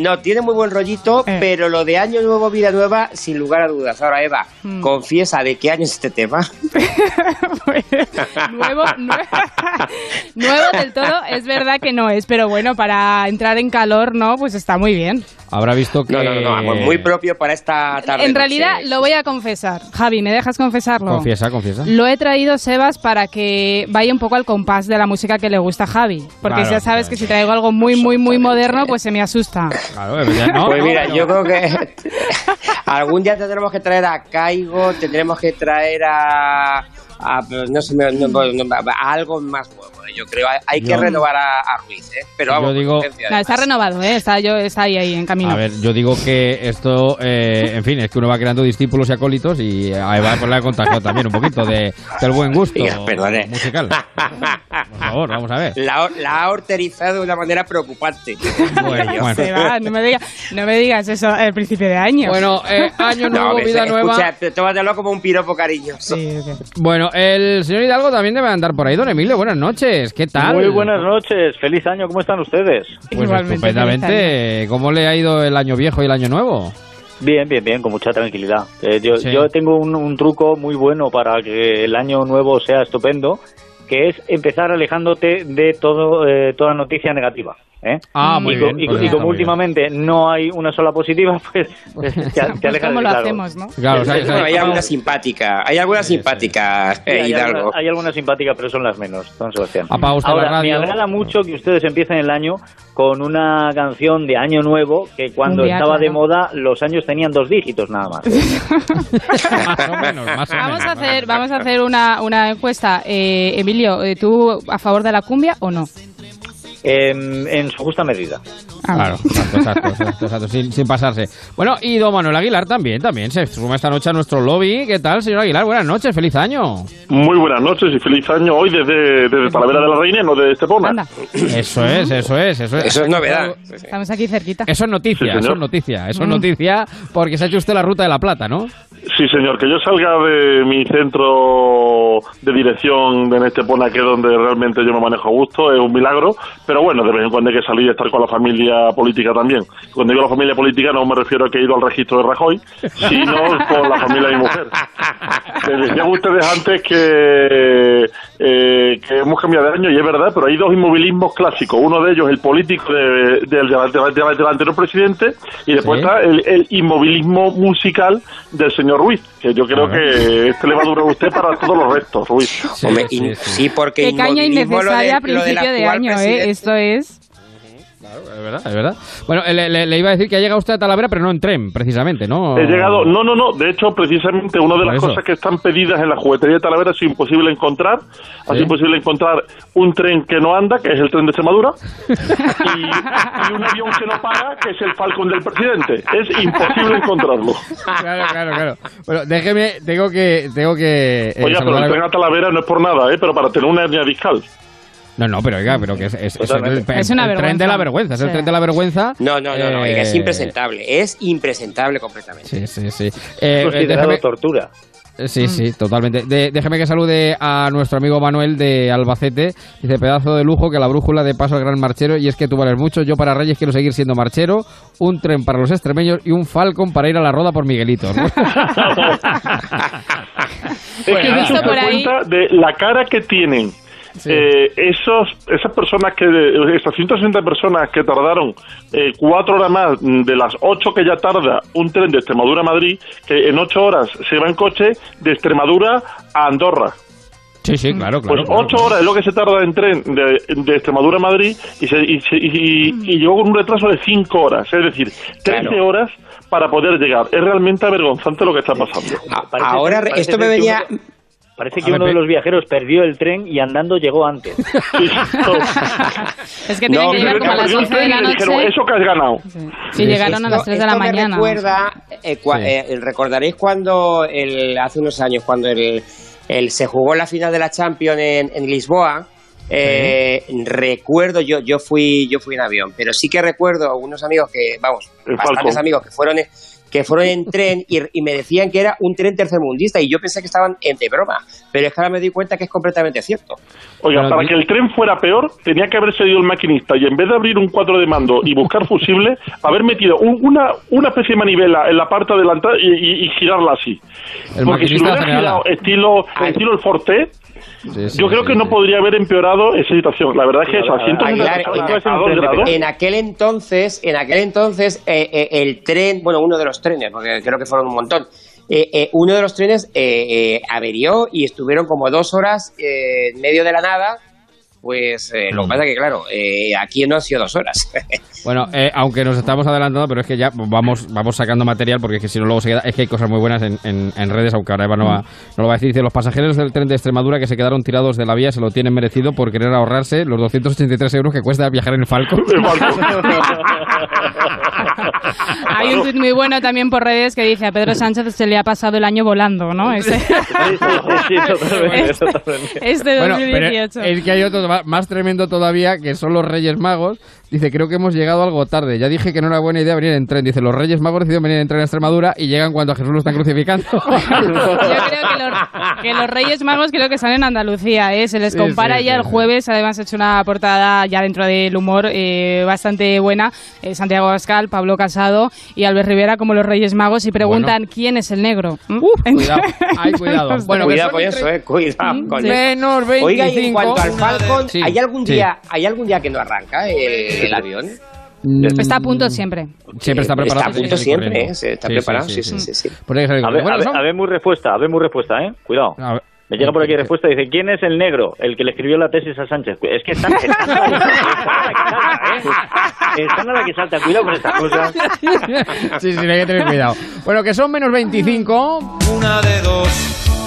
No, tiene muy buen rollito, Eh. pero lo de año nuevo, vida nueva, sin lugar a dudas. Ahora, Eva, Mm. confiesa de qué año es este tema. (laughs) nuevo, nue- (laughs) nuevo del todo, es verdad que no es, pero bueno, para entrar en calor, ¿no? Pues está muy bien. Habrá visto que... No, no, no, muy propio para esta tarde. En noche. realidad, lo voy a confesar. Javi, ¿me dejas confesarlo? Confiesa, confiesa. Lo he traído, Sebas, para que vaya un poco al compás de la música que le gusta a Javi. Porque Claro, ya sabes que si traigo algo muy, muy, muy moderno, pues se me asusta. Claro, es verdad, ¿no? pues mira, yo creo que (laughs) algún día tendremos que traer a Caigo, tendremos que traer a, a- no sé, no- no- no- a algo más nuevo. ¿Eh? Yo creo, hay, hay que Yo- renovar a, a Ruiz, ¿eh? Pero vamos, Yo digo- No, está renovado, ¿eh? Está, yo, está ahí, ahí, en camino. A ver, yo digo que esto, eh, en fin, es que uno va creando discípulos y acólitos y a Eva pues le ha contagiado también un poquito de, del buen gusto musical. (laughs) Por favor, vamos a ver. La, la ha horterizado de una manera preocupante. Bueno, bueno. Se va, no me, diga- no me digas eso al principio de año. Bueno, eh, año nuevo, vida se- nueva. Escucha, tómatelo como un piropo cariñoso. Bueno, el señor Hidalgo también debe andar por ahí. Don Emilio, buenas noches. ¿Qué tal? Muy buenas noches, feliz año, ¿cómo están ustedes? Pues estupendamente. ¿Cómo le ha ido el año viejo y el año nuevo? Bien, bien, bien, con mucha tranquilidad. Eh, yo, Sí. yo tengo un, un truco muy bueno para que el año nuevo sea estupendo, que es empezar alejándote de todo eh, toda noticia negativa. ¿Eh? Ah, muy y, bien, y, pues y como bien. últimamente no hay una sola positiva, (laughs) pues, pues te, (laughs) Pues alejas cómo de lo claro. hacemos, ¿no? Claro, o sea, o sea, Bueno, hay alguna simpática, hay alguna simpática, Sí, eh, hay, Hidalgo. alguna, hay alguna simpática, pero son las menos, don Sebastián. Ahora, radio. me agrada mucho que ustedes empiecen el año con una canción de Año Nuevo que cuando estaba de moda los años tenían dos dígitos nada más. (laughs) más o menos, más o Vamos menos. a hacer, vamos a hacer una, una encuesta. Eh, Emilio, eh, ¿tú a favor de la cumbia o no? En, en su justa medida. Claro, exacto, exacto, sin, sin pasarse. Bueno, y don Manuel Aguilar también, también se suma esta noche a nuestro lobby. ¿Qué tal, señor Aguilar? Buenas noches, feliz año. Muy buenas noches y feliz año hoy desde, desde Talavera de la Reina, y no de Estepona. Eso es, eso es, eso es. Eso es novedad. Estamos aquí cerquita. Eso es noticia, Sí, eso es noticia, eso es Mm. noticia porque se ha hecho usted la ruta de la plata, ¿no? Sí, señor, que yo salga de mi centro de dirección en Estepona, que es donde realmente yo me manejo a gusto, es un milagro, pero bueno, de vez en cuando hay que salir y estar con la familia política también. Cuando digo la familia política no me refiero a que he ido al registro de Rajoy, sino con la familia de mi mujer. Les decían ustedes antes que, eh, que hemos cambiado de año y es verdad, pero hay dos inmovilismos clásicos. Uno de ellos el político de- del, del- del- del- del anterior presidente y después Sí. está el, el inmovilismo musical del señor Ruiz, que yo creo que este le va a durar a usted para todos los restos, Ruiz. Hombre, in- sí, porque Qué caña lo de- innecesaria a lo principio de año, ¿eh? Esto es... Es verdad, es verdad. Bueno, le, le- le iba a decir que ha llegado usted a Talavera, pero no en tren, precisamente, ¿no? He llegado, no, no, no, de hecho, precisamente una de las eso. cosas que están pedidas en la juguetería de Talavera sido imposible encontrar, ha Sí. sido imposible encontrar un tren que no anda, que es el tren de Extremadura, y, y un avión que no para, que es el Falcon del presidente. Es imposible encontrarlo. Claro, claro, claro. Bueno, déjeme, tengo que... Tengo que eh, Oye, pero el tren a Talavera no es por nada, ¿eh? pero para tener una hernia discal. No, no, pero oiga, pero que es, es- es el, Totalmente. el Es una tren de la vergüenza, es el Sí. tren de la vergüenza. No, no, no, no, oiga, es Eh, impresentable, es impresentable completamente. Sí, sí, sí. Eh, Considerado déjeme- tortura. Sí, sí, totalmente. De- déjeme que salude a nuestro amigo Manuel de Albacete. Dice, pedazo de lujo que la brújula de paso al gran marchero. Y es que tú vales mucho. Yo para Reyes quiero seguir siendo marchero. Un tren para los extremeños y un Falcon para ir a la roda por Miguelito. ¿no? (laughs) (laughs) Es que Bueno, se visto por ahí- cuenta de la cara que tienen eh, esos, esas personas que, estas 160 personas que tardaron eh, cuatro horas más de las ocho que ya tarda un tren de Extremadura a Madrid, que en ocho horas se va en coche de Extremadura a Andorra. Sí, sí, claro, claro. Pues claro, ocho horas es lo que se tarda en tren de, de Extremadura a Madrid y, se, y, se- y- y llegó con un retraso de cinco horas, es decir, 13 horas para poder llegar. Es realmente avergonzante lo que está pasando. Ahora, parece esto me venía... Parece A que uno de los viajeros perdió el tren y andando llegó antes. (laughs) Es que tienen No, que llegar pero como a las perdió el 11 de tren la le dijeron, noche. Eso que has ganado. Sí, llegaron a las 3 de la mañana. recuerda, eh, cua- Sí. eh, recordaréis cuando el, hace unos años, cuando el, el- se jugó la final de la Champions en, en Lisboa. eh, Recuerdo, yo, yo fui, yo fui en avión, pero sí que recuerdo unos amigos que, vamos, El bastantes Falcon. amigos que fueron, en- que fueron en tren y, y me decían que era un tren tercermundista y yo pensé que estaban en de broma, pero es que ahora me doy cuenta que es completamente cierto. Oiga, para que el tren fuera peor, tenía que haberse ido el maquinista y en vez de abrir un cuadro de mando y buscar fusible, (laughs) haber metido un- una, una especie de manivela en la parte delantera y, y- y girarla así. El Porque si lo hubiera girado estilo, estilo el Forte, yo creo que no podría haber empeorado esa situación. La verdad es que eso, a 160 Aguilar, en, en aquel entonces, en aquel entonces, eh, eh, el tren, bueno, uno de los trenes, porque creo que fueron un montón, eh, eh, uno de los trenes eh, eh, averió y estuvieron como dos horas eh, en medio de la nada. Pues eh, lo que pasa que, claro, eh, aquí no han sido dos horas. (laughs) Bueno, eh, aunque nos estamos adelantando, pero es que ya vamos vamos sacando material porque es que si no luego se queda. Es que hay cosas muy buenas en, en- en redes, aunque ahora Eva no, va, no lo va a decir. Dice: Los pasajeros del tren de Extremadura que se quedaron tirados de la vía se lo tienen merecido por querer ahorrarse los 283 euros que cuesta viajar en el Falcon. (laughs) (laughs) Hay un tuit muy bueno también por redes que dice a Pedro Sánchez se le ha pasado el año volando, ¿no? Ese. Este Bueno, pero 2018. es que hay otro más tremendo todavía que son los Reyes Magos. Dice, creo que hemos llegado algo tarde. Ya dije que no era buena idea venir en tren. Dice, los Reyes Magos decidieron venir en tren a Extremadura y llegan cuando a Jesús lo están crucificando. (laughs) Yo creo que los, que los Reyes Magos creo que están en Andalucía, ¿eh? Se les Sí, compara sí, ya sí, el sí. jueves, además ha hecho una portada ya dentro del humor eh, bastante buena. Eh, Santiago Abascal, Pablo Casado y Albert Rivera como los Reyes Magos y preguntan quién es el negro. ¿Mm? cuidado, ay, cuidado. (laughs) Bueno, cuidado con eso, eh, cuidado Mm, con sí. eso. Menos Oiga, y en 25. cuanto al Sí, ¿hay algún sí. día, hay algún día que no arranca el, el avión? Está a punto siempre. Siempre está preparado. Está a punto sí, siempre, corriendo. ¿eh? Está preparado, sí, sí, sí, muy respuesta, a ver muy respuesta, ¿eh? Cuidado. son- a ver. Me llega por aquí respuesta y dice, ¿quién es el negro? El que le escribió la tesis a Sánchez. Es que están, están, salta, ¿eh? Están a la que salta. Cuidado con estas cosas. Sí, sí, hay que tener cuidado. Bueno, que son menos 25. Una de dos.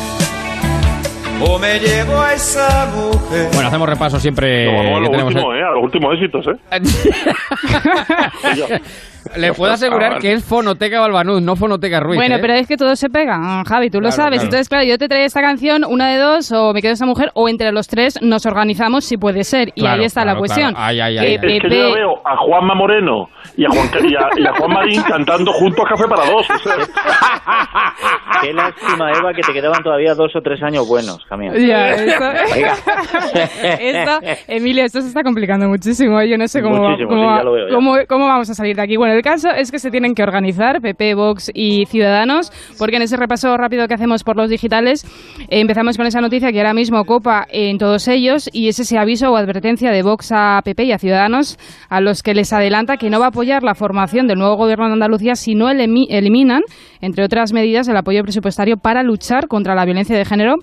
O me llevo a esa mujer. Bueno, hacemos repaso siempre Vamos a que lo tenemos. último, ¿eh? A los últimos éxitos, ¿eh? (laughs) Le puedo asegurar que es Fonoteca Balbanud, no Fonoteca Ruiz. Bueno, ¿eh? pero es que todo se pega, ah, Javi, tú lo sabes. claro. Entonces, claro, yo te traía esta canción, una de dos, o me quedo esa mujer, o entre los tres nos organizamos si puede ser. Y Claro, ahí está la cuestión. claro. Ay, ay, Que ay. Es que yo veo a Juanma Moreno y a Juan, y a, y a Juan Marín cantando juntos Café para Dos. o sea. (laughs) Qué lástima, Eva, que te quedaban todavía dos o tres años buenos, Camión. Ya, (laughs) esto, (laughs) esto, Emilio, esto se está complicando muchísimo. ¿eh? Yo no sé cómo, Muchísimo, cómo, sí, cómo- cómo vamos a salir de aquí. El caso es que se tienen que organizar PP, Vox y Ciudadanos, porque en ese repaso rápido que hacemos por los digitales, eh, empezamos con esa noticia que ahora mismo copa en todos ellos y es ese aviso o advertencia de Vox a PP y a Ciudadanos a los que les adelanta que no va a apoyar la formación del nuevo gobierno de Andalucía si no elimi- eliminan, entre otras medidas, el apoyo presupuestario para luchar contra la violencia de género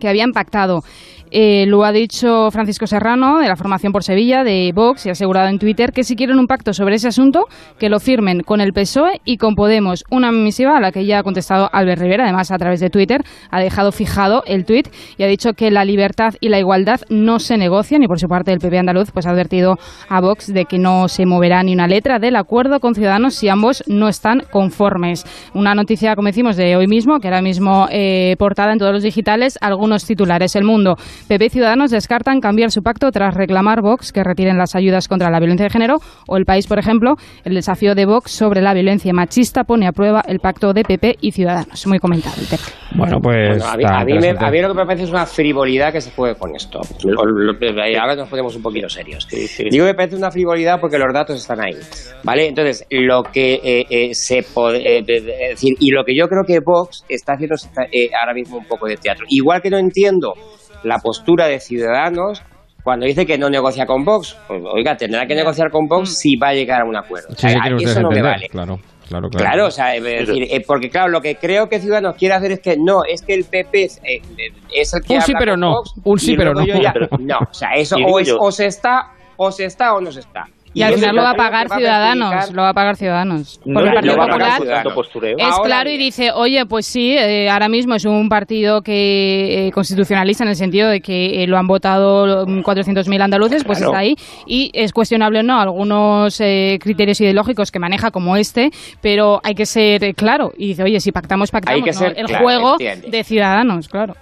que habían pactado. Eh, lo ha dicho Francisco Serrano, de la formación por Sevilla, de Vox, y ha asegurado en Twitter que si quieren un pacto sobre ese asunto, que lo firmen con el PSOE y con Podemos. Una misiva a la que ya ha contestado Albert Rivera, además a través de Twitter, ha dejado fijado el tuit y ha dicho que la libertad y la igualdad no se negocian y por su parte el PP andaluz pues ha advertido a Vox de que no se moverá ni una letra del acuerdo con Ciudadanos si ambos no están conformes. Una noticia, como decimos, de hoy mismo, que ahora mismo eh, portada en todos los digitales, algunos titulares. El mundo PP y Ciudadanos descartan cambiar su pacto tras reclamar Vox que retiren las ayudas contra la violencia de género o el país, por ejemplo, el desafío de Vox sobre la violencia machista pone a prueba el pacto de PP y Ciudadanos. Muy comentado el tema. Bueno, pues. Bueno, a, mí, está a mí me- interesante. a mí lo que me parece es una frivolidad que se juegue con esto. Lo- Ahora nos ponemos un poquito serios. Digo que me parece una frivolidad porque los datos están ahí. ¿Vale? Entonces, lo que eh, eh, se puede. eh, decir, y lo que yo creo que Vox está haciendo eh, ahora mismo un poco de teatro. Igual que no entiendo la postura de Ciudadanos. Cuando dice que no negocia con Vox, pues, oiga, tendrá que negociar con Vox si va a llegar a un acuerdo. O Sí, sea, sí, quieren eso no me vale. Claro, claro, claro. Claro, o sea, es decir, eh, porque claro, lo que creo que Ciudadanos quiere hacer es que no, es que el PP es, eh, es el que Un sí, habla pero con no. Vox, Un sí, pero no. ya- (laughs) Pero- no, o sea, eso o, es, o se está, o se está o no se está. Y al final lo va a pagar va a Ciudadanos, perjudicar- lo va a pagar Ciudadanos. No Porque el Partido a Popular es claro y dice, oye, pues sí, eh, ahora mismo es un partido que eh, constitucionalista en el sentido de que eh, lo han votado mm, 400.000 andaluces, pues Claro. está ahí. Y es cuestionable o no algunos eh, criterios ideológicos que maneja como este, pero hay que ser claro. Y dice, oye, si pactamos, pactamos. que ¿no? ser el claro, juego entiende. de Ciudadanos, claro.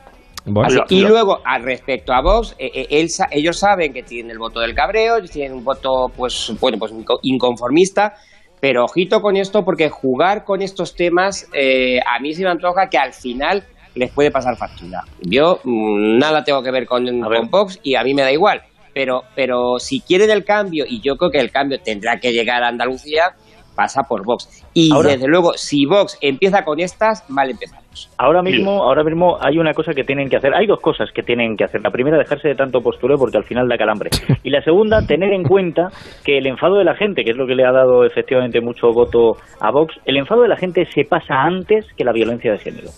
Así- y luego, al respecto a Vox, eh, eh, él sa- ellos saben que tienen el voto del cabreo, tienen un voto, pues, bueno, pues inco- inconformista, pero ojito con esto porque jugar con estos temas eh, a mí se me antoja que al final les puede pasar factura. Yo mm, nada tengo que ver con, con Vox y a mí me da igual, pero, pero si quieren el cambio, y yo creo que el cambio tendrá que llegar a Andalucía, pasa por Vox. Y Ahora- desde luego, si Vox empieza con estas, mal empezamos. Ahora mismo, ahora mismo hay una cosa que tienen que hacer. Hay dos cosas que tienen que hacer. La primera, dejarse de tanto postureo porque al final da calambre. (laughs) Y la segunda, tener en cuenta que el enfado de la gente, que es lo que le ha dado efectivamente mucho voto a Vox, el enfado de la gente se pasa antes que la violencia de género.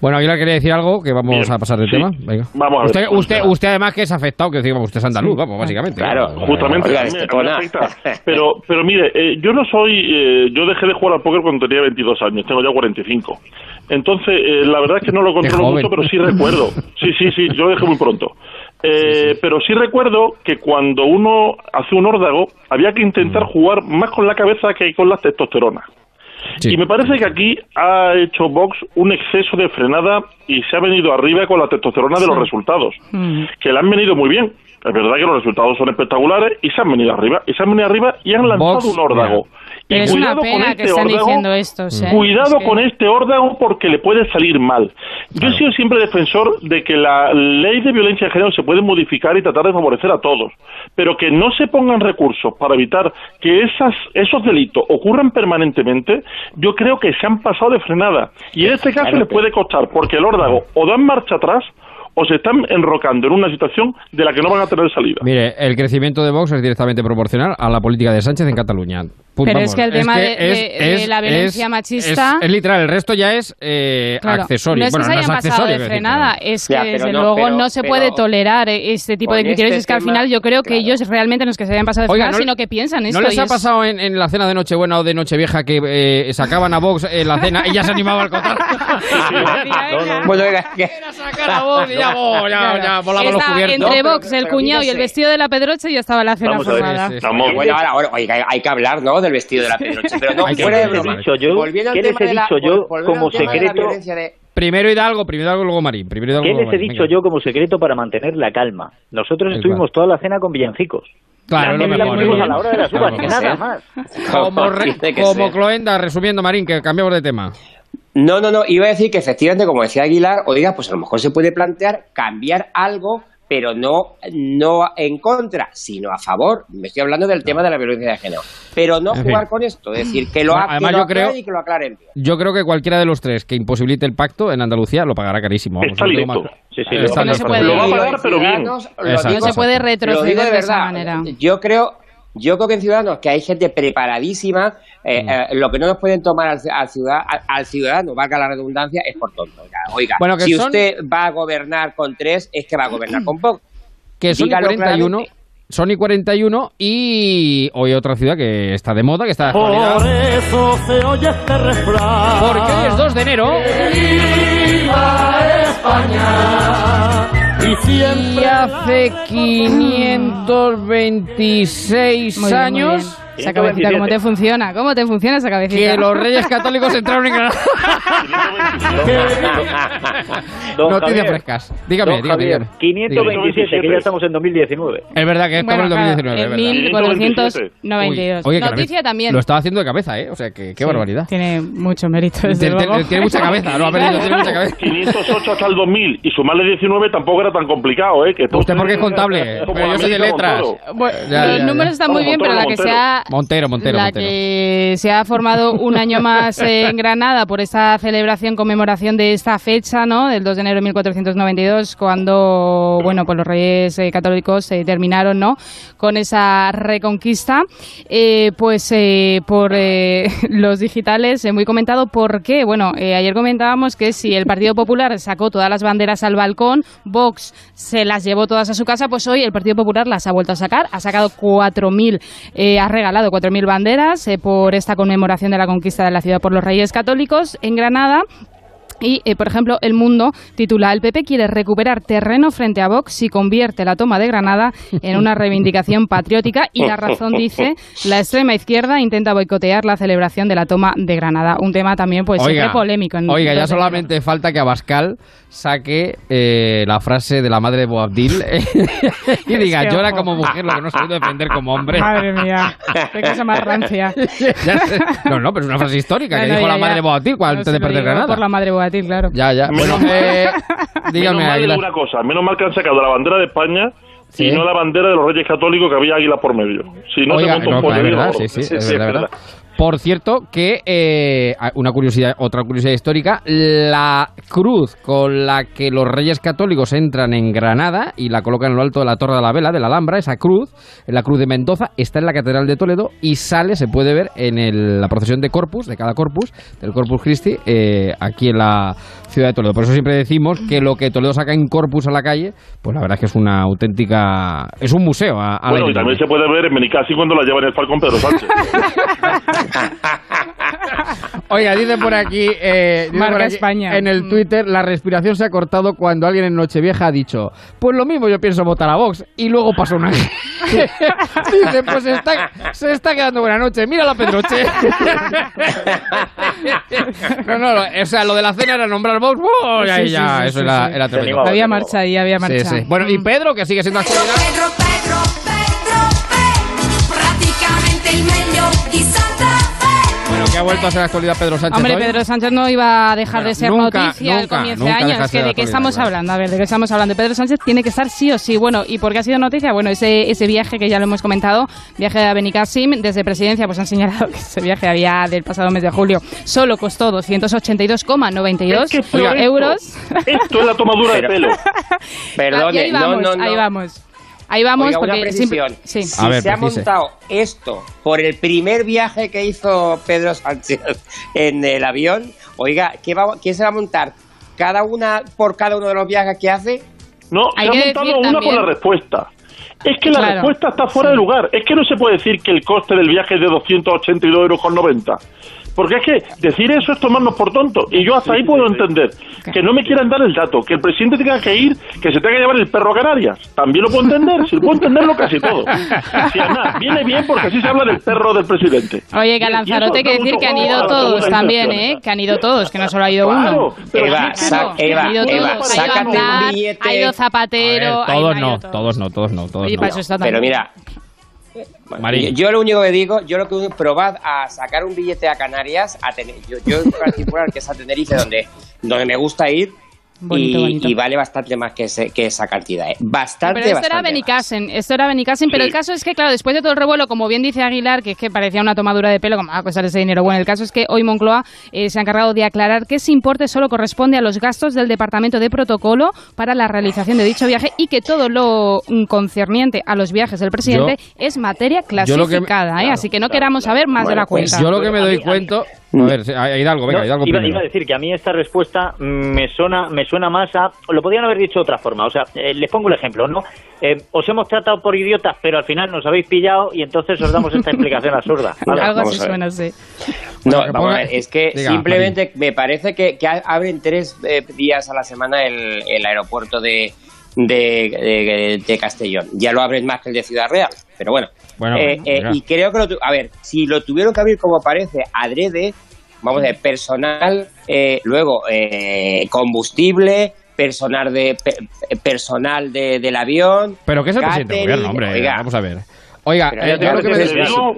Bueno, Aguilar quería decir algo que vamos Bien, a pasar del sí. tema. Venga. Vamos a ver usted, usted, usted además que es afectado, que decimos, usted es andaluz, vamos, básicamente. Justamente, Oiga, este me- cona. afecta. Pero, pero mire, eh, yo no soy, eh, yo dejé de jugar al póker cuando tenía 22 años, tengo ya 45. Entonces, eh, la verdad es que no lo controlo mucho, pero sí recuerdo. Sí, sí, sí, yo lo dejé muy pronto. Eh, Pero sí recuerdo que cuando uno hace un órdago, había que intentar jugar más con la cabeza que con la Y me parece que aquí ha hecho Vox un exceso de frenada y se ha venido arriba con la testosterona de los resultados que le han venido muy bien. Es verdad que los resultados son espectaculares y se han venido arriba. Y se han venido arriba y han lanzado Vox, un órdago. Y es una cuidado con pena este que estén órdago, diciendo esto. o sea, Cuidado es que- con este órdago porque le puede salir mal. Yo he sido siempre defensor de que la ley de violencia de género se puede modificar y tratar de favorecer a todos, pero que no se pongan recursos para evitar que esas, esos delitos ocurran permanentemente, yo creo que se han pasado de frenada. Y en este caso Claro, les puede costar, porque el órdago o dan marcha atrás o se están enrocando en una situación de la que no van a tener salida. Mire, el crecimiento de Vox es directamente proporcional a la política de Sánchez en Cataluña. Pero vamos. es que el tema de- es- de- de es- la violencia es- machista- Es, es literal, el resto ya es eh, Claro, accesorio. No es que bueno, se no hayan es pasado accesorio. de frenada, es que Ya, desde no, luego pero- no se pero puede tolerar este tipo de con criterios. este es que al tema, final yo creo que claro. ellos realmente no es que se hayan pasado de Oiga, frenada, no- sino que piensan esto. ¿No les ha es- pasado en, en la cena de Nochebuena o de Nochevieja que eh, sacaban a Vox en la cena y ya se animaba al contar? (laughs) Bueno, que- Sacar a Vox (laughs) y ya, Vox, ya, ya, volaban los Está cubiertos. entre Vox, el cuñado y el vestido de la Pedroche y ya estaba la cena formada. sí, sí. Vamos. Bueno, ahora, ahora, oiga, hay que hablar, ¿no? Del vestido de la (laughs) Pedroche, pero no, fuera de broma. ¿qué les he dicho yo? Volviendo al ¿Qué les tema he de la- como secreto? Primero Hidalgo, primero Hidalgo, luego Marín. Primero Hidalgo, ¿Qué les he dicho yo como secreto para mantener la calma? Nosotros estuvimos toda la cena con villancicos. Claro, lo mejor, a la hora de las uvas, que como nada más. (laughs) Cloenda, resumiendo, Marín, que cambiamos de tema. No, no, no, iba a decir que efectivamente, como decía Aguilar, oiga, pues a lo mejor se puede plantear cambiar algo, pero no, no en contra, sino a favor. Me estoy hablando del tema de la violencia de género. Pero no En jugar fin. con esto, es decir, que lo, además que lo yo creo- aclaren y que lo aclaren bien. Yo creo que cualquiera de los tres que imposibilite el pacto en Andalucía lo pagará carísimo. vamos, Está listo. más. Sí, sí, no se puede- Lo va a pagar, pero bien. lo No se puede lo digo retroceder de de esa verdad. manera. Yo creo, yo creo que en Ciudadanos que hay gente preparadísima, eh, Mm. eh, lo que no nos pueden tomar al, al ciudad- al- al ciudadano, valga la redundancia, es por tonto. Oiga, Oiga, Bueno, que si son- usted va a gobernar con tres, es que va a gobernar con poco. (clears throat) Que son y Dígalo 41. claramente. Son y 41 y hoy otra ciudad que está de moda, que está de actualidad. eso se oye este refrán. Porque hoy es 2 de enero. España. Y hace 526 Muy bien, muy años Esa cabecita, ¿cómo te funciona? ¿Cómo te funciona esa cabecita? Que los reyes católicos entraron en Granada. (laughs) Noticias Javier, frescas. Dígame, dígame, dígame. 527, que ya estamos en 2019. Es verdad que estamos Bueno, en el claro, 2019. es en verdad. 1492. Oye, Noticia también. Lo estaba haciendo de cabeza, ¿eh? O sea, que qué Sí, barbaridad. Tiene mucho mérito, desde Tiene- luego. tiene mucha cabeza, no ha venido, tiene mucha cabeza. 508 hasta el 2000 y sumarle 19 tampoco era tan complicado, ¿eh? Que Usted porque es contable, Como pero yo soy de letras. Bueno, Ya, los ya, números ya. están muy bien, pero la que se ha Montero, Montero, la Montero. que se ha formado un año más en Granada por esta celebración, conmemoración de esta fecha, ¿no? Del 2 de enero de 1492, cuando, bueno, pues los reyes eh, católicos eh, terminaron, ¿no? Con esa reconquista, eh, pues eh, por (laughs) los digitales, muy comentado, porque, bueno, eh, ayer comentábamos que si el Partido Popular sacó todas las banderas al balcón, Vox se las llevó todas a su casa, pues hoy el Partido Popular las ha vuelto a sacar, ha sacado 4.000, eh, ha regalado 4.000 banderas eh, por esta conmemoración de la conquista de la ciudad por los Reyes Católicos en Granada. Y, eh, por ejemplo, El Mundo titula El PP quiere recuperar terreno frente a Vox y convierte la toma de Granada en una reivindicación patriótica. Y La Razón dice la extrema izquierda intenta boicotear la celebración de la toma de Granada. Un tema también, pues, siempre polémico. en- oiga, ya solamente falta que Abascal saque eh, la frase de la madre de Boabdil eh, (laughs) y diga, Es llora ojo. como mujer lo que no se puede defender como hombre. Madre mía, qué cosa más rancia. (laughs) Ya sé. No, no, pero es una frase histórica que No, no, dijo ya, la madre ya. de Boabdil cuando No, antes de perder Granada. Por la madre Boatil, claro. Ya, ya. Bueno, Menos- eh, dígame, menos mal de una cosa, menos mal que han sacado la bandera de España Sí. y no la bandera de los Reyes Católicos que había águila por medio. Si no, Oiga, se monta un no, pollo es bien verdad, gordo. sí, sí, es verdad, verdad. Por cierto, que eh, una curiosidad, otra curiosidad histórica, la cruz con la que los reyes católicos entran en Granada y la colocan en lo alto de la Torre de la Vela, de la Alhambra, esa cruz, la cruz de Mendoza, está en la Catedral de Toledo y sale, se puede ver en el- la procesión de Corpus, de cada Corpus, del Corpus Christi, eh, aquí en la ciudad de Toledo. Por eso siempre decimos que lo que Toledo saca en Corpus a la calle, pues la verdad es que es una auténtica... es un museo. A, a Bueno, y también se puede ver en Benicassi cuando la lleva en el Falcón Pedro Sánchez. (laughs) Oiga, dice por aquí, eh, dice Marca por aquí, España. en el Twitter, la respiración se ha cortado cuando alguien en Nochevieja ha dicho, pues lo mismo yo pienso votar a Vox, y luego pasó una... (laughs) dice, pues se está, se está quedando buena noche, mira la Pedroche. (laughs) no, no, o sea, lo de la cena era nombrar Vox, ¡oh! ya, Sí, sí, ya, sí, eso sí, era, sí. era tremendo. Había marcha ahí, había marcha. Sí, sí. Bueno, y Pedro, que sigue siendo actualidad. Que ha vuelto a ser actualidad Pedro Sánchez Hombre, hoy. Pedro Sánchez no iba a dejar Bueno, de ser nunca, noticia al comienzo nunca de año. de Es que de qué estamos claro. hablando, a ver, de qué estamos hablando. Pedro Sánchez tiene que estar sí o sí. Bueno, ¿y por qué ha sido noticia? Bueno, ese, ese viaje que ya lo hemos comentado, viaje de Benicassim desde presidencia, pues han señalado (laughs) que ese viaje había del pasado mes de julio solo costó 282,92 Es que euros. Esto es la tomadura de pelo. (laughs) no, no, no. ahí vamos. Ahí vamos Oiga, una porque precisión. simple- sí. Si ver, se ha montado esto por el primer viaje que hizo Pedro Sánchez (laughs) en el avión, oiga, ¿qué va, ¿quién se va a montar? ¿Cada una por cada uno de los viajes que hace? No, Hay se ha montado una también- por la respuesta. Es que la Claro. respuesta está fuera de lugar. Es que no se puede decir que el coste del viaje es de 282 euros con 90. Porque es que decir eso es tomarnos por tontos. Y yo hasta ahí puedo entender. Que no me quieran dar el dato. Que el presidente tenga que ir, que se tenga que llevar el perro a Canarias. También lo puedo entender. Si lo puedo entenderlo casi todo. Si además, viene bien porque así se habla del perro del presidente. Oye, que a Lanzarote hay que decir que han ido todos también. ¿eh? Que han ido todos, que no solo ha ido Claro, uno. pero Eva, sí. Eva, ido Eva, todos. Ha ido sácate un billete. ha ido Zapatero, ver, todos ha ido no, todos. todos no, todos no, todos Oye, no. para eso está Pero mira, María. yo lo único que digo, yo lo que probad a sacar un billete a Canarias, a tener, yo, yo en particular que es a Tenerife donde, donde me gusta ir Bonito, y, bonito. y vale bastante más que, ese- que esa cantidad, ¿eh? bastante, Pero esto era bastante Benicassim, esto era Benicassim, pero Sí. el caso es que, claro, después de todo el revuelo, como bien dice Aguilar, que es que parecía una tomadura de pelo, como va a costar ese dinero. Bueno, el caso es que hoy Moncloa eh, se ha encargado de aclarar que ese importe solo corresponde a los gastos del Departamento de Protocolo para la realización de dicho viaje y que todo lo mm, concerniente a los viajes del presidente es materia me- clasificada, ¿eh? Así que no queramos saber más de la pues cuenta. Yo lo que me doy cuenta... A ver, a Hidalgo, venga, No, Hidalgo iba, a decir que a mí esta respuesta me suena, me suena más a... Lo podrían haber dicho de otra forma. O sea, eh, les pongo el ejemplo, ¿no? Eh, os hemos tratado por idiotas, pero al final nos habéis pillado y entonces os damos esta explicación absurda. ¿vale? (laughs) Algo así ver. suena así. No, Bueno, vamos a ver, es que Diga, simplemente me parece que, que abren tres eh, días a la semana el, el aeropuerto de, de, de- de Castellón. Ya lo abren más que el de Ciudad Real. Pero bueno. Bueno, Eh, eh, y creo que lo tu- a ver, si lo tuvieron que abrir como parece adrede, vamos a ver, personal, eh, luego eh, combustible, personal de pe- personal de, del avión. Pero que es el presidente del gobierno, hombre. oiga. Vamos a ver. Oiga, eh, yo que me digo-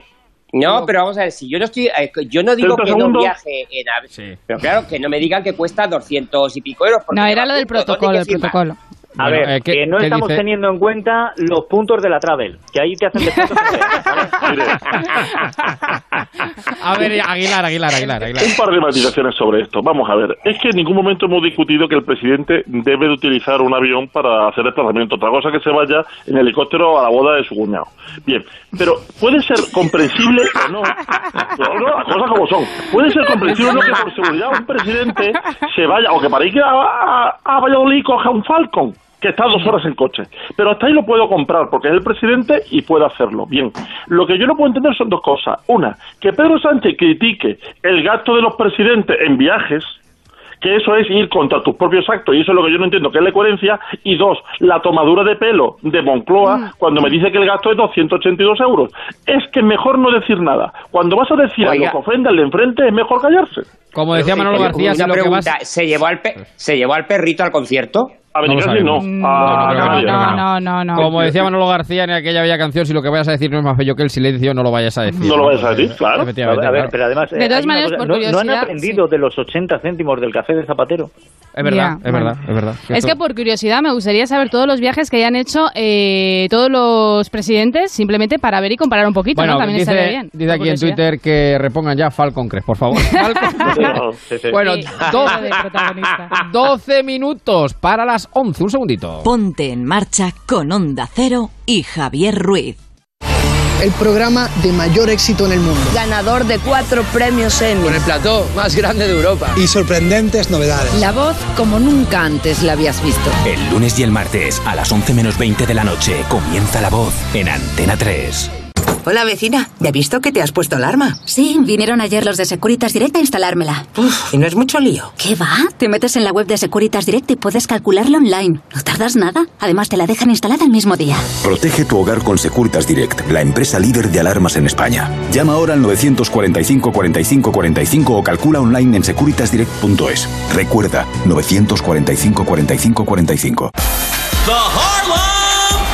No, pero vamos a ver, si yo no estoy, yo no digo 30 que no segundos. viaje en avión, pero claro, que no me digan que cuesta 200 y pico euros. porque No, era lo del junto, ¿dónde protocolo, hay el protocolo. A Bueno, ver, eh, ¿qué- que no estamos dice? teniendo en cuenta los puntos de la travel, que ahí te hacen descuentos. (laughs) A ver, Aguilar, Aguilar, Aguilar, Aguilar. Un par de matizaciones sobre esto. Vamos a ver. Es que en ningún momento hemos discutido que el presidente debe de utilizar un avión para hacer desplazamiento. Otra cosa que se vaya en helicóptero a la boda de su cuñado. Bien, pero puede ser comprensible o no. No, no, las cosas como son. Puede ser comprensible o no que por seguridad un presidente se vaya, o que para ir a, a, a Valladolid coja un Falcon que está dos horas en coche. Pero hasta ahí lo puedo comprar porque es el presidente y puede hacerlo. Bien, lo que yo no puedo entender son dos cosas. Una, que Pedro Sánchez critique el gasto de los presidentes en viajes, que eso es ir contra tus propios actos y eso es lo que yo no entiendo, que es la coherencia. Y dos, la tomadura de pelo de Moncloa cuando me dice que el gasto es 282 euros. Es que mejor no decir nada. Cuando vas a decir Oiga. algo que ofenda al de enfrente es mejor callarse. Como decía Manolo García, una pregunta, vas... ¿se, llevó al pe- ¿se llevó al perrito al concierto? A No lo Benicassi no. No, no, No, no, no. Como decía Manolo García en aquella bella canción, si lo que vayas a decir no es más bello que el silencio, no lo vayas a decir. No lo vayas a decir, claro. Efectivamente, A ver, claro. pero además, De eh, todas maneras, cosa, por ¿no, no han aprendido de los 80 céntimos del café de Zapatero? Es verdad, es verdad, es verdad. Es que por curiosidad me gustaría saber todos los viajes que hayan hecho eh, todos los presidentes, simplemente para ver y comparar un poquito, Bueno, ¿no? También estaría bien. dice aquí en curiosidad. Twitter que repongan ya Falcon Crest, por favor. (laughs) Falcon. Bueno, Sí, dos- de protagonista. 12 minutos para las 11, un segundito. Ponte en marcha con Onda Cero y Javier Ruiz. el programa de mayor éxito en el mundo. Ganador de cuatro premios Emmy. Con el plató más grande de Europa. Y sorprendentes novedades. La voz como nunca antes la habías visto. El lunes y el martes a las 11 menos 20 de la noche comienza la voz en Antena 3. Hola vecina, ¿ya he visto que te has puesto alarma? Sí, vinieron ayer los de Securitas Direct a instalármela. Uf, y no es mucho lío. ¿Qué va? Te metes en la web de Securitas Direct y puedes calcularlo online. No tardas nada. Además, te la dejan instalada el mismo día. Protege tu hogar con Securitas Direct, la empresa líder de alarmas en España. Llama ahora al 945 45 45 o calcula online en securitasdirect.es. Recuerda, 945 45 45. The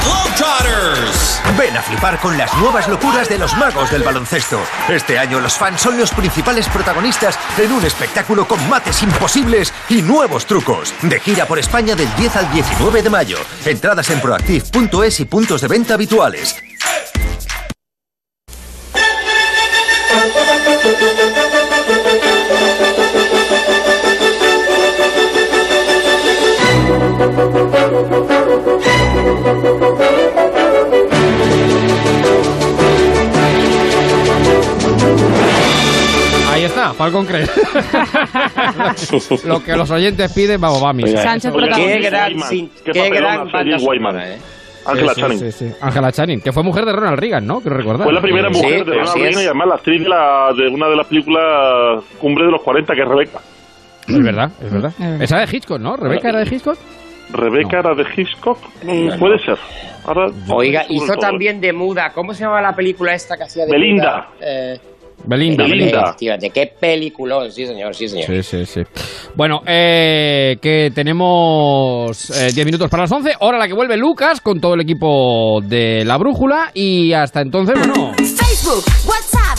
Globetrotters. Ven a flipar con las nuevas locuras de los magos del baloncesto. Este año los fans son los principales protagonistas en un espectáculo con mates imposibles y nuevos trucos. De gira por España del 10 al 19 de mayo. Entradas en proactiv.es y puntos de venta habituales. Está, Falcon Crest. (laughs) Lo que los oyentes piden, vamos, va a mí. Oiga, Sánchez. Qué gran, sin- qué qué gran banda sonora, ¿eh? Ángela Sí, Channing. sí, sí, Channing, que fue mujer de Ronald Reagan, ¿no? Quiero recordar. Fue la primera mujer Sí, de Ronald Reagan y además la actriz de, la- de una de las películas Cumbre de los 40, que es Rebeca. Es verdad, es verdad. Eh. Esa de Hitchcock, ¿no? ¿Rebeca era de Hitchcock? Rebeca era de Hitchcock. Mm, Puede ser. Ahora, Oiga, hizo todo. también de muda. ¿Cómo se llama la película esta que hacía de Belinda. muda? Eh, Belinda. Belinda. Efectivamente, qué peliculón, sí señor, sí señor. Sí, sí, sí. Bueno, eh, que tenemos eh, 10 minutos para las 11, hora la que vuelve Lucas con todo el equipo de La Brújula y hasta entonces, bueno, Facebook, WhatsApp,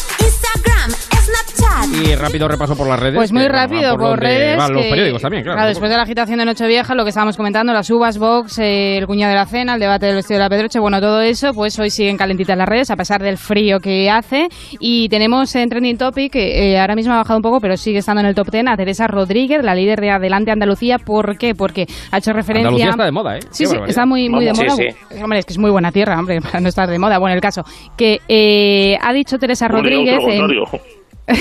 Snapchat. y rápido repaso por las redes. Pues muy rápido, por, donde redes. Van los que- periódicos también, claro. después de la agitación de Nochevieja, lo que estábamos comentando, las uvas, Vox, eh, el cuñado de la cena, el debate del vestido de la Pedroche, bueno, todo eso, pues hoy siguen calentitas las redes, a pesar del frío que hace. Y tenemos en Trending Topic, eh, ahora mismo ha bajado un poco, pero sigue estando en el top 10, a Teresa Rodríguez, la líder de Adelante Andalucía. ¿Por qué? Porque ha hecho referencia... Andalucía está de moda, ¿eh? Sí, Qué sí, barbaridad. está muy, muy de Vamos. moda. Sí, Hombre, es que es muy buena tierra, hombre, (laughs) para no estar de moda. Bueno, el caso, que eh, ha dicho Teresa Rodríguez... (laughs)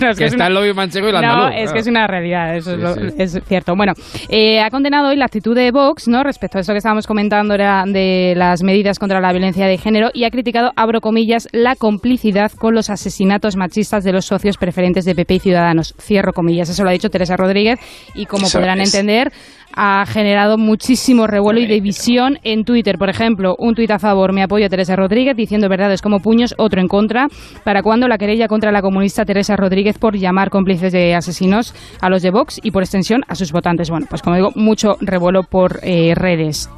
No, es Que es está una- el lobby manchego y el No, es que es una realidad, eso es, lo- sí. es cierto. Bueno, eh, ha condenado hoy la actitud de Vox, ¿no? Respecto a eso que estábamos comentando era de las medidas contra la violencia de género y ha criticado, abro comillas, la complicidad con los asesinatos machistas de los socios preferentes de PP y Ciudadanos. Cierro comillas. Eso lo ha dicho Teresa Rodríguez y como Eso podrán es. entender, ha generado muchísimo revuelo y división en Twitter. Por ejemplo, un tuit a favor, me apoyo a Teresa Rodríguez diciendo verdades como puños, otro en contra. ¿Para cuando la querella contra la comunista Teresa Rodríguez por llamar cómplices de asesinos a los de Vox y por extensión a sus votantes? Bueno, pues como digo, mucho revuelo por eh, redes.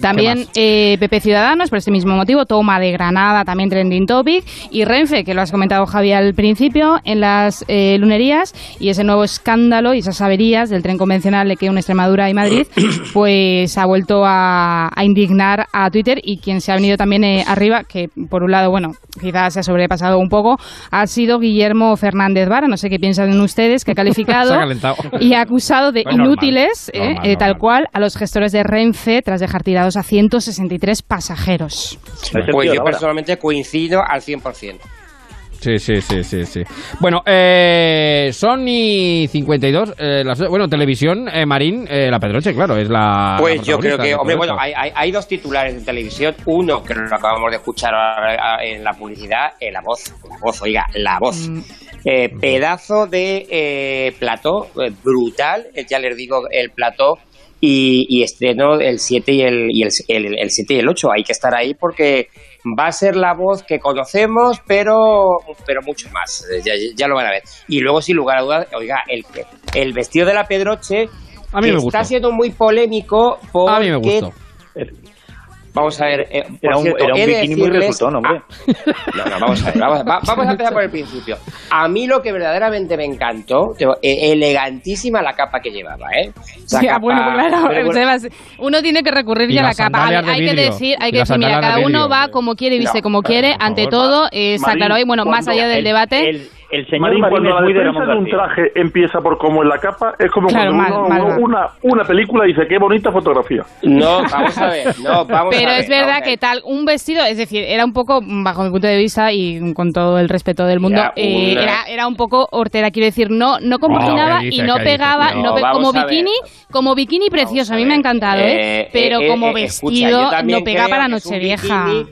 También eh, PP Ciudadanos, por este mismo motivo, toma de Granada, también trending topic, y Renfe, que lo has comentado Javi al principio, en las eh, lunerías, y ese nuevo escándalo y esas averías del tren convencional que une Extremadura y Madrid, (clears throat) pues ha vuelto a, a indignar a Twitter y quien se ha venido también eh, arriba, que por un lado, bueno, quizás se ha sobrepasado un poco, ha sido Guillermo Fernández Vara, no sé qué piensan ustedes, que ha calificado (laughs) ha y ha acusado de Pues normal, inútiles, eh, normal, eh, tal cual, a los gestores de Renfe tras dejar tirados a 163 pasajeros. Pues yo personalmente coincido al 100%. Sí, sí, sí, sí, sí. Bueno, eh, Sony 52, eh, las- bueno, televisión, eh, Marín, eh, la Pedroche, claro, es la... Pues la yo creo que, hombre, bueno, hay, hay- hay dos titulares de televisión. Uno, que lo acabamos de escuchar ahora, eh, en la publicidad, eh, la voz, la voz, oiga, la voz. Eh, pedazo de eh, plató, eh, brutal, ya les digo, el plató. Y, y estreno el 7 y el, y el, el, el 7 y el 8. Hay que estar ahí porque va a ser la voz que conocemos, pero, pero mucho más. Ya, ya lo van a ver. Y luego, sin lugar a dudas, oiga, el, el vestido de la Pedroche A mí me está gustó. siendo muy polémico porque... A mí me gustó. Vamos a ver, eh, Era un, cierto, era un bikini muy resultón, hombre. No, no, vamos a ver, vamos, va- vamos a empezar por el principio. A mí lo que verdaderamente me encantó, eh, elegantísima la capa que llevaba, ¿eh? Esa Ya, capa- bueno, claro, pero bueno, Sebas, uno tiene que recurrir Y ya a la capa. A ver, hay que decir, hay Y que decir, mira, cada de uno va como quiere y viste No, como quiere. Ante favor. todo, eh, está Marín, claro ahí, bueno, más allá del el, debate. El, el señor Marín, Marín cuando es la muy de defensa Ramón de un traje empieza por cómo es la capa, es como Claro, cuando mal, uno, mal, mal. Una, una película dice qué bonita fotografía. No, vamos a ver, no, vamos Pero a ver. es verdad que ver. tal, un vestido, es decir, era un poco, bajo mi punto de vista y con todo el respeto del mundo, Era eh, una- era, era un poco hortera, quiero decir, no, no compaginaba ¿qué y no pegaba, No, no pe- como bikini, como bikini precioso, a mí me ha encantado, ¿eh? Eh, Pero eh, como eh, escucha, vestido no pega creo para Nochevieja. bikini-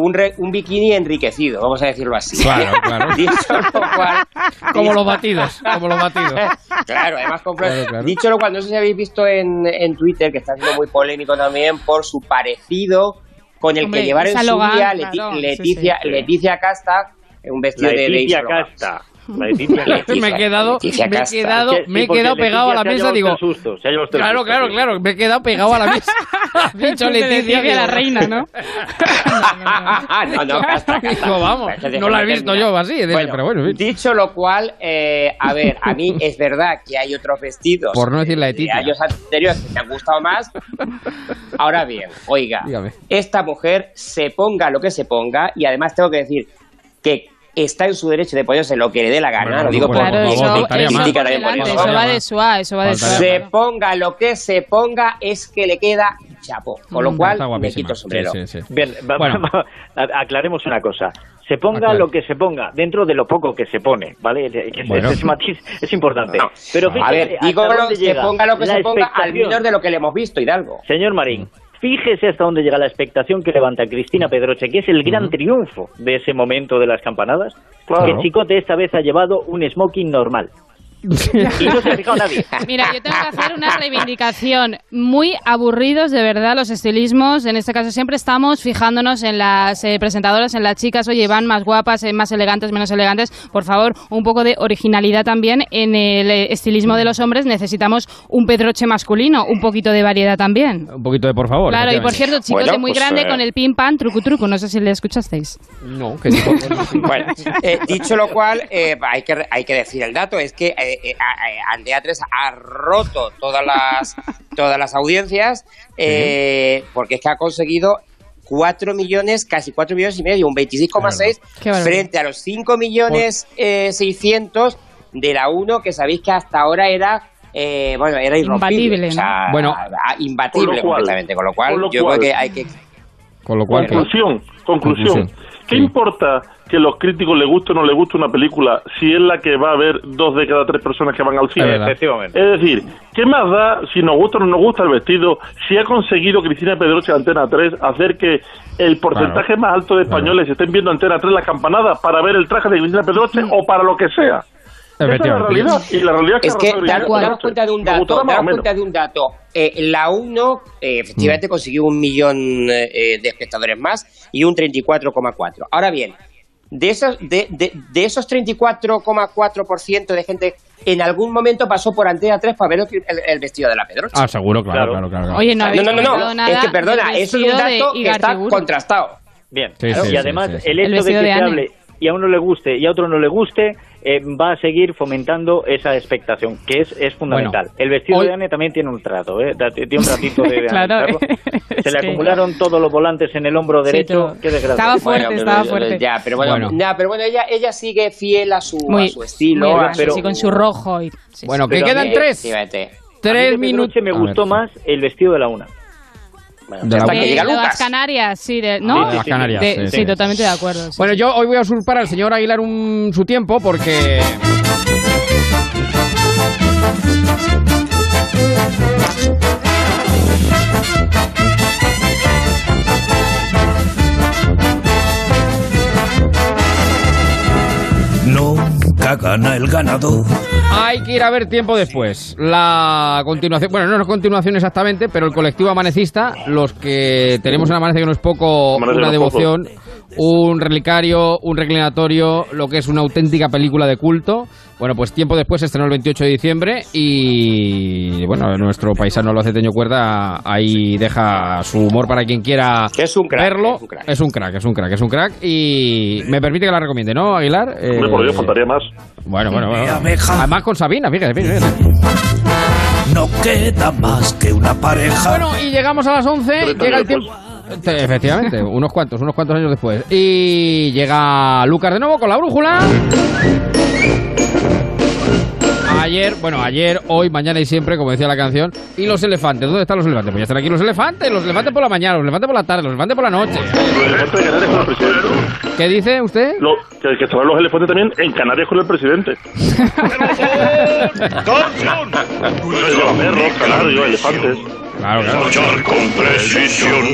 Un, re- un bikini enriquecido, vamos a decirlo así. Claro, claro. (laughs) Dicho lo cual, Como los batidos, como los batidos. (laughs) Claro, además compro- Claro, claro. Dicho lo cual, no sé si habéis visto en, en Twitter, que está siendo muy polémico también por su parecido con el Hombre, que llevaron en su día Leti- claro, sí, Leticia, sí. Leticia Casta, un vestido de Leticia. Casta. La Leticia Casta. Leticia- (laughs) me he quedado, me he quedado, me he quedado pegado a la mesa, digo. susto, Claro, claro, claro, me he quedado pegado a la mesa. (laughs) (laughs) Dicho Leticia, la reina, ¿no? Vamos, la he visto yo así, pero bueno. Dicho lo cual, eh, a ver, a mí es verdad que hay otros vestidos Por no decir la de Leticia. años anteriores que me han gustado más. Ahora bien, oiga, esta mujer se ponga lo que se ponga y además tengo que decir que está en su derecho de ponerse lo que le dé la gana, Bueno, lo digo por también eso. eso va de suá, eso va de suá. se ponga lo que se ponga es que le queda chapo, con lo Mm, cual está me quito el sombrero. Sí, sí, sí. Bien, Bueno. a- aclaremos una cosa. Se ponga lo que se ponga, dentro de lo poco que se pone, ¿vale? Que ese- Bueno. ese matiz es importante. No. Pero A fíjese ver, digo lo, se ponga lo que la se ponga al menos de lo que le hemos visto, Hidalgo. Señor Marín, fíjese hasta dónde llega la expectación que levanta Cristina Pedroche, que es el gran triunfo de ese momento de las campanadas. Claro. Que Chicote esta vez ha llevado un smoking normal. Y (laughs) no se ha fijado nadie. Mira, yo tengo que hacer una reivindicación. Muy aburridos, de verdad, los estilismos. En este caso, siempre estamos fijándonos en las eh, presentadoras, en las chicas. Oye, van más guapas, eh, más elegantes, menos elegantes. Por favor, un poco de originalidad también en el eh, estilismo de los hombres. Necesitamos un pedroche masculino, un poquito de variedad también. Un poquito de por favor. Claro, y por cierto, chicos Bueno, de muy pues, grande eh, con el pim pam, truco truco. No sé si le escuchasteis. No, que digo. (laughs) Bueno, eh, dicho lo cual, eh, hay, que, hay que decir el dato, es que eh, eh, Aldea 3 ha roto todas las, (laughs) todas las audiencias eh, porque es que ha conseguido 4 millones, casi 4 millones y medio, un 26,6 Qué barbaridad. frente a los 5 millones eh, 600 de la 1 que sabéis que hasta ahora era... eh, bueno, era irrompible. Imbatible, o sea, ¿no? Bueno. ah, imbatible Con lo cual- completamente. Con lo cual, con lo yo cual- creo que hay que Con lo cual, que- Conclusión, conclusión. ¿Qué Sí. importa que los críticos les guste o no les guste una película si es la que va a ver dos de cada tres personas que van al cine? Efectivamente. Es decir, ¿qué más da si nos gusta o no nos gusta el vestido? Si ha conseguido Cristina Pedroche de Antena 3 hacer que el porcentaje más alto de españoles estén viendo Antena 3 las campanadas para ver el traje de Cristina Pedroche o para lo que sea. Esa es la Efectivamente. realidad. Y la realidad es Es que, Rajoy daros, cuenta de un dato, daros cuenta de un dato. Eh, la 1 eh, efectivamente consiguió un millón eh, de espectadores más y un 34,4. Ahora bien, de esos, de, de, de esos 34,4% de gente en algún momento pasó por Antena 3 para ver el, vestido de la Pedroche. Ah, seguro, claro, claro, claro. claro. Oye, no no, no, no, es que perdona, eso es un dato que está contrastado. Bien, Sí, sí, y además sí, sí. el El hecho de que de se hable y a uno le guste y a otro no le guste, eh, va a seguir fomentando esa expectación, que es, es fundamental. el vestido hoy- de Anne también tiene un trato, ¿eh? Tiene un ratito de, (laughs) de Claro, es Se le que- acumularon todos los volantes en el hombro Sí, derecho, todo. qué desgracia. Estaba fuerte, Bueno, estaba pero- fuerte. Ya, pero bueno, Bueno. ya, pero bueno ella, ella sigue fiel a su, Muy, a su estilo. muy su- sí, con su rojo. Y, sí, Bueno, Pero que quedan mí- tres. Efectivamente. A mí Tres de minutos. Me gustó ver. más el vestido de la una. Bueno, De ya la hasta una. que llega lo de las Lucas. Canarias, sí, de, ¿no? De las Canarias, De- sí, sí, sí. totalmente de acuerdo. sí. Bueno, yo hoy voy a usurpar al señor Aguilar un, su tiempo porque... Nunca gana el ganador. Hay que ir a ver tiempo después. La continuación, bueno, no es continuación exactamente, pero el colectivo amanecista, los que tenemos en Amanece que no es poco, Amanece una poco. Un relicario, un reclinatorio, lo que es una auténtica película de culto. Bueno, pues tiempo después se estrenó el 28 de diciembre y bueno, nuestro paisano lo hace Teño Cuerda ahí deja su humor para quien quiera Es un crack, verlo. es un crack. Es un crack, es un crack, es un crack y me permite que la recomiende, ¿no, Aguilar? Hombre, por Eh, Dios, faltaría más. bueno, bueno, bueno. Además con Sabina, fíjate, fíjate. No queda más que una pareja. Bueno, y llegamos a las 11, Treinta llega el tiempo... Te- Efectivamente, unos cuantos, unos cuantos años después. Y llega Lucas de nuevo con la brújula. Ayer, bueno, ayer, hoy, mañana y siempre, como decía la canción. ¿Y los elefantes? ¿Dónde están los elefantes? Pues ya están aquí los elefantes. Los elefantes por la mañana, los elefantes por la tarde, los elefantes por la noche. Los elefantes de Canarias con el presidente. ¿Qué dice usted? Lo- que, que estarán los elefantes también en Canarias con el presidente. (laughs) Canarios, elefantes. Claro, claro. Con precisión.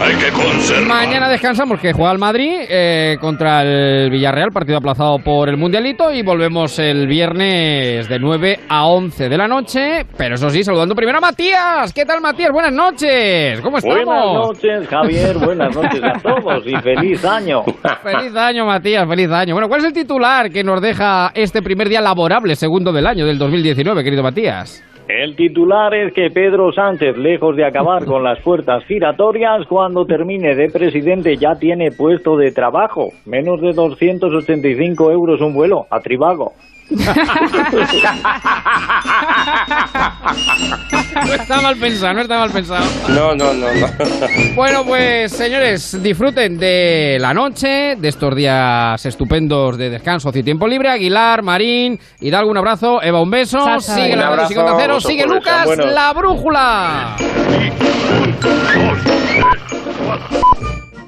Hay que conservar. Mañana descansamos, que juega el Madrid eh, contra el Villarreal, partido aplazado por el Mundialito, y volvemos el viernes de 9 a 11 de la noche. Pero eso sí, saludando primero a Matías. ¿Qué tal, Matías? Buenas noches. ¿Cómo estamos? Buenas noches, Javier. Buenas noches a todos y feliz año. (laughs) Feliz año, Matías, feliz año. Bueno, ¿cuál es el titular que nos deja este primer día laborable, segundo del año, del 2019, querido Matías? El titular es que Pedro Sánchez, lejos de acabar con las puertas giratorias, cuando termine de presidente ya tiene puesto de trabajo. Menos de 285 euros un vuelo a Tribago. (laughs) No está mal pensado, no está mal pensado. No, no, no, no. Bueno, pues señores, disfruten de la noche, de estos días estupendos de descanso y tiempo libre. Aguilar, Marín, Hidalgo, un abrazo. Eva, un beso. Sigue un la abrazo. Cero, sigue Lucas, bueno. la brújula. Dos, tres, cuatro.